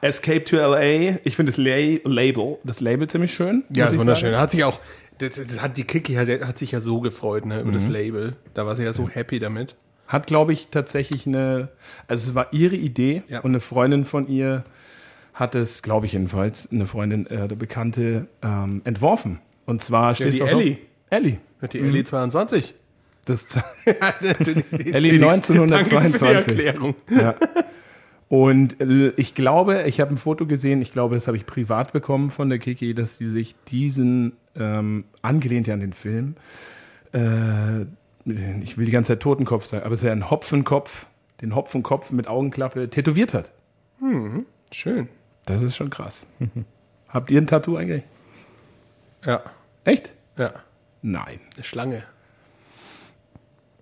Escape to LA. Ich finde das La Label, das Label ziemlich schön. Ja, ist wunderschön. sagen. Hat sich auch, das, das hat die Kiki hat, hat sich ja so gefreut ne, über das Label. Da war sie ja so happy damit. Hat, glaube ich, tatsächlich eine, also es war ihre Idee Ja. und eine Freundin von ihr hat es, glaube ich jedenfalls, eine Freundin, äh, eine Bekannte, ähm, entworfen. Und zwar steht die es auch Ellie. Auf, Ellie. Die Ellie 22. Das, [LAUGHS] [LAUGHS] Ellie Ellie 1922. Danke für die Erklärung. Ja. Und äh, ich glaube, ich habe ein Foto gesehen, ich glaube, das habe ich privat bekommen von der Kiki, dass sie sich diesen, ähm, angelehnt ja an den Film, äh, ich will die ganze Zeit Totenkopf sagen, aber es ist ja ein Hopfenkopf, den Hopfenkopf mit Augenklappe tätowiert hat. Schön. Das ist schon krass. [LAUGHS] Habt ihr ein Tattoo eigentlich? Ja. Echt? Ja. Nein. Eine Schlange.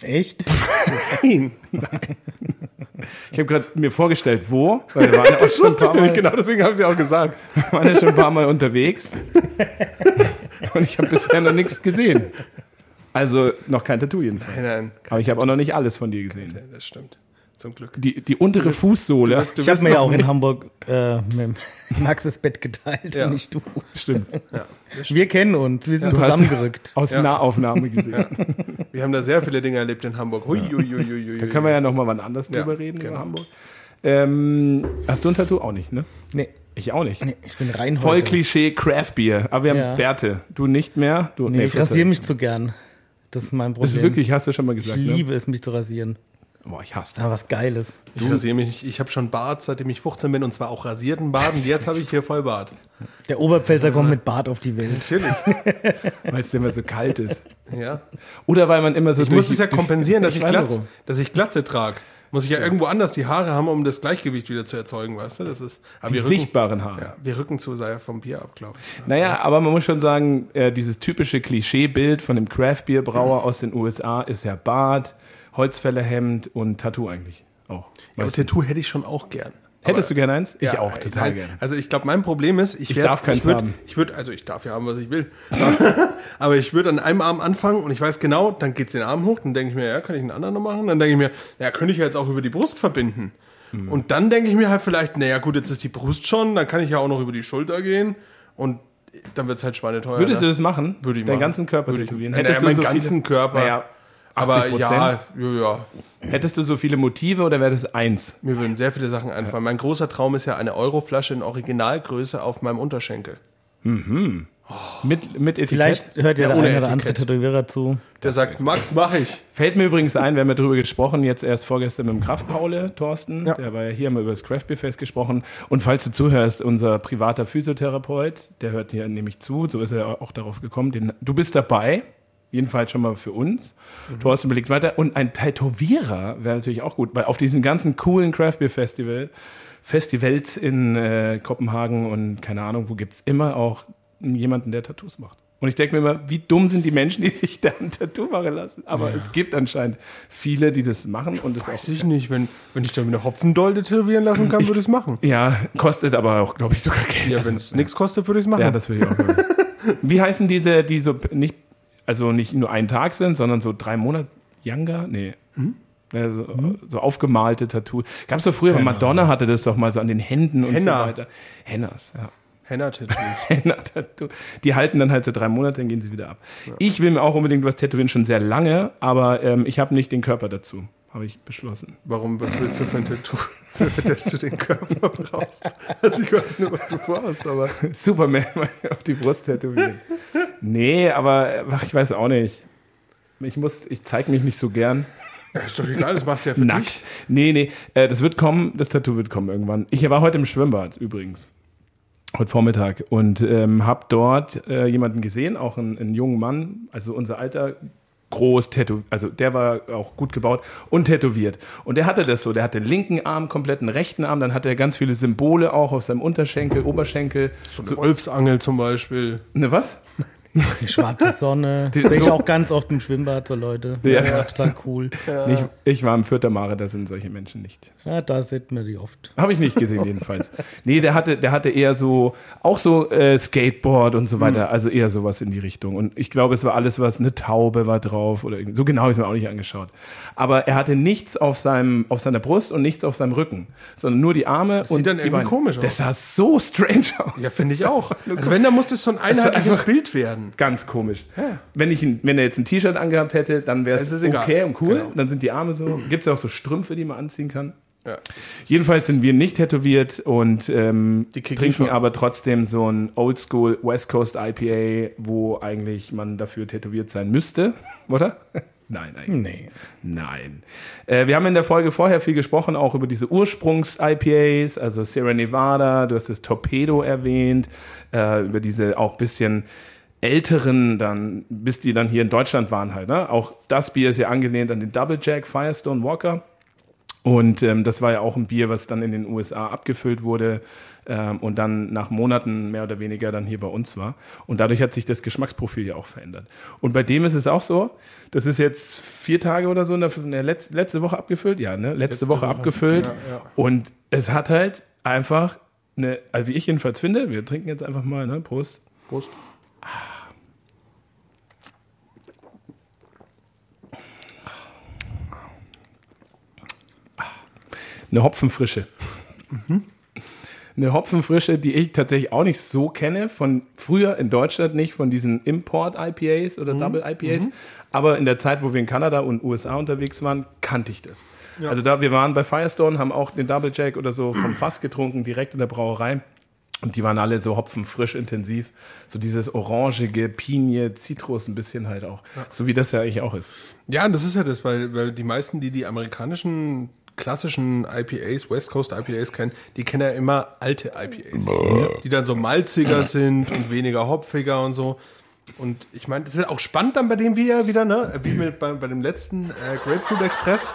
Echt? [LAUGHS] Nein. Ich habe gerade mir vorgestellt, wo, weil wir [LAUGHS] waren ja auch schon ein paar Mal, Genau, deswegen haben sie auch gesagt. waren ja schon ein paar Mal unterwegs. Und ich habe bisher noch nichts gesehen. Also noch kein Tattoo jedenfalls. Nein, nein, Aber ich habe auch noch nicht alles von dir gesehen. das stimmt. Zum Glück. Die, die untere Fußsohle. bist- du Ich habe mir ja auch in Hamburg äh, mit Max das Bett geteilt Ja. und nicht du. Stimmt. Wir kennen uns, wir sind Du hast- zusammengerückt. Aus Nahaufnahme gesehen. Wir haben da sehr viele Dinge erlebt in Hamburg. Hui, hui, hui, hui. Da können wir ja noch mal wann anders Ja, drüber reden, genau. über Hamburg. Ähm, hast du ein Tattoo? Auch nicht, ne? Nee. Ich auch nicht. Nee, ich bin rein Voll heute. Klischee Craft Beer. Aber wir haben Ja. Bärte. Du nicht mehr? Du, Nee, ich Fritze. rasiere mich zu gern. Das ist mein Problem. Das ist wirklich, hast du schon mal ich gesagt. Ne? liebe es, mich zu rasieren. Boah, ich hasse Da was Geiles. Ich rasiere mich. Ich habe schon Bart, seitdem ich 15 bin und zwar auch rasierten Bart. Und jetzt habe ich hier Vollbart. Der Oberpfälzer kommt mit Bart auf die Welt. Natürlich. weil es immer so kalt ist. Ja. Oder weil man immer so Ich muss es ja kompensieren, dass ich, warum. dass ich Glatze trage. Muss ich ja, irgendwo anders die Haare haben, um das Gleichgewicht wieder zu erzeugen, weißt du? Das ist. Aber Die wir rücken, sichtbaren Haare. ja, wir rücken zu sehr vom Bier ab, glaube ich. Naja, aber man muss schon sagen, äh, dieses typische Klischeebild von dem Craft-Bier-Brauer [CLEARS THROAT] aus den USA ist ja Bart, Holzfällerhemd und Tattoo eigentlich auch. Ja, aber Tattoo hätte ich schon auch gern. Hättest du gerne eins? ich Ja, auch, äh, total nein, gerne. Also ich glaube, mein Problem ist, ich, Ich werd, darf keins ich würd, haben. Ich würde, also ich darf ja haben, was ich will. [LAUGHS] Aber ich würde an einem Arm anfangen und ich weiß genau, dann geht's den Arm hoch, dann denke ich mir, ja, kann ich einen anderen noch machen? Dann denke ich mir, ja, könnte ich ja jetzt auch über die Brust verbinden. Mhm. Und dann denke ich mir halt vielleicht, naja gut, jetzt ist die Brust schon, dann kann ich ja auch noch über die Schulter gehen und dann wird's halt schweineteuer. Würdest du ne? das machen? Würde ich Deinen machen. ganzen Körper Würde ich- tätowieren? Naja, Hättest du meinen so ganzen viele, Körper. Naja, Aber 80%? ja, ja, ja. Hättest du so viele Motive oder wäre das eins? Mir würden sehr viele Sachen einfallen. Mein großer Traum ist ja eine Euroflasche in Originalgröße auf meinem Unterschenkel. Mit, mit Etikett? Vielleicht hört ja, Ja, der ohne eine oder andere. Tätowierer zu. Der sagt, Max, mach ich. Fällt mir übrigens ein, wir haben ja drüber gesprochen, jetzt erst vorgestern mit dem Kraftpaule, Thorsten, Ja. der war ja hier, haben wir über das Craft Beer Fest gesprochen. Und falls du zuhörst, unser privater Physiotherapeut, der hört hier nämlich zu, so ist er auch darauf gekommen, den, du bist dabei, jedenfalls schon mal für uns. Thorsten überlegt weiter. Und ein Tätowierer wäre natürlich auch gut, weil auf diesen ganzen coolen Craft Beer Festival, Festivals in äh, Kopenhagen und keine Ahnung, wo gibt's immer auch jemanden, der Tattoos macht. Und ich denke mir immer, wie dumm sind die Menschen, die sich da ein Tattoo machen lassen. Aber es gibt anscheinend viele, die das machen und es auch. Weiß ich nicht. Wenn, wenn ich da eine Hopfendolde tätowieren lassen kann, würde ich es machen. Ja, kostet aber auch, glaube ich, sogar Geld. Ja, Also, wenn es nichts kostet, würde ich es machen. ja, das will ich auch machen. Wie heißen diese, die so nicht, also nicht nur einen Tag sind, sondern so drei Monate younger? Nee. Hm? Ja, so, so aufgemalte Tattoo. Gab es doch früher, Madonna hatte das doch mal so an den Händen und Henna. so weiter. Hennas, ja. Henna-Tattoos. [LAUGHS] Henna-Tattoo. Die halten dann halt so drei Monate, dann gehen sie wieder ab. Ich will mir auch unbedingt was tätowieren, schon sehr lange, aber ähm, ich habe nicht den Körper dazu, habe ich beschlossen. Warum, was willst du für ein Tattoo, [LAUGHS] für das du den Körper brauchst? Also ich weiß nicht, was du vorhast, aber [LAUGHS] Superman auf die Brust tätowieren. Nee, aber ach, ich weiß auch nicht. Ich muss, ich zeige mich nicht so gern. ist doch egal, das machst du ja für Nackt. dich. Nee, nee, äh, das wird kommen, das Tattoo wird kommen irgendwann. Ich war heute im Schwimmbad übrigens. Heute Vormittag und ähm, habe dort äh, jemanden gesehen, auch einen, einen jungen Mann, also unser Alter, groß tätowiert, also der war auch gut gebaut und tätowiert. Und der hatte das so, der hatte den linken Arm, komplett einen rechten Arm, dann hatte er ganz viele Symbole auch auf seinem Unterschenkel, Oberschenkel. So eine Wolfsangel zum Beispiel. Ne, was? [LAUGHS] [LAUGHS] Die schwarze Sonne. Die- Sehe ich so- auch ganz oft im Schwimmbad, so Leute. Ja. Ja, total cool. Ich, ich war im Vierter Mare, da sind solche Menschen nicht. Ja, da sieht man die oft. Habe ich nicht gesehen jedenfalls. Nee, der hatte, der hatte eher so, auch so äh, Skateboard und so weiter, also eher sowas in die Richtung. Und ich glaube, es war alles was, eine Taube war drauf oder irgendwie. So genau habe ich es mir auch nicht angeschaut. Aber er hatte nichts auf seinem, auf seiner Brust und nichts auf seinem Rücken, sondern nur die Arme und sieht dann die irgendwie Beine. komisch aus. Das sah so strange aus. Ja, finde ich [LAUGHS] auch. Also wenn, dann muss das so ein einheitliches Bild werden. Ganz komisch. Wenn, ich, ein- wenn er jetzt ein T-Shirt angehabt hätte, dann wäre Es okay und cool. Genau. Dann sind die Arme so. Gibt es ja auch so Strümpfe, die man anziehen kann. Ja. Jedenfalls sind wir nicht tätowiert und ähm, trinken schon. aber trotzdem so ein Oldschool West Coast IPA, wo eigentlich man dafür tätowiert sein müsste, [LAUGHS] oder? Nein, eigentlich. Nee. Nein. Äh, wir haben in der Folge vorher viel gesprochen, auch über diese Ursprungs-IPAs, also Sierra Nevada, du hast das Torpedo erwähnt, äh, über diese auch bisschen älteren dann, bis die dann hier in Deutschland waren halt. Ne? Auch das Bier ist ja angelehnt an den Double Jack Firestone Walker. Und ähm, das war ja auch ein Bier, was dann in den USA abgefüllt wurde ähm, und dann nach Monaten mehr oder weniger dann hier bei uns war. Und dadurch hat sich das Geschmacksprofil ja auch verändert. Und bei dem ist es auch so, das ist jetzt vier Tage oder so in der, in der letzte, letzte Woche abgefüllt, ja, ne? Letzte, Woche, abgefüllt. Und es hat halt einfach eine, also wie ich jedenfalls finde, wir trinken jetzt einfach mal, ne? Prost. Prost. Eine Hopfenfrische. Eine Hopfenfrische, die ich tatsächlich auch nicht so kenne, von früher in Deutschland nicht, von diesen Import-IPAs oder Double-IPAs. Aber in der Zeit, wo wir in Kanada und USA unterwegs waren, kannte ich das. Also da, wir waren bei Firestone, haben auch den Double Jack oder so vom Fass getrunken, direkt in der Brauerei. Und die waren alle so hopfenfrisch intensiv. So dieses orangige, Pinie, Zitrus ein bisschen halt auch. So wie das ja eigentlich auch ist. Ja, und das ist ja das, weil, weil die meisten, die die amerikanischen klassischen IPAs, West Coast IPAs kennen, die kennen ja immer alte IPAs, die dann so malziger sind und weniger hopfiger und so. Und ich meine, das ist ja auch spannend dann bei dem wieder, wieder ne? Wie mit, bei, bei dem letzten äh, Grapefruit Express.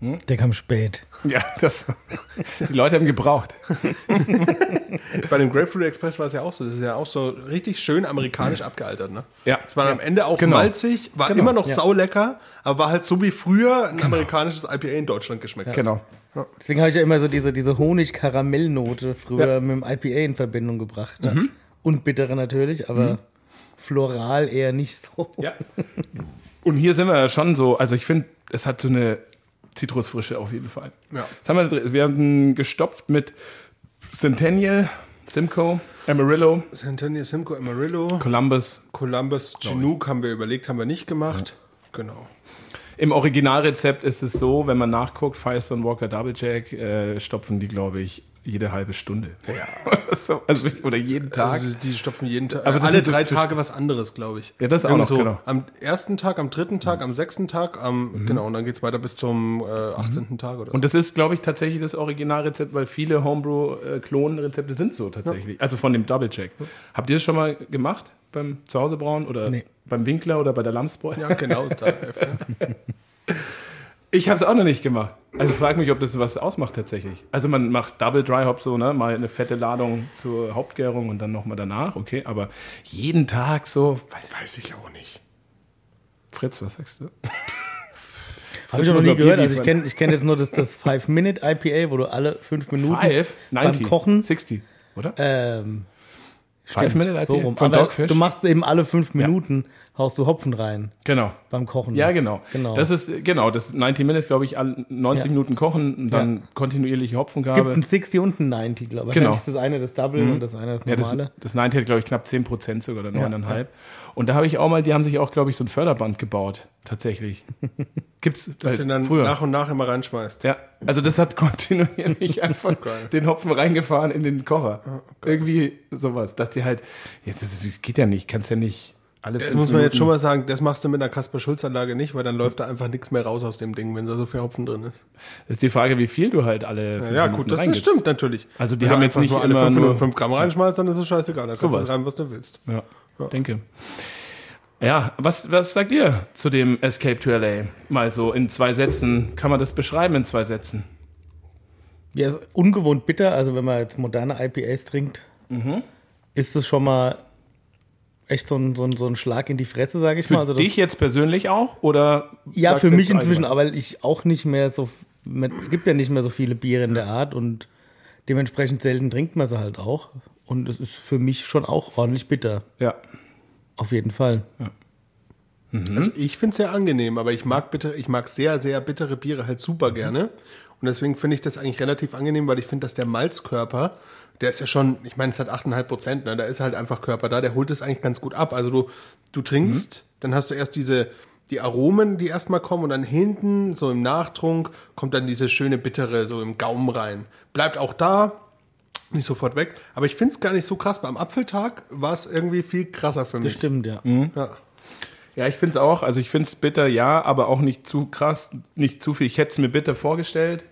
Der kam spät. Ja, das, die Leute haben gebraucht. [LAUGHS] Bei dem Grapefruit Express war es ja auch so. Das ist ja auch so richtig schön amerikanisch abgealtert, ne? Ja. Es war am Ende auch Genau. malzig, war Genau, immer noch ja. saulecker, aber war halt so wie früher ein amerikanisches IPA in Deutschland geschmeckt. hat. Genau. Deswegen habe ich ja immer so diese, diese Honig-Karamell-Note früher Ja. mit dem IPA in Verbindung gebracht. Und bittere natürlich, aber floral eher nicht so. Ja. Und hier sind wir ja schon so, also ich finde, es hat so eine Zitrusfrische auf jeden Fall. Ja. Haben wir, wir haben gestopft mit Centennial, Simcoe, Amarillo, Centennial Simcoe Amarillo, Columbus. Columbus Chinook haben wir überlegt, haben wir nicht gemacht. Genau. Im Originalrezept ist es so, wenn man nachguckt, Firestone Walker Double Jack, äh, stopfen die, glaube ich, jede halbe Stunde. Ja. [LAUGHS] Oder, so. also, oder jeden Tag. Also die stopfen jeden Tag, Aber alle drei Tage was anderes, glaube ich. Ja, das auch noch, so genau. Am ersten Tag, am dritten Tag, am sechsten Tag, am, genau, und dann geht's weiter bis zum äh, 18. Tag oder so. Und das ist, glaube ich, tatsächlich das Originalrezept, weil viele Homebrew-Klonrezepte sind so tatsächlich. Also von dem Double Jack. Habt ihr das schon mal gemacht beim Zuhausebrauen oder Nee. beim Winkler oder bei der Lamsbräu? ja, genau. Da, [LAUGHS] Ich habe es auch noch nicht gemacht. Also frag mich, ob das was ausmacht tatsächlich. Also man macht Double Dry Hop so, ne, mal eine fette Ladung zur Hauptgärung und dann nochmal danach, okay, aber jeden Tag so, weiß, weiß ich auch nicht. Fritz, was sagst du? [LAUGHS] Habe ich noch nie gehört. Also ich kenne ich kenn jetzt nur das, das Five-Minute-IPA, wo du alle fünf Minuten Five? beim 90? Kochen 60, oder? ähm, IPA so rum. von Aber Dogfish? du machst eben alle fünf Minuten, haust du Hopfen rein Genau. beim Kochen. Ja, genau. Genau. Das ist, genau, das ist 90 Minutes, glaube ich, alle 90 Ja. Minuten kochen und dann Ja. kontinuierliche Es gibt Hopfengabe. ein 60 und ein 90, glaube ich. Genau. Wahrscheinlich ist das eine das Double und das eine das Ja, das, normale. das 90 hat, glaube ich, knapp 10 Prozent sogar, oder 9,5. Und da habe ich auch mal, die haben sich auch, glaube ich, so ein Förderband gebaut, tatsächlich. [LAUGHS] Gibt's Dass du dann früher. nach und nach immer reinschmeißt. ja, also das hat [LAUGHS] kontinuierlich [LAUGHS] einfach den Hopfen reingefahren in den Kocher. Ah, Irgendwie sowas, dass die halt, jetzt das geht ja nicht, kannst ja nicht alle Das muss man jetzt schon mal sagen, das machst du mit einer Kasper-Schulz-Anlage nicht, weil dann läuft da einfach nichts mehr raus aus dem Ding, wenn da so viel Hopfen drin ist. Das ist die Frage, wie viel du halt alle fünf Ja, Minuten gut, das, reingibst. stimmt natürlich. Also die Wenn haben jetzt nicht nur alle immer fünf nur- Minuten fünf Gramm reinschmeißt, dann ist es scheißegal. Dann kannst Sowas. du rein, was du willst. Ja, denke. Ja, was, was sagt ihr zu dem Escape to LA? Mal so in zwei Sätzen. Kann man das beschreiben in zwei Sätzen? Ja, ist ungewohnt bitter. Also wenn man jetzt moderne IPAs trinkt, Mhm. ist es schon mal echt so ein, so ein, so ein Schlag in die Fresse, sage ich Für mal. Also das- dich jetzt persönlich auch? Oder Ja, für mich inzwischen, aber ich auch nicht mehr so. Es gibt ja nicht mehr so viele Biere in der Art und dementsprechend selten trinkt man sie halt auch. Und es ist für mich schon auch ordentlich bitter. Ja. Auf jeden Fall. Also ich finde es sehr angenehm, aber ich mag bitter, ich mag sehr, sehr bittere Biere halt super gerne. Und deswegen finde ich das eigentlich relativ angenehm, weil ich finde, dass der Malzkörper, der ist ja schon, ich meine, es hat 8,5 Prozent, ne? da ist halt einfach Körper da, der holt es eigentlich ganz gut ab. Also du, du trinkst, dann hast du erst diese, die Aromen, die erstmal kommen und dann hinten, so im Nachtrunk, kommt dann diese schöne bittere so im Gaumen rein. Bleibt auch da, nicht sofort weg. Aber ich finde es gar nicht so krass. Beim Apfeltag war es irgendwie viel krasser für mich. Das stimmt, ja. Ja. Ja, ich finde es auch. Also ich finde es bitter, ja, aber auch nicht zu krass, nicht zu viel. Ich hätte es mir bitter vorgestellt,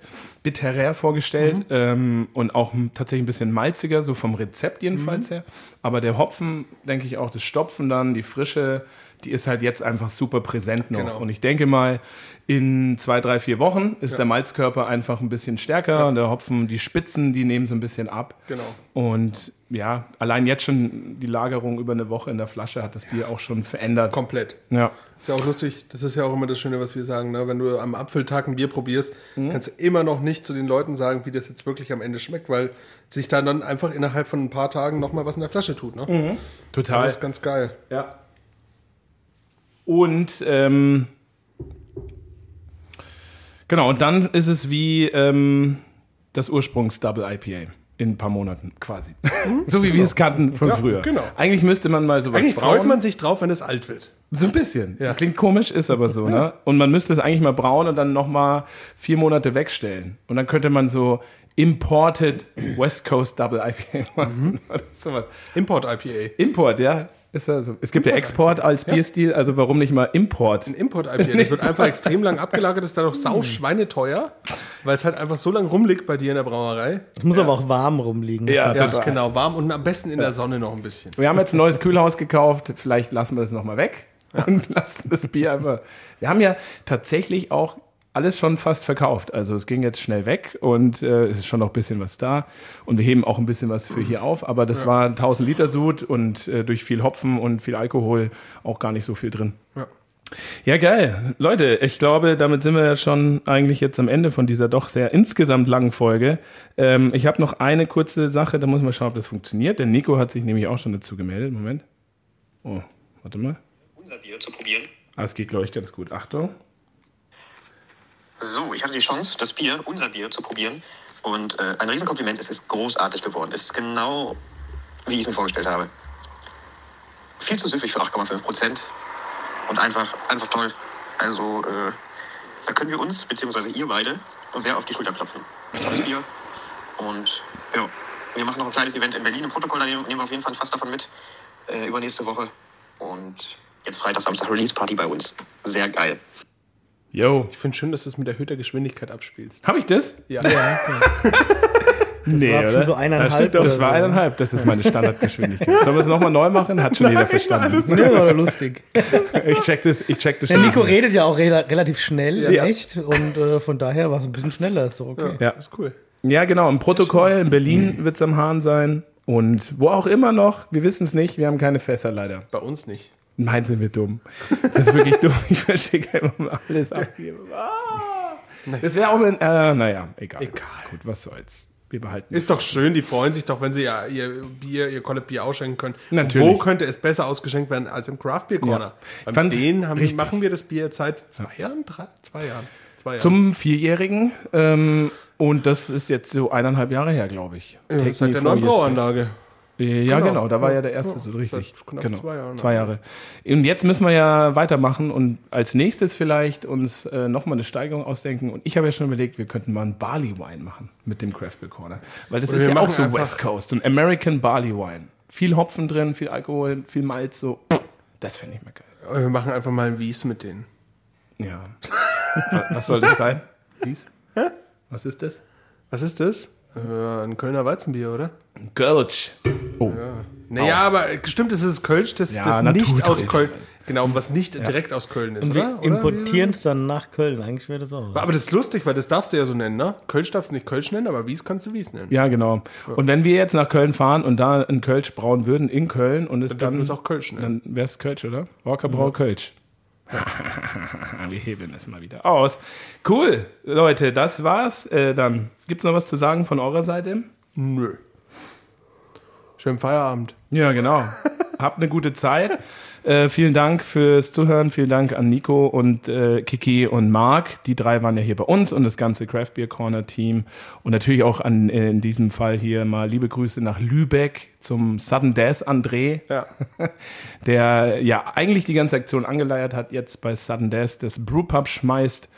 bitterer vorgestellt ähm, und auch tatsächlich ein bisschen malziger, so vom Rezept jedenfalls her. Aber der Hopfen, denke ich auch, das Stopfen dann, die Frische, die ist halt jetzt einfach super präsent noch. Genau. Und ich denke mal, in zwei, drei, vier Wochen ist der Malzkörper einfach ein bisschen stärker und der Hopfen, die Spitzen, die nehmen so ein bisschen ab. Genau. Und ja, allein jetzt schon die Lagerung über eine Woche in der Flasche hat das Bier auch schon verändert. Komplett. Ja. Ist ja auch lustig, das ist ja auch immer das Schöne, was wir sagen, ne? wenn du am Apfeltag ein Bier probierst, kannst du immer noch nicht zu den Leuten sagen, wie das jetzt wirklich am Ende schmeckt, weil sich da dann einfach innerhalb von ein paar Tagen nochmal was in der Flasche tut. Ne? Total. Das ist ganz geil. Ja. Und ähm, genau, und dann ist es wie ähm, das Ursprungs-Double IPA in ein paar Monaten quasi. [LAUGHS] so wie wir es kannten von Ja, früher. genau. Eigentlich müsste man mal sowas Eigentlich brauen. freut man sich drauf, wenn es alt wird. So ein bisschen. Ja. Klingt komisch, ist aber so, ne? Und man müsste es eigentlich mal brauen und dann nochmal vier Monate wegstellen. Und dann könnte man so Imported West Coast Double IPA machen. [LAUGHS] Oder sowas. Import IPA. Import, ja. Ist also, es gibt ja Export als Bierstil, also warum nicht mal Import? Ein Import IPA. Das wird einfach [LAUGHS] extrem lang abgelagert, ist dann auch sau schweineteuer, weil es halt einfach so lang rumliegt bei dir in der Brauerei. Es muss aber auch warm rumliegen. Das Ja, Ja, genau, warm und am besten in der Sonne noch ein bisschen. Wir haben jetzt ein neues Kühlhaus gekauft, vielleicht lassen wir das nochmal weg und [LAUGHS] lassen das Bier einfach. Wir haben ja tatsächlich auch alles schon fast verkauft. Also es ging jetzt schnell weg und äh, es ist schon noch ein bisschen was da. Und wir heben auch ein bisschen was für hier auf, aber das war 1000 Liter Sud und äh, durch viel Hopfen und viel Alkohol auch gar nicht so viel drin. Ja. Ja, geil. Leute, ich glaube, damit sind wir ja schon eigentlich jetzt am Ende von dieser doch sehr insgesamt langen Folge. Ähm, ich habe noch eine kurze Sache, da muss man schauen, ob das funktioniert. Der Nico hat sich nämlich auch schon dazu gemeldet. Moment. Oh, warte mal. unser Bier zu probieren. Ah, es geht, glaube ich, ganz gut. Achtung. Ich hatte die Chance, das Bier, unser Bier, zu probieren. Und äh, ein Riesenkompliment, es ist großartig geworden. Es ist genau, wie ich es mir vorgestellt habe. Viel zu süffig für 8,5 Prozent. Und einfach, einfach toll. Also, äh, da können wir uns, beziehungsweise ihr beide, sehr auf die Schulter klopfen. Tolles Bier. Und ja, wir machen noch ein kleines Event in Berlin im Protokoll. Da nehmen nehmen wir auf jeden Fall fast davon mit. Äh, übernächste Woche. Und jetzt Freitag, Samstag Release-Party bei uns. Sehr geil. Yo. Ich finde schön, dass du es mit erhöhter Geschwindigkeit abspielst. Habe ich das? Ja. [LAUGHS] nee, war schon so eineinhalb Das, oder das war so. eineinhalb. Das ist meine Standardgeschwindigkeit. Sollen wir es nochmal neu machen? Hat schon [LAUGHS] jeder verstanden. Nee, war lustig. Ich check das, ich check das Der schon. Nico redet ja auch rela relativ schnell, Ja. echt. Und äh, von daher war es ein bisschen schneller. Ist doch okay. Ja. Ist cool. Ja, genau. Im Protokoll in Berlin wird es am Hahn sein. Und wo auch immer noch, wir wissen es nicht, wir haben keine Fässer leider. Bei uns nicht. Nein, sind wir dumm. Das ist wirklich dumm. Ich verschicke immer mal alles abgeben. Ah. Das wäre auch ein, äh, naja, egal. Egal. Gut, was soll's. Wir behalten Ist doch schön, die freuen sich doch, wenn sie ja ihr Bier, ihr Collect Bier ausschenken können. Natürlich. Wo könnte es besser ausgeschenkt werden als im Craft Beer Corner? Ja. Bei denen haben, richtig. machen wir das Bier jetzt seit zwei Jahren? Drei, zwei Jahren. Zwei Jahren. zum Vierjährigen. Ähm, und das ist jetzt so eineinhalb Jahre her, glaube ich. ja, seit der neuen. Äh, Ja, Genau. genau, da war Ja. ja der erste Ja, so richtig. seit knapp genau. zwei Jahren. Zwei Jahre. Und jetzt müssen wir ja weitermachen und als nächstes vielleicht uns äh, nochmal eine Steigerung ausdenken. Und ich habe ja schon überlegt, wir könnten mal einen Barley Wine machen mit dem Craft Beer Corner. Weil das Oder ist ja auch so West Coast, ein American Barley Wine. Viel Hopfen drin, viel Alkohol, viel Malz, so. Das fände ich mal geil. Wir machen einfach mal ein Wies mit denen. Ja. [LAUGHS] was, was soll das sein? Wies? Was ist das? Was ist das? Äh, ein Kölner Weizenbier, oder? Gulch. Oh. Naja, aber stimmt, es ist Kölsch, das, Ja, das nicht aus Köln. Genau, was nicht direkt aus Köln ist, Und oder? wir oder? importieren es dann nach Köln. Eigentlich wäre das auch was. Aber das ist lustig, weil das darfst du ja so nennen, ne? Kölsch darfst du nicht Kölsch nennen, aber Wies kannst du Wies nennen. Ja, genau. Und wenn wir jetzt nach Köln fahren und da ein Kölsch brauen würden in Köln und es Dann dürfen dann, es auch Kölsch nennen. dann wäre es Kölsch, oder? Walker Brau Kölsch. [LAUGHS] wir hebeln es mal wieder aus. Cool, Leute, das war's. Äh, dann gibt's noch was zu sagen von eurer Seite? Nö. Schönen Feierabend. Ja, genau. [LAUGHS] Habt eine gute Zeit. Äh, vielen Dank fürs Zuhören. Vielen Dank an Nico und äh, Kiki und Marc. Die drei waren ja hier bei uns und das ganze Craft Beer Corner Team. Und natürlich auch an, äh, in diesem Fall hier mal liebe Grüße nach Lübeck zum Sudden Death André, Ja. [LAUGHS] der ja eigentlich die ganze Aktion angeleiert hat, jetzt bei Sudden Death das Brewpub schmeißt.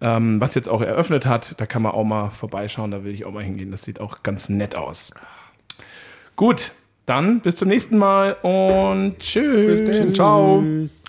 Ähm, was jetzt auch eröffnet hat, da kann man auch mal vorbeischauen, da will ich auch mal hingehen. Das sieht auch ganz nett aus. Gut, dann bis zum nächsten Mal und tschüss. Bis dann. Ciao. Tschüss.